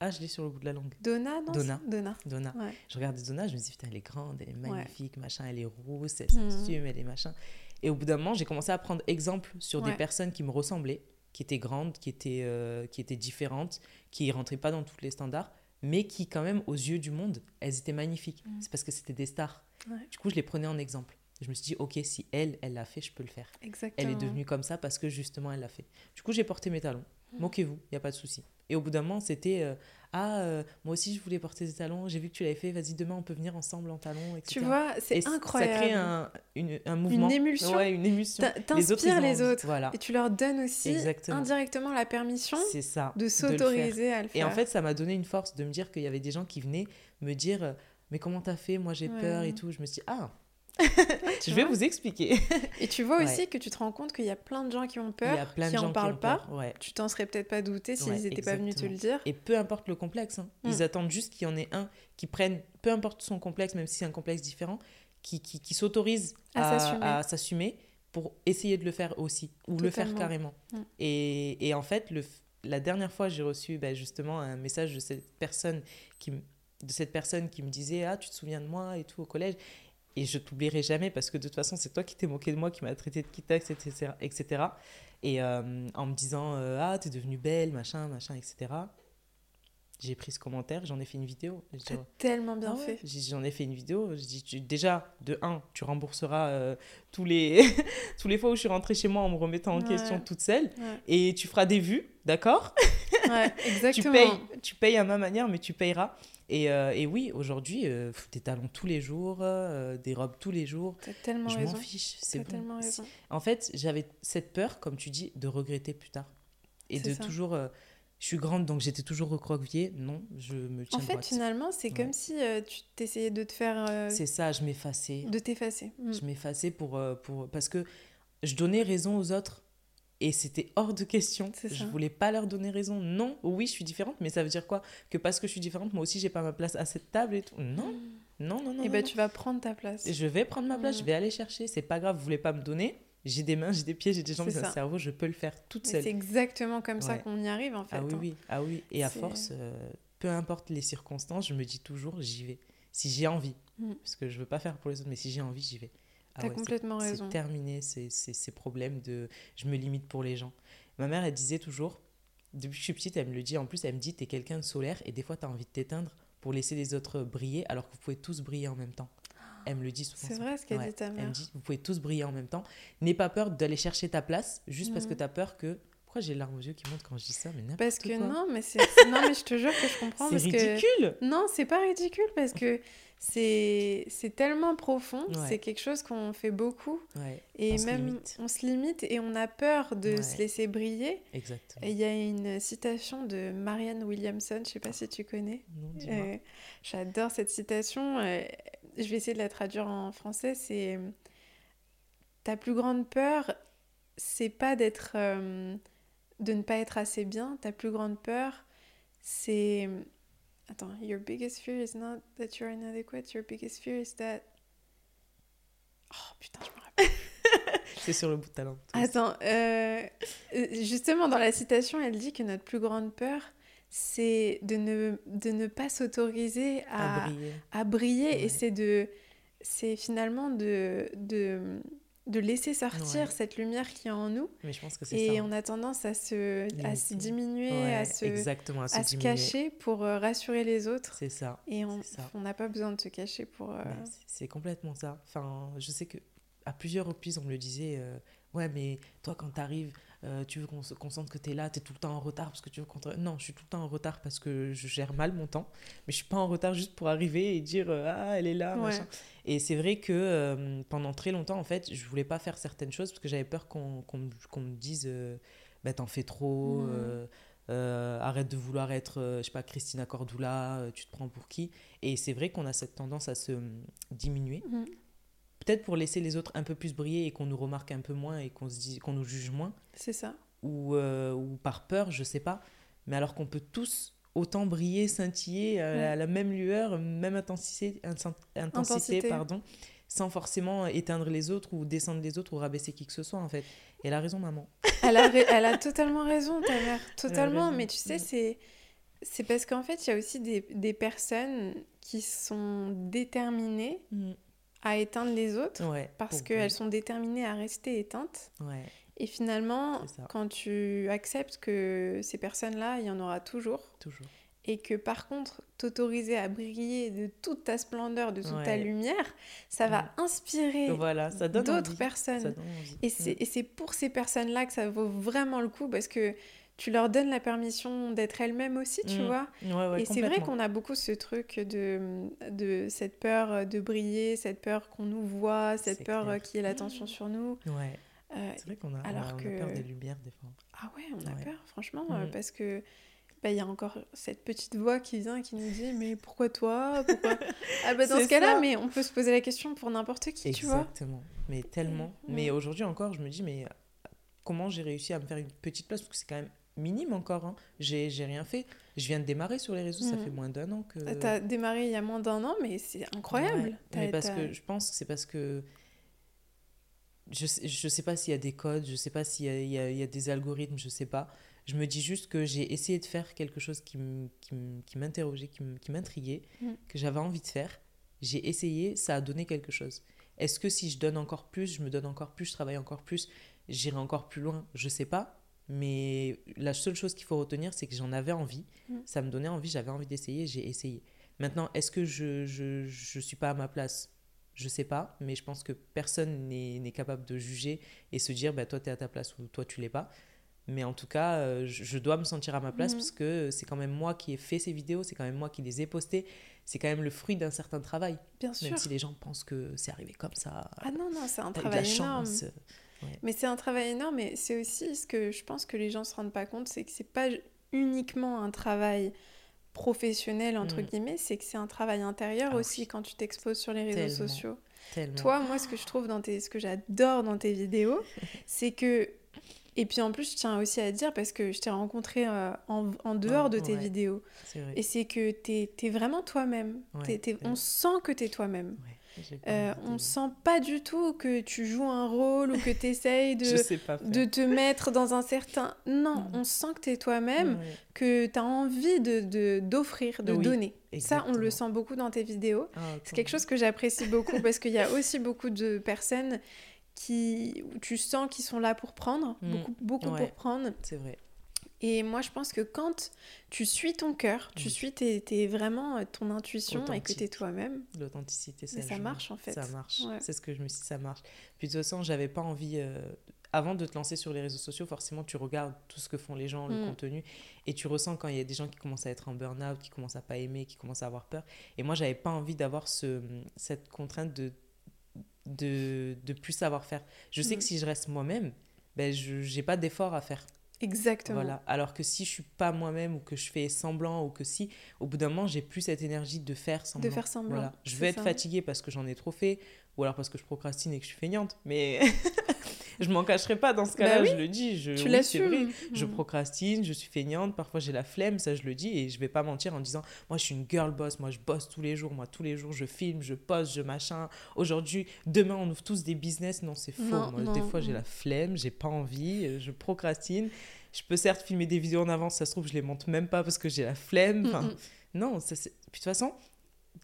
Ah, je l'ai sur le bout de la langue. Donna, non Donna. Donna. Donna. Je regardais Donna, je me dis, putain, elle est grande, elle est magnifique, machin, elle est rousse, elle s'assume, mhm. elle est machin. Et au bout d'un moment, j'ai commencé à prendre exemple sur des personnes qui me ressemblaient, qui étaient grandes, qui étaient, euh, qui étaient différentes, qui ne rentraient pas dans tous les standards, mais qui, quand même, aux yeux du monde, elles étaient magnifiques. Mhm. C'est parce que c'était des stars. Du coup, je les prenais en exemple. Je me suis dit, ok, si elle, elle l'a fait, je peux le faire. Elle est devenue comme ça parce que justement, elle l'a fait. Du coup, j'ai porté mes talons. Mm. Moquez-vous, il n'y a pas de souci. Et au bout d'un moment, c'était euh, Ah, euh, moi aussi, je voulais porter des talons. J'ai vu que tu l'avais fait. Vas-y, demain, on peut venir ensemble en talons. Etc. Tu vois, c'est incroyable. Ça crée un, une, un mouvement. Une émulsion. Ouais, une émulsion. T'inspires les autres. Voilà. Et tu leur donnes aussi indirectement la permission ça, de s'autoriser à le faire. Et en fait, ça m'a donné une force de me dire qu'il y avait des gens qui venaient me dire euh, Mais comment t'as fait? Moi, j'ai peur et tout. Je me suis dit Ah je vais vous expliquer. Et tu vois aussi que tu te rends compte qu'il y a plein de gens qui ont peur, qui n'en parlent pas. Ouais. Tu t'en serais peut-être pas douté s'ils n'étaient pas venus te le dire. Et peu importe le complexe, hein. ils mm. attendent juste qu'il y en ait un qui prenne, peu importe son complexe, même si c'est un complexe différent, qui, qui, qui s'autorise à, s'assumer pour essayer de le faire aussi, ou le faire carrément. Mm. Et, et, en fait, le, la dernière fois, j'ai reçu bah, justement un message de cette personne qui de cette personne qui me disait ah tu te souviens de moi et tout au collège? Et je t'oublierai jamais parce que de toute façon, c'est toi qui t'es moqué de moi, qui m'a traité de kitax, etc. etc. Et euh, en me disant euh, Ah, t'es devenue belle, machin, machin, etc. J'ai pris ce commentaire, j'en ai fait une vidéo. T'as tellement bien ah fait. J'en ai fait une vidéo. Je dis déjà, de un, tu rembourseras euh, tous, les tous les fois où je suis rentrée chez moi en me remettant en question toute seule. Et tu feras des vues, d'accord? Ouais, exactement. tu, payes, tu payes à ma manière, mais tu payeras. Et, euh, et oui, aujourd'hui, euh, des talons tous les jours, euh, des robes tous les jours. T'as tellement je raison. Je m'en fiche, c'est bon. Raison. En fait, j'avais cette peur, comme tu dis, de regretter plus tard. Et de toujours... je suis grande, donc j'étais toujours recroquevillée. Non, je me tiens En fait, finalement, c'est comme si tu t'essayais de te faire... C'est ça, je m'effaçais. De t'effacer. Mm. Je m'effaçais pour, pour... Parce que je donnais raison aux autres et c'était hors de question. Je voulais pas leur donner raison. Non, oui, je suis différente, mais ça veut dire quoi? Que parce que je suis différente, moi aussi, j'ai pas ma place à cette table et tout. Non, non, non, non. Et ben, tu vas prendre ta place. je vais prendre ma place, je vais aller chercher. C'est pas grave, vous voulez pas me donner? J'ai des mains, j'ai des pieds, j'ai des jambes, j'ai un cerveau, je peux le faire toute seule. C'est exactement comme ça qu'on y arrive, en fait. Ah oui, hein. oui. Ah oui. Et à force, euh, peu importe les circonstances, je me dis toujours, j'y vais. Si j'ai envie. Mm. Parce que je veux pas faire pour les autres, mais si j'ai envie, j'y vais. Ah T'as complètement raison. C'est terminé ces, ces, ces, problèmes de je me limite pour les gens. Ma mère, elle disait toujours, depuis que je suis petite, elle me le dit, en plus, elle me dit, t'es quelqu'un de solaire et des fois, t'as envie de t'éteindre pour laisser les autres briller alors que vous pouvez tous briller en même temps. Elle me le dit souvent. C'est vrai ce qu'elle dit ta mère. Elle me dit, vous pouvez tous briller en même temps. N'aie pas peur d'aller chercher ta place juste parce que mhm. tu as peur que pourquoi j'ai les larmes aux yeux qui montent quand je dis ça mais Parce que non, mais c'est non mais je te jure que je comprends. C'est ridicule. Que... Non, c'est pas ridicule parce que c'est tellement profond, c'est quelque chose qu'on fait beaucoup. Et même on se limite et on a peur de se laisser briller. Exactement. Il y a une citation de Marianne Williamson, je sais pas si tu connais. Euh, j'adore cette citation. Euh, je vais essayer de la traduire en français. C'est ta plus grande peur, c'est pas d'être euh, de ne pas être assez bien. Ta plus grande peur, c'est Attends, your biggest fear is not that you're inadequate, your biggest fear is that. Oh putain, je me rappelle. C'est sur le bout de ta langue. Attends, euh, justement, dans la citation, elle dit que notre plus grande peur, c'est de ne, de ne pas s'autoriser à, à, briller. À briller Et c'est de. C'est finalement de, de de laisser sortir cette lumière qui est en nous. Mais je pense que c'est Et on a tendance à se, à se diminuer, à, se, exactement, à, se, cacher pour euh, rassurer les autres. C'est ça. Et on n'a pas besoin de se cacher pour... Euh, c'est complètement ça. Enfin, je sais que à plusieurs reprises, on me le disait, euh, ouais, mais toi, quand tu arrives, euh, tu veux qu'on se concentre que tu es là, tu es tout le temps en retard parce que tu veux qu'on Non, je suis tout le temps en retard parce que je gère mal mon temps, mais je suis pas en retard juste pour arriver et dire euh, ah, elle est là, machin. Et c'est vrai que euh, pendant très longtemps, en fait, je voulais pas faire certaines choses parce que j'avais peur qu'on me dise bah, t'en fais trop, mmh. arrête de vouloir être, je sais pas, Christina Cordula, tu te prends pour qui? Et c'est vrai qu'on a cette tendance à se diminuer. Mmh peut-être pour laisser les autres un peu plus briller et qu'on nous remarque un peu moins et qu'on se dit qu'on nous juge moins. C'est ça. Ou, euh, ou par peur, je sais pas. Mais alors qu'on peut tous autant briller, scintiller à, la même lueur, même intensité, intensité, pardon, sans forcément éteindre les autres ou descendre les autres ou rabaisser qui que ce soit en fait. Et elle a raison maman. elle, a elle a totalement raison ta mère, totalement. Mais tu sais, c'est c'est parce qu'en fait, il y a aussi des, des, personnes qui sont déterminées. Mm à éteindre les autres parce qu'elles sont déterminées à rester éteintes. Et finalement, quand tu acceptes que ces personnes-là, il y en aura toujours. Toujours. et que par contre t'autoriser à briller de toute ta splendeur, de toute ta lumière, ça va inspirer voilà, ça donne d'autres personnes. Et c'est pour ces personnes-là que ça vaut vraiment le coup parce que tu leur donnes la permission d'être elles-mêmes aussi, tu mm. vois. et c'est vrai qu'on a beaucoup ce truc de, de cette peur de briller, cette peur qu'on nous voit, cette peur qui est l'attention sur nous. Ouais. Euh, c'est vrai qu'on a, alors que... peur des lumières des fois. Ah ouais, on a peur, franchement, euh, mm. parce que bah, il y a encore cette petite voix qui vient et qui nous dit mais pourquoi toi pourquoi ah bah dans ce cas-là mais on peut se poser la question pour n'importe qui tu vois exactement mais tellement mais aujourd'hui encore je me dis mais comment j'ai réussi à me faire une petite place? Parce que c'est quand même minime encore. Hein. J'ai rien fait. Je viens de démarrer sur les réseaux, ça mhm. fait moins d'un an que. Ah, t'as démarré il y a moins d'un an, mais c'est incroyable. mais parce que je pense que c'est parce que. Je sais, je sais pas s'il y a des codes, je sais pas s'il y, y, y, a des algorithmes, je sais pas. Je me dis juste que j'ai essayé de faire quelque chose qui m'interrogeait, qui m'intriguait, mhm. que j'avais envie de faire. J'ai essayé, ça a donné quelque chose. Est-ce que si je donne encore plus, je me donne encore plus, je travaille encore plus, j'irai encore plus loin? Je sais pas. Mais la seule chose qu'il faut retenir, c'est que j'en avais envie. Mm. Ça me donnait envie, j'avais envie d'essayer, j'ai essayé. Maintenant, est-ce que je ne je, je, suis pas à ma place? Je sais pas, mais je pense que personne n'est capable de juger et se dire, bah, toi, tu es à ta place ou toi, tu l'es pas. Mais en tout cas, euh, je, dois me sentir à ma place mm. parce que c'est quand même moi qui ai fait ces vidéos, c'est quand même moi qui les ai postées. C'est quand même le fruit d'un certain travail. Bien sûr. Même si les gens pensent que c'est arrivé comme ça. Ah non, non, c'est un travail énorme. Chance. Mais c'est un travail énorme et c'est aussi ce que je pense que les gens ne se rendent pas compte, c'est que c'est pas uniquement un travail professionnel, entre mm. guillemets, c'est que c'est un travail intérieur ah aussi quand tu t'exposes sur les réseaux sociaux. Toi, moi, ce que je trouve dans tes... ce que j'adore dans tes vidéos, c'est que et puis en plus, je tiens aussi à dire, parce que je t'ai rencontré euh, en, en, dehors de tes vidéos, et c'est que tu es, vraiment toi-même. on sent que tu es toi-même. Euh, on sent pas du tout que tu joues un rôle ou que tu essayes de, de te mettre dans un certain... Non, on sent que tu es toi-même, que tu as envie de d'offrir, de, donner. Ça, on le sent beaucoup dans tes vidéos. Ah, c'est quelque chose que j'apprécie beaucoup parce qu'il y a aussi beaucoup de personnes qui, tu sens qu'ils sont là pour prendre, mm. beaucoup, beaucoup pour prendre. C'est vrai. Et moi, je pense que quand tu suis ton cœur, tu suis tes, vraiment euh, ton intuition et que tu es toi-même. L'authenticité, ça, ça marche en fait. Ça marche. C'est ce que je me suis dit, ça marche. Puis de toute façon, j'avais pas envie. Euh, avant de te lancer sur les réseaux sociaux, forcément, tu regardes tout ce que font les gens, le mm. contenu, et tu ressens quand il y a des gens qui commencent à être en burn-out, qui commencent à pas aimer, qui commencent à avoir peur. Et moi, j'avais pas envie d'avoir ce, cette contrainte de, de, de plus savoir faire. Je sais mm. que si je reste moi-même, ben, je n'ai pas d'effort à faire. Exactement. Voilà. Alors que si je suis pas moi-même ou que je fais semblant ou que si, au bout d'un moment, j'ai plus cette énergie de faire semblant. De faire semblant. Voilà. Je vais être fatiguée parce que j'en ai trop fait ou alors parce que je procrastine et que je suis feignante. Mais je m'en cacherai pas dans ce bah cas-là, je le dis. Je, tu oui, Je mm. procrastine, je suis feignante, parfois j'ai la flemme, ça je le dis et je vais pas mentir en disant moi je suis une girl boss, moi je bosse tous les jours, moi tous les jours je filme, je poste, je machin. Aujourd'hui, demain on ouvre tous des business. Non, c'est faux. moi, des fois j'ai la flemme, j'ai pas envie, euh, je procrastine. Je peux certes filmer des vidéos en avance, ça se trouve je les monte même pas parce que j'ai la flemme. Enfin, non, ça, Puis de toute façon,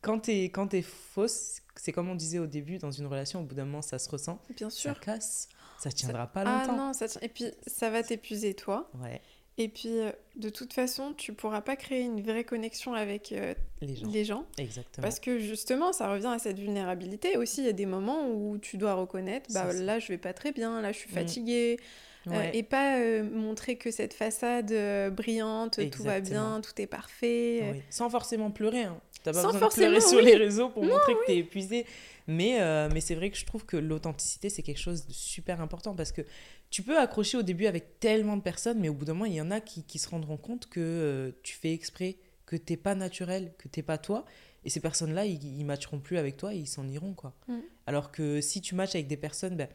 quand t'es quand es fausse, c'est comme on disait au début dans une relation, au bout d'un moment ça se ressent. Bien sûr. Ça casse. Ça tiendra pas longtemps. Ah non, ça Et puis, ça va t'épuiser, toi. Ouais. Et puis, euh, de toute façon, tu pourras pas créer une vraie connexion avec euh, les, gens. Exactement. Parce que justement, ça revient à cette vulnérabilité. Aussi, il y a des moments où tu dois reconnaître, bah là, je vais pas très bien, là, je suis mm. fatiguée. Euh, et pas montrer que cette façade brillante, tout va bien, tout est parfait. Sans forcément pleurer. Hein. T'as pas Sans besoin de pleurer sur les réseaux pour montrer que tu es épuisé. Mais, euh, mais c'est vrai que je trouve que l'authenticité, c'est quelque chose de super important parce que tu peux accrocher au début avec tellement de personnes, mais au bout d'un moment, il y en a qui, qui se rendront compte que euh, tu fais exprès, que t'es pas naturel, que t'es pas toi. Et ces personnes-là, ils, ne matcheront plus avec toi et ils s'en iront. quoi. Mm. Alors que si tu matches avec des personnes ben,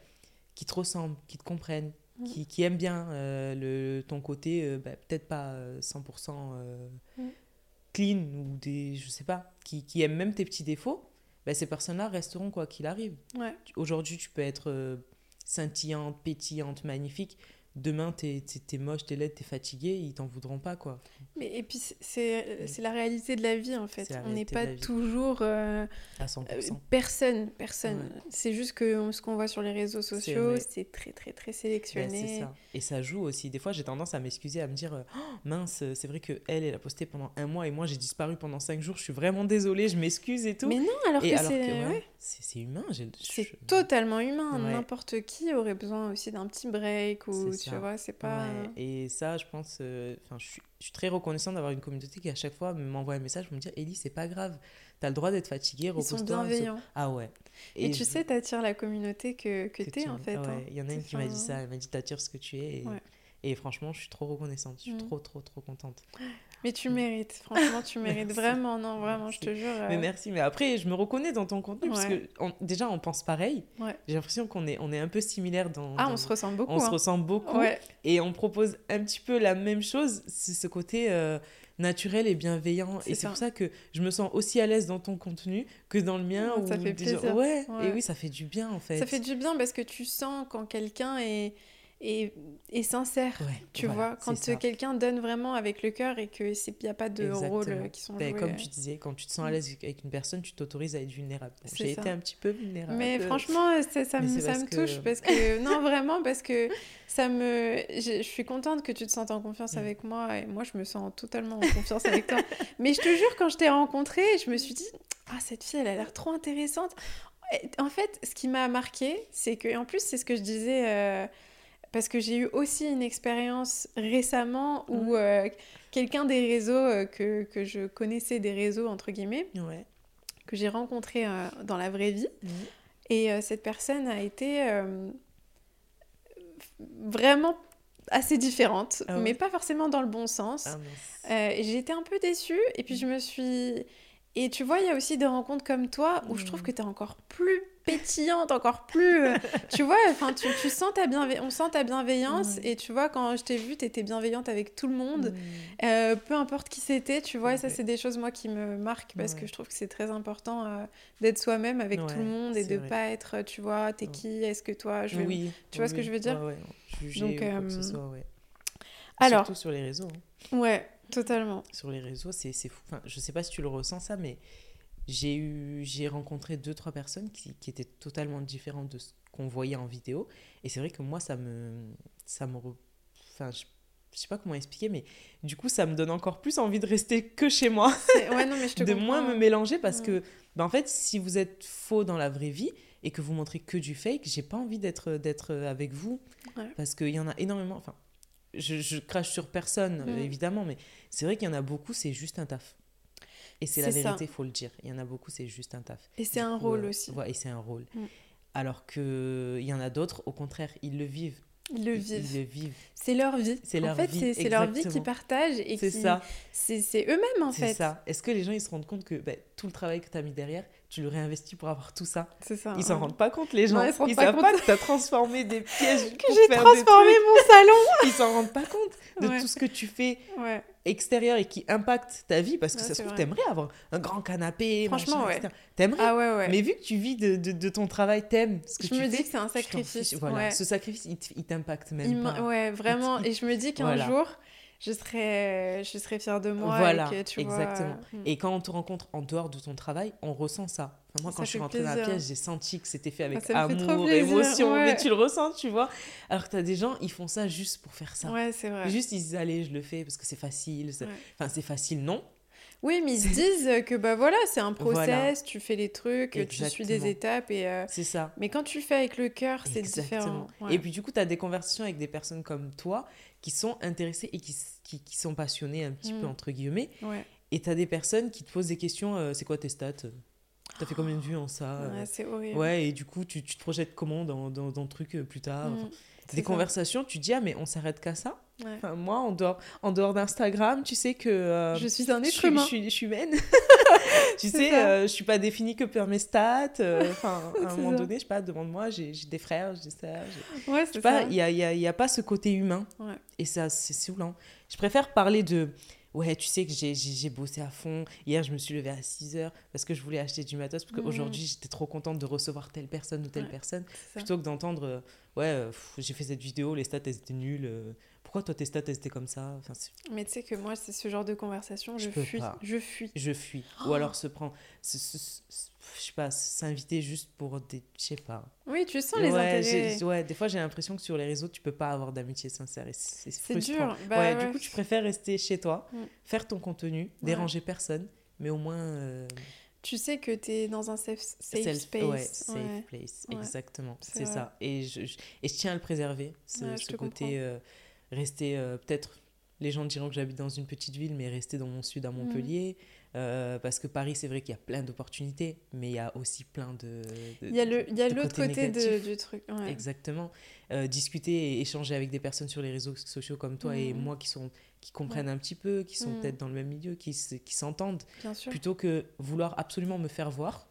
qui te ressemblent, qui te comprennent, mm. qui, qui, aiment bien euh, le, ton côté, ben, peut-être pas 100% mm. clean ou des, je sais pas, qui, qui aiment même tes petits défauts, ben, ces personnes-là resteront quoi qu'il arrive. Aujourd'hui, tu peux être euh, scintillante, pétillante, magnifique. Demain, t'es es, moche, t'es laide, t'es fatigué, ils t'en voudront pas, quoi. Mais, et puis, c'est la réalité de la vie, en fait. On n'est pas toujours... Euh, à 100%. Euh, personne, personne. C'est juste que ce qu'on voit sur les réseaux sociaux, c'est très, très, très sélectionné. ça. Et ça joue aussi. Des fois, j'ai tendance à m'excuser, à me dire, oh, mince, c'est vrai que elle, elle a posté pendant un mois et moi, j'ai disparu pendant cinq jours, je suis vraiment désolée, je m'excuse et tout. Mais non, alors que c'est... c'est humain. C'est totalement humain. N'importe qui aurait besoin aussi d'un petit break ou tu vois, c'est pas. Et ça, je pense, euh, enfin, je, suis, je suis très reconnaissante d'avoir une communauté qui à chaque fois m'envoie un message, me dit Ellie, c'est pas grave, t'as le droit d'être fatigué, repose-toi. Ils sont bienveillants. Ah ouais. Et, tu sais, t'attires la communauté que, que, t'es en fait. Hein. Il y en a une qui m'a dit ça, elle m'a dit t'attires ce que tu es. Et, et franchement, je suis trop reconnaissante, je suis mm. trop, trop, trop contente. Mais tu mérites, franchement, tu mérites vraiment, non, vraiment, je te jure. Mais euh. merci, mais après, je me reconnais dans ton contenu, parce que déjà, on pense pareil. J'ai l'impression qu'on est, on est un peu similaires dans, Ah, on se ressemble beaucoup. On se hein. ressemble beaucoup. Et on propose un petit peu la même chose, c'est ce côté euh, naturel et bienveillant. Et c'est pour ça que je me sens aussi à l'aise dans ton contenu que dans le mien. ça fait plaisir. ouais, et oui, ça fait du bien, en fait. Ça fait du bien parce que tu sens quand quelqu'un est et, et sincère. tu vois, quand quelqu'un donne vraiment avec le cœur et qu'il n'y a pas de rôles qui sont ben, Comme tu disais, quand tu te sens à l'aise avec une personne, tu t'autorises à être vulnérable. J'ai été un petit peu vulnérable. Mais franchement, ça, ça, me, ça me touche parce que, non, vraiment, parce que ça me. Je, suis contente que tu te sentes en confiance mm. avec moi et moi, je me sens totalement en confiance avec toi. Mais je te jure, quand je t'ai rencontrée, je me suis dit, ah, cette fille, elle a l'air trop intéressante. En fait, ce qui m'a marqué, c'est que, en plus, c'est ce que je disais. Euh, parce que j'ai eu aussi une expérience récemment où euh, quelqu'un des réseaux euh, que, que, je connaissais des réseaux entre guillemets que j'ai rencontré euh, dans la vraie vie. Et cette personne a été vraiment assez différente ah mais pas forcément dans le bon sens. Ah, j'ai été un peu déçue et puis je me suis et tu vois, il y a aussi des rencontres comme toi où je trouve mm. que tu es encore plus pétillante, encore plus. Euh, tu vois, enfin, tu, tu, sens ta bienveillance, on sent ta bienveillance. Et tu vois, quand je t'ai vue, tu étais bienveillante avec tout le monde, mm. euh, peu importe qui c'était, tu vois. Et ça, c'est des choses, moi, qui me marquent parce que je trouve que c'est très important euh, d'être soi-même avec tout le monde et de pas être, tu vois, t'es qui, est-ce que toi, je Oui. Tu vois ce que je veux dire? Donc, Alors. Surtout sur les réseaux. Hein. Ouais. Totalement. Sur les réseaux, c'est fou. Enfin, je sais pas si tu le ressens ça, mais j'ai eu j'ai rencontré deux trois personnes qui, qui, étaient totalement différentes de ce qu'on voyait en vidéo. Et c'est vrai que moi ça me ça me enfin je, sais pas comment expliquer mais du coup ça me donne encore plus envie de rester que chez moi. Ouais, non, mais je te de moins me mélanger parce que ben, en fait si vous êtes faux dans la vraie vie et que vous montrez que du fake j'ai pas envie d'être d'être avec vous. Parce qu'il y en a énormément enfin je, crache sur personne, mm. évidemment, mais c'est vrai qu'il y en a beaucoup, c'est juste un taf. Et c'est la vérité, il faut le dire. Il y en a beaucoup, c'est juste un taf. Et c'est un rôle euh, aussi. et c'est un rôle. Mm. Alors qu'il y en a d'autres, au contraire, ils le vivent. Ils le vivent. Vivent. C'est leur vie. C'est leur en fait, c'est leur vie qu'ils partagent. et C'est ça. C'est eux-mêmes, en fait. C'est ça. Est-ce que les gens, ils se rendent compte que ben, tout le travail que tu as mis derrière, tu le réinvestis pour avoir tout ça. C'est ça. Ils s'en rendent pas compte, les gens. ils, ils savent pas que tu as transformé des pièges. que j'ai transformé mon salon. ils s'en rendent pas compte de tout ce que tu fais extérieur et qui impacte ta vie. Parce que ça se trouve, t'aimerais avoir un grand canapé. Franchement, ouais. T'aimerais. Ah ouais, ouais. Mais vu que tu vis de, de, ton travail, t'aimes ce que je tu fais. Je me dis que c'est un sacrifice. Voilà. Ce sacrifice, il t'impacte même pas. Ouais, vraiment. Et je me dis qu'un jour je serais, je serais fière de moi. Voilà, exactement. Hmm. Et quand on te rencontre en dehors de ton travail, on ressent ça. moi, quand je suis rentrée dans la pièce, j'ai senti que c'était fait avec ah, amour, émotion, mais tu le ressens, tu vois. Alors que tu as des gens, ils font ça juste pour faire ça. Ouais, c'est vrai. Juste, ils disent, allez, je le fais parce que c'est facile. Enfin, c'est facile, non. Oui, mais ils se disent que bah voilà, c'est un process, tu fais les trucs, tu suis des étapes et euh, c'est ça. Mais quand tu le fais avec le cœur, c'est différent. Et puis du coup, tu as des conversations avec des personnes comme toi qui sont intéressés et qui, qui, qui sont passionnés un petit peu, mm. entre guillemets. Et tu as des personnes qui te posent des questions euh, c'est quoi tes stats? T'as fait combien de vues en ça? Ouais, c'est horrible. Ouais, et du coup, tu, tu te projettes comment dans, dans, dans le truc euh, plus tard? Mm, Des conversations, tu dis, ah, mais on s'arrête qu'à ça? Enfin, Moi, en dehors, en dehors d'Instagram, tu sais que. Euh, je suis un être humain. Je, suis, je suis humaine. tu sais, euh, je suis pas définie que par mes stats. Enfin, à un moment donné, je sais pas, demande-moi, j'ai des frères, j'ai des sœurs. Ouais, c'est ça. Il n'y a, y a, y a, pas ce côté humain. Et ça, c'est saoulant. Je préfère parler de ouais, tu sais que j'ai bossé à fond. Hier, je me suis levée à 6 heures parce que je voulais acheter du matos. Parce qu'aujourd'hui, j'étais trop contente de recevoir telle personne ou telle personne. Plutôt que d'entendre, euh, ouais, euh, j'ai fait cette vidéo, les stats, elles étaient nulles. Pourquoi toi, tes stats, elles étaient comme ça enfin, Mais tu sais que moi, c'est ce genre de conversation, je, fuis. Je fuis. Je fuis. Ou alors se prendre, je sais pas, s'inviter juste pour des. Je sais pas. Oui, tu sens les intérêts. Ouais, des fois, j'ai l'impression que sur les réseaux, tu peux pas avoir d'amitié sincère. C'est dur. Bah, ouais, Du coup, tu préfères rester chez toi, mm. faire ton contenu, déranger personne, mais au moins. Euh, tu sais que tu es dans un safe, safe space. Ouais, safe place, exactement. C'est ça. Et je, et je tiens à le préserver, ce, ce côté rester euh, peut-être les gens diront que j'habite dans une petite ville, mais rester dans mon sud à Montpellier. Euh, parce que Paris, c'est vrai qu'il y a plein d'opportunités, mais il y a aussi plein de. il y a l'autre côté, du truc. Exactement. Euh, discuter et échanger avec des personnes sur les réseaux sociaux comme toi et mmh. moi qui, sont, qui comprennent un petit peu, qui sont mmh. peut-être dans le même milieu, qui s'entendent, plutôt que vouloir absolument me faire voir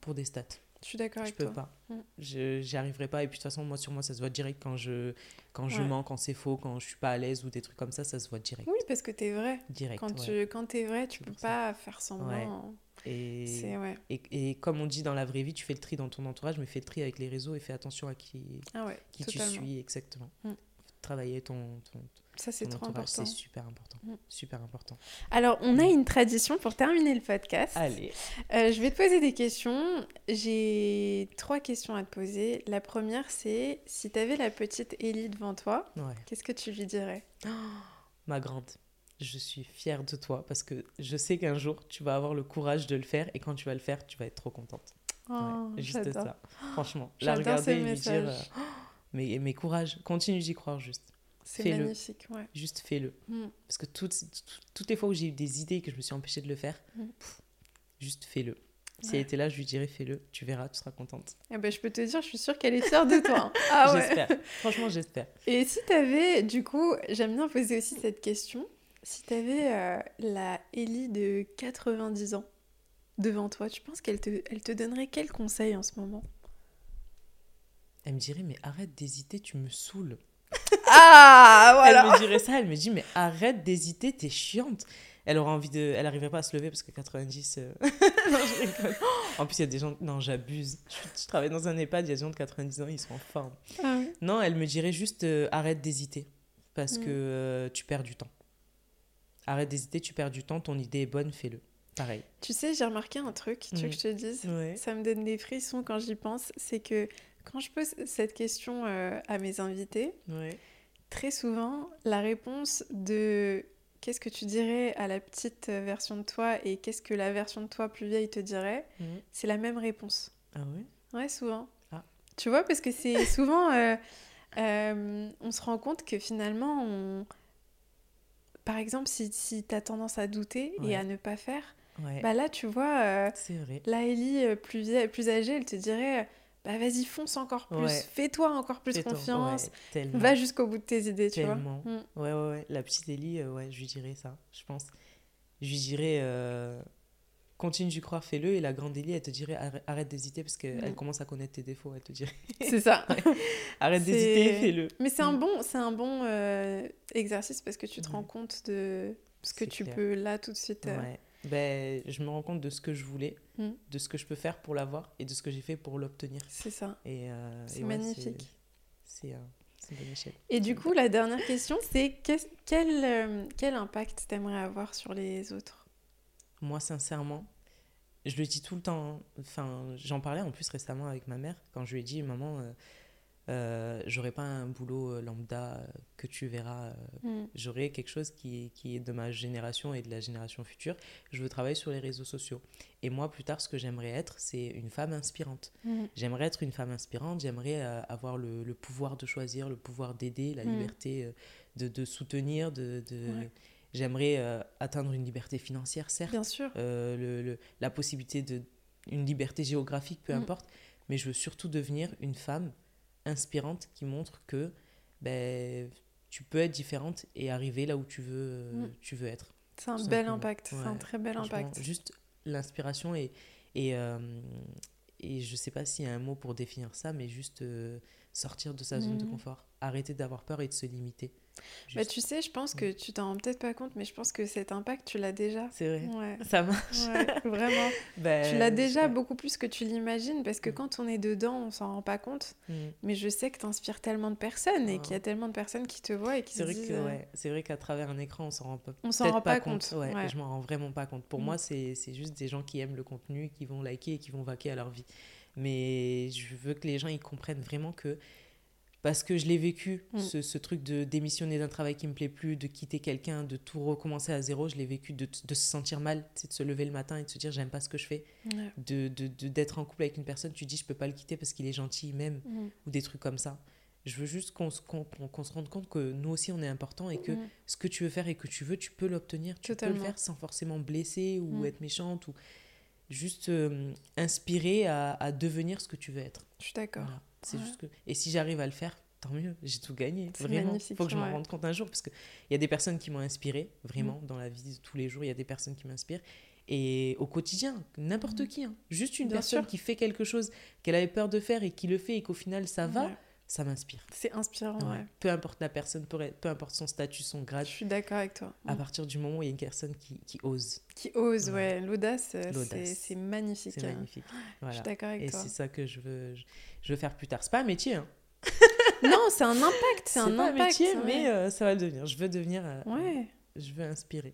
pour des stats. Je suis d'accord avec toi. Je peux pas. Mm. Je J'y arriverai pas. Et puis de toute façon, moi, sur moi, ça se voit direct quand je, quand je mens, quand c'est faux, quand je suis pas à l'aise ou des trucs comme ça, ça se voit direct. Oui, parce que tu es vrai. Direct. Quand tu quand es vrai, tu peux pas faire semblant. Et, ouais. et, et, comme on dit dans la vraie vie, tu fais le tri dans ton entourage, mais fais le tri avec les réseaux et fais attention à qui, ah qui tu suis exactement. Mm. Travailler ton, ton ça, c'est trop important. C'est super important. Mm. Super important. Alors, on a une tradition pour terminer le podcast. Allez. Euh, je vais te poser des questions. J'ai trois questions à te poser. La première, c'est si tu avais la petite Ellie devant toi, qu'est-ce que tu lui dirais? Ma grande, je suis fière de toi parce que je sais qu'un jour, tu vas avoir le courage de le faire et quand tu vas le faire, tu vas être trop contente. Oh, juste ça. Franchement, la regarder et lui dire euh, mais, mais courage, continue d'y croire juste. C'est magnifique, ouais. Juste fais-le. Mm. Parce que toutes, toutes les fois où j'ai eu des idées et que je me suis empêchée de le faire, mm. juste fais-le. Si elle était là, je lui dirais fais-le, tu verras, tu seras contente. Eh ben, je peux te dire, je suis sûre qu'elle est fière de toi. Hein. Ah j'espère, franchement j'espère. Et si tu avais, du coup, j'aime bien poser aussi cette question, si tu avais euh, la Ellie de 90 ans devant toi, tu penses qu'elle te, elle te donnerait quel conseil en ce moment? Elle me dirait, mais arrête d'hésiter, tu me saoules. Ah, voilà. Elle me dirait ça, elle me dit, mais arrête d'hésiter, t'es chiante. Elle aurait envie de. Elle n'arriverait pas à se lever parce que 90. Euh, non, je En plus, il y a des gens. Non, j'abuse. Je, travaille dans un EHPAD, il y a des gens de 90 ans, ils sont en forme. Ah non, elle me dirait juste euh, arrête d'hésiter parce mm. que euh, tu perds du temps. Arrête d'hésiter, tu perds du temps, ton idée est bonne, fais-le. Pareil. Tu sais, j'ai remarqué un truc, tu veux mm. que je te dise? Ça me donne des frissons quand j'y pense. C'est que quand je pose cette question à mes invités, très souvent, la réponse de qu'est-ce que tu dirais à la petite version de toi et qu'est-ce que la version de toi plus vieille te dirait, mhm. c'est la même réponse. Ah oui Ouais, souvent. Ah. Tu vois, parce que c'est souvent, euh, euh, on se rend compte que finalement, on... par exemple, si, si tu as tendance à douter et à ne pas faire, bah là, tu vois, euh, vrai. la Ellie plus, vieille, plus âgée, elle te dirait bah vas-y, fonce encore plus, fais-toi encore plus confiance, va jusqu'au bout de tes idées, tu vois. Mm. Ouais, ouais, ouais. La petite Ellie, euh, ouais, je lui dirais ça, je pense. Je lui dirais, euh, continue d'y croire, fais-le. Et la grande Ellie, elle te dirait, arrête d'hésiter parce qu'elle mm. commence à connaître tes défauts, elle te dirait. C'est ça. arrête d'hésiter, fais-le. Mais c'est un mm. bon, c'est un bon euh, exercice parce que tu te rends compte de ce que tu peux là tout de suite. Ouais ben, je me rends compte de ce que je voulais, hmm. de ce que je peux faire pour l'avoir et de ce que j'ai fait pour l'obtenir. C'est ça. Et, euh, c'est magnifique. C'est un bon échelle. Et du coup, la dernière question, c'est quel, euh, quel impact t'aimerais avoir sur les autres? Moi, sincèrement, je le dis tout le temps. Hein. Enfin, j'en parlais en plus récemment avec ma mère quand je lui ai dit, maman, euh, euh, j'aurais pas un boulot euh, lambda euh, que tu verras. Mm. J'aurais quelque chose qui est, qui est de ma génération et de la génération future. Je veux travailler sur les réseaux sociaux. Et moi, plus tard, ce que j'aimerais être, c'est une femme inspirante. Mm. J'aimerais être une femme inspirante. J'aimerais avoir le, le, pouvoir de choisir, le pouvoir d'aider, la mm. liberté de, de, soutenir, de. de... J'aimerais atteindre une liberté financière, certes. Bien sûr. Le, le, la possibilité de. Une liberté géographique, peu importe. Mais je veux surtout devenir une femme inspirante qui montre que ben, tu peux être différente et arriver là où tu veux, mm. tu veux être. C'est un bel impact, c'est un très bel impact. Juste l'inspiration et, et, euh, et je sais pas s'il y a un mot pour définir ça, mais juste euh, sortir de sa zone de mm. confort, arrêter d'avoir peur et de se limiter. Bah, tu sais, je pense que tu t'en rends peut-être pas compte, mais je pense que cet impact, tu l'as déjà. C'est vrai. Ouais. Ça marche. Ouais, vraiment. Ben, tu l'as déjà beaucoup plus que tu l'imagines parce que Mm. quand on est dedans, on s'en rend pas compte. Mm. Mais je sais que tu inspires tellement de personnes et Ah. qu'il y a tellement de personnes qui te voient et qui C'est se vrai disent. que euh, ouais, c'est vrai qu'à travers un écran, on s'en rend pas. On s'en rend pas compte, Ouais, ouais. je m'en rends vraiment pas compte. Pour Mm. moi, c'est c'est juste des gens qui aiment le contenu, qui vont liker et qui vont vaquer à leur vie. Mais je veux que les gens ils comprennent vraiment que parce que je l'ai vécu, Mm. ce, ce truc de démissionner d'un travail qui me plaît plus, de quitter quelqu'un, de tout recommencer à zéro, je l'ai vécu de, de se sentir mal, c'est de se lever le matin et de se dire j'aime pas ce que je fais, de de- de- d'être en couple avec une personne, tu dis je peux pas le quitter parce qu'il est gentil, même Mm. ou des trucs comme ça. Je veux juste qu'on se, qu'on- qu'on- qu'on se rende compte que nous aussi on est important et que Mm. ce que tu veux faire et que tu veux, tu peux l'obtenir. Tu peux le faire sans forcément blesser ou Mm. être méchante ou juste euh, inspirer à, à devenir ce que tu veux être. Je suis d'accord. Voilà. C'est Ouais. juste que... Et si j'arrive à le faire, tant mieux, j'ai tout gagné. Vraiment, magnifique, faut que je m'en ouais. rende compte un jour parce qu'il y a des personnes qui m'ont inspiré, vraiment, Mm. dans la vie de tous les jours, il y a des personnes qui m'inspirent. Et au quotidien, n'importe Mm. qui, hein. juste une Bien personne sûr. qui fait quelque chose qu'elle avait peur de faire et qui le fait et qu'au final ça va, Ouais. Ça m'inspire. C'est inspirant, Ouais. ouais. Peu importe la personne, peu, importe son statut, son grade, Je suis d'accord avec toi. à partir du moment où il y a une personne qui, qui ose, Qui ose, Ouais. ouais. L'audace, c'est- magnifique. c'est hein. magnifique. Je suis d'accord avec Et toi. c'est ça que je veux, je, veux faire plus tard. C'est pas un métier, hein. Non, c'est un impact, c'est un pas impact. un métier, mais euh, ça va le devenir. Je veux devenir, euh, Ouais, je veux inspirer.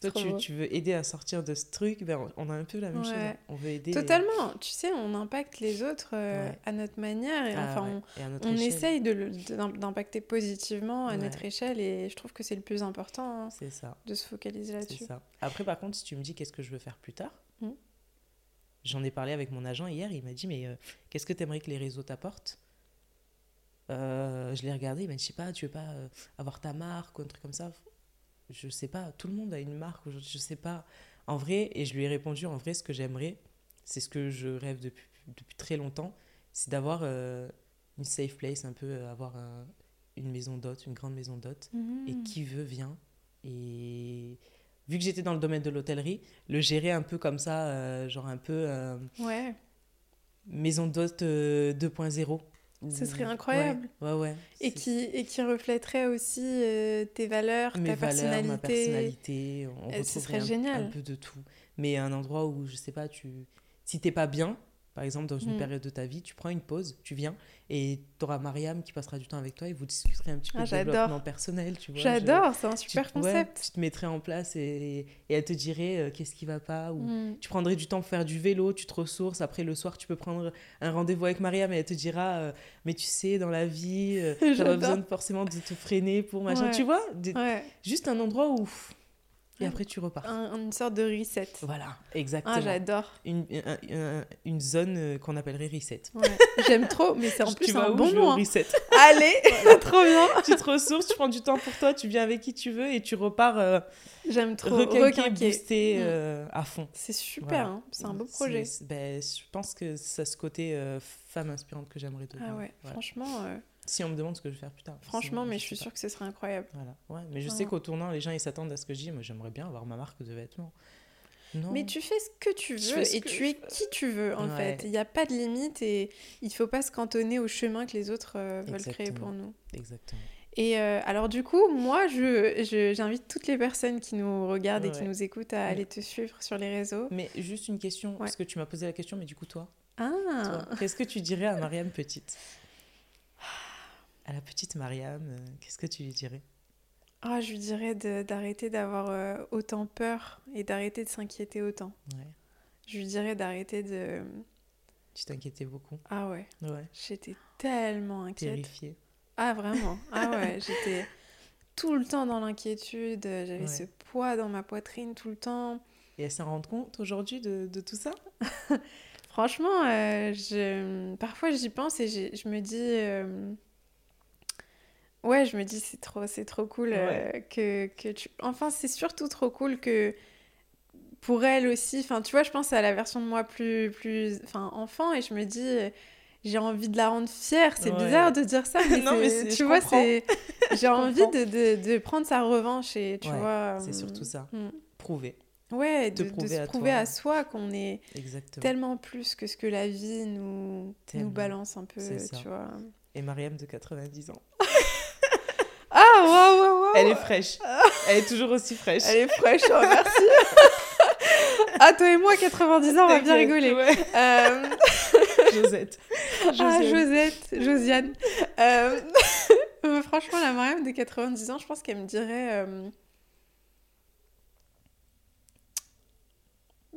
Toi, tu, veux aider à sortir de ce truc, ben, on- a un peu la même chose. Hein. On veut aider. les- Totalement. Tu sais, on impacte les autres euh, Ouais. à notre manière et Ah, enfin, ouais. Et à on, notre on échelle, essaye d'impacter positivement à notre échelle et je trouve que c'est le plus important hein, C'est ça. de se focaliser là-dessus. Après, par contre, si tu me dis qu'est-ce que je veux faire plus tard, Mm. j'en ai parlé avec mon agent hier. Il m'a dit Mais euh, qu'est-ce que tu aimerais que les réseaux t'apportent? Euh, Je l'ai regardé. Il m'a dit Je sais pas, tu veux pas euh, avoir ta marque ou un truc comme ça? Je sais pas. Tout le monde a une marque aujourd'hui. Je sais pas. En vrai, et je lui ai répondu En vrai, ce que j'aimerais, c'est ce que je rêve depuis, depuis très longtemps c'est d'avoir euh, une safe place, un peu euh, avoir un- une maison d'hôte, une grande maison d'hôte et Mhm. qui veut vient. Et vu que j'étais dans le domaine de l'hôtellerie, le gérer un peu comme ça, euh, genre un peu Ouais, maison d'hôte euh, 2.0. Ce serait incroyable. Ouais, ouais. ouais. et qui, et qui reflèterait aussi euh, tes valeurs, mes ta valeurs, personnalité. ma personnalité, on Euh, ce serait un, génial. un peu de tout. Mais un endroit où, je sais pas, tu si t'es pas bien, par exemple dans une Mm. période de ta vie, tu prends une pause, tu viens et t'auras Mariam qui passera du temps avec toi et vous discuterez un petit peu Ah, de développement personnel, tu vois. J'adore, c'est un tu- super ouais, concept. tu te mettrais en place et, et elle te dirait euh, qu'est-ce qui va pas ou Mm. tu prendrais du temps pour faire du vélo, tu te ressources. Après le soir, tu peux prendre un rendez-vous avec Mariam et elle te dira euh, mais tu sais dans la vie, euh, t'as pas besoin de- forcément de te freiner pour machin. Ouais. Tu vois, Ouais, juste un endroit où et après tu repars. un- une sorte de reset. Voilà, exactement. Ah, j'adore. une, un- un- une zone euh, qu'on appellerait reset. Ouais. J'aime trop, mais c'est en tu plus un bon au hein. reset. Allez, trop bien. tu te ressources, tu prends du temps pour toi, tu viens avec qui tu veux et tu repars euh, J'aime trop. requinqué, boosté Mm. euh, à fond. C'est super, Voilà. hein. c'est un beau projet. Ben, je pense que c'est ce côté euh, femme inspirante que j'aimerais devenir. Ah ouais, Voilà. franchement, Si on me demande ce que je vais faire plus tard. franchement, sinon, mais je suis sûre que ce serait incroyable. Voilà. Ouais, mais je sais qu'au tournant, les gens ils s'attendent à ce que je dis. Moi, j'aimerais bien avoir ma marque de vêtements. Non. Mais tu fais ce que tu veux et tu es qui tu veux en Ouais. fait. Il n'y a pas de limite et il faut pas se cantonner au chemin que les autres euh, veulent créer pour nous. Exactement. Et euh, alors du coup, moi, je, j'invite toutes les personnes qui nous regardent et qui nous écoutent à Ouais. aller te suivre sur les réseaux. Mais juste une question, parce que tu m'as posé la question, mais du coup, toi, Ah, toi, qu'est-ce que tu dirais à Mariam petite? À la petite Mariam, euh, qu'est-ce que tu lui dirais? Ah, je lui dirais d'arrêter d'avoir euh, autant peur et d'arrêter de s'inquiéter autant. Ouais. Je lui dirais d'arrêter de... Tu t'inquiétais beaucoup? Ah ouais, Ouais. j'étais tellement inquiète. Terrifiée. Ah vraiment Ah ouais, j'étais tout le temps dans l'inquiétude, j'avais Ouais. ce poids dans ma poitrine tout le temps. Et elle s'en rend compte aujourd'hui de, de tout ça? Franchement, euh, je... parfois j'y pense et je me dis... euh, Ouais, je me dis c'est trop, c'est trop cool euh, que, que tu... Enfin, c'est surtout trop cool que pour elle aussi, enfin tu vois, je pense à la version de moi plus, plus enfin, enfant et je me dis... euh, J'ai envie de la rendre fière. C'est Ouais. bizarre de dire ça, mais, Non, mais tu vois, c'est j'ai envie de, de, de prendre sa revanche et tu Ouais, vois. C'est euh, surtout ça. mm. Prouver. Ouais, de, de prouver se à prouver toi. à soi qu'on est Exactement. tellement plus que ce que la vie nous, Tellement. nous balance un peu, tu vois. Et Mariam de 90 ans. Elle est fraîche. Elle est toujours aussi fraîche. Elle est fraîche, oh, merci. ah, toi et moi, 90 ans, on va bien rigoler. Euh... Josette. Ah, Josette, Josiane. Euh... franchement, la Mariam de 90 ans, je pense qu'elle me dirait... Euh...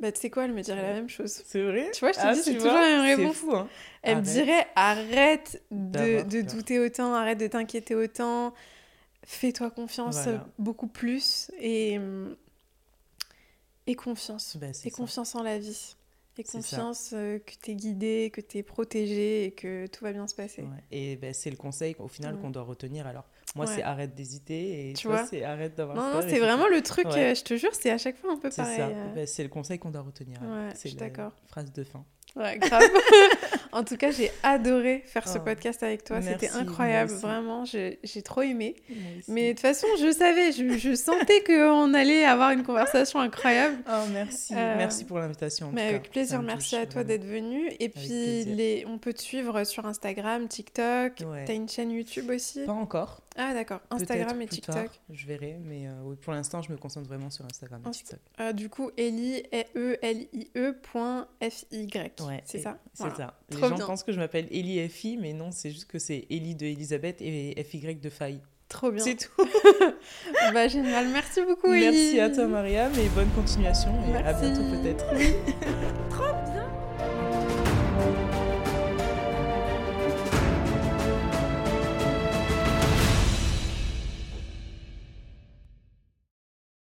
Bah, tu sais quoi, elle me dirait la même chose. C'est vrai? Tu vois, je te ah, dis, c'est toujours la même réponse. Fou, hein. Elle me dirait, arrête de, de douter autant, arrête de t'inquiéter autant, fais-toi confiance beaucoup plus et, et confiance. Bah, et confiance en la vie. Et confiance euh, que tu es guidé, que tu es protégé et que tout va bien se passer. Et ben, c'est le conseil au final qu'on doit retenir. Alors, moi, c'est arrête d'hésiter et tu toi, c'est arrête d'avoir peur. Non, c'est vraiment le truc, euh, je te jure, c'est à chaque fois un peu pareil. C'est ça. Euh. Ben, c'est le conseil qu'on doit retenir. c'est la phrase de fin. Ouais, grave. en tout cas, j'ai adoré faire ce oh. podcast avec toi. C'était incroyable, vraiment. J'ai trop aimé. Mais de toute façon, je savais, je, je sentais qu'on allait avoir une conversation incroyable. Oh, merci. Euh, merci pour l'invitation. Mais avec plaisir, merci à toi d'être venu. Et puis, les... on peut te suivre sur Instagram, TikTok. Tu as une chaîne YouTube aussi? Pas encore. Ah d'accord, Instagram et TikTok. je verrai, mais euh, pour l'instant, je me concentre vraiment sur Instagram et TikTok. Euh, du coup, Eli, e l i e Ouais, c'est ça? C'est ça. Les gens pensent que je m'appelle Eli FI, mais non, c'est juste que c'est Eli de Elisabeth et FY de Faille. Trop bien. C'est tout. bah génial, merci beaucoup Eli. Merci à toi Mariam et bonne continuation et à bientôt peut-être. Trop bien.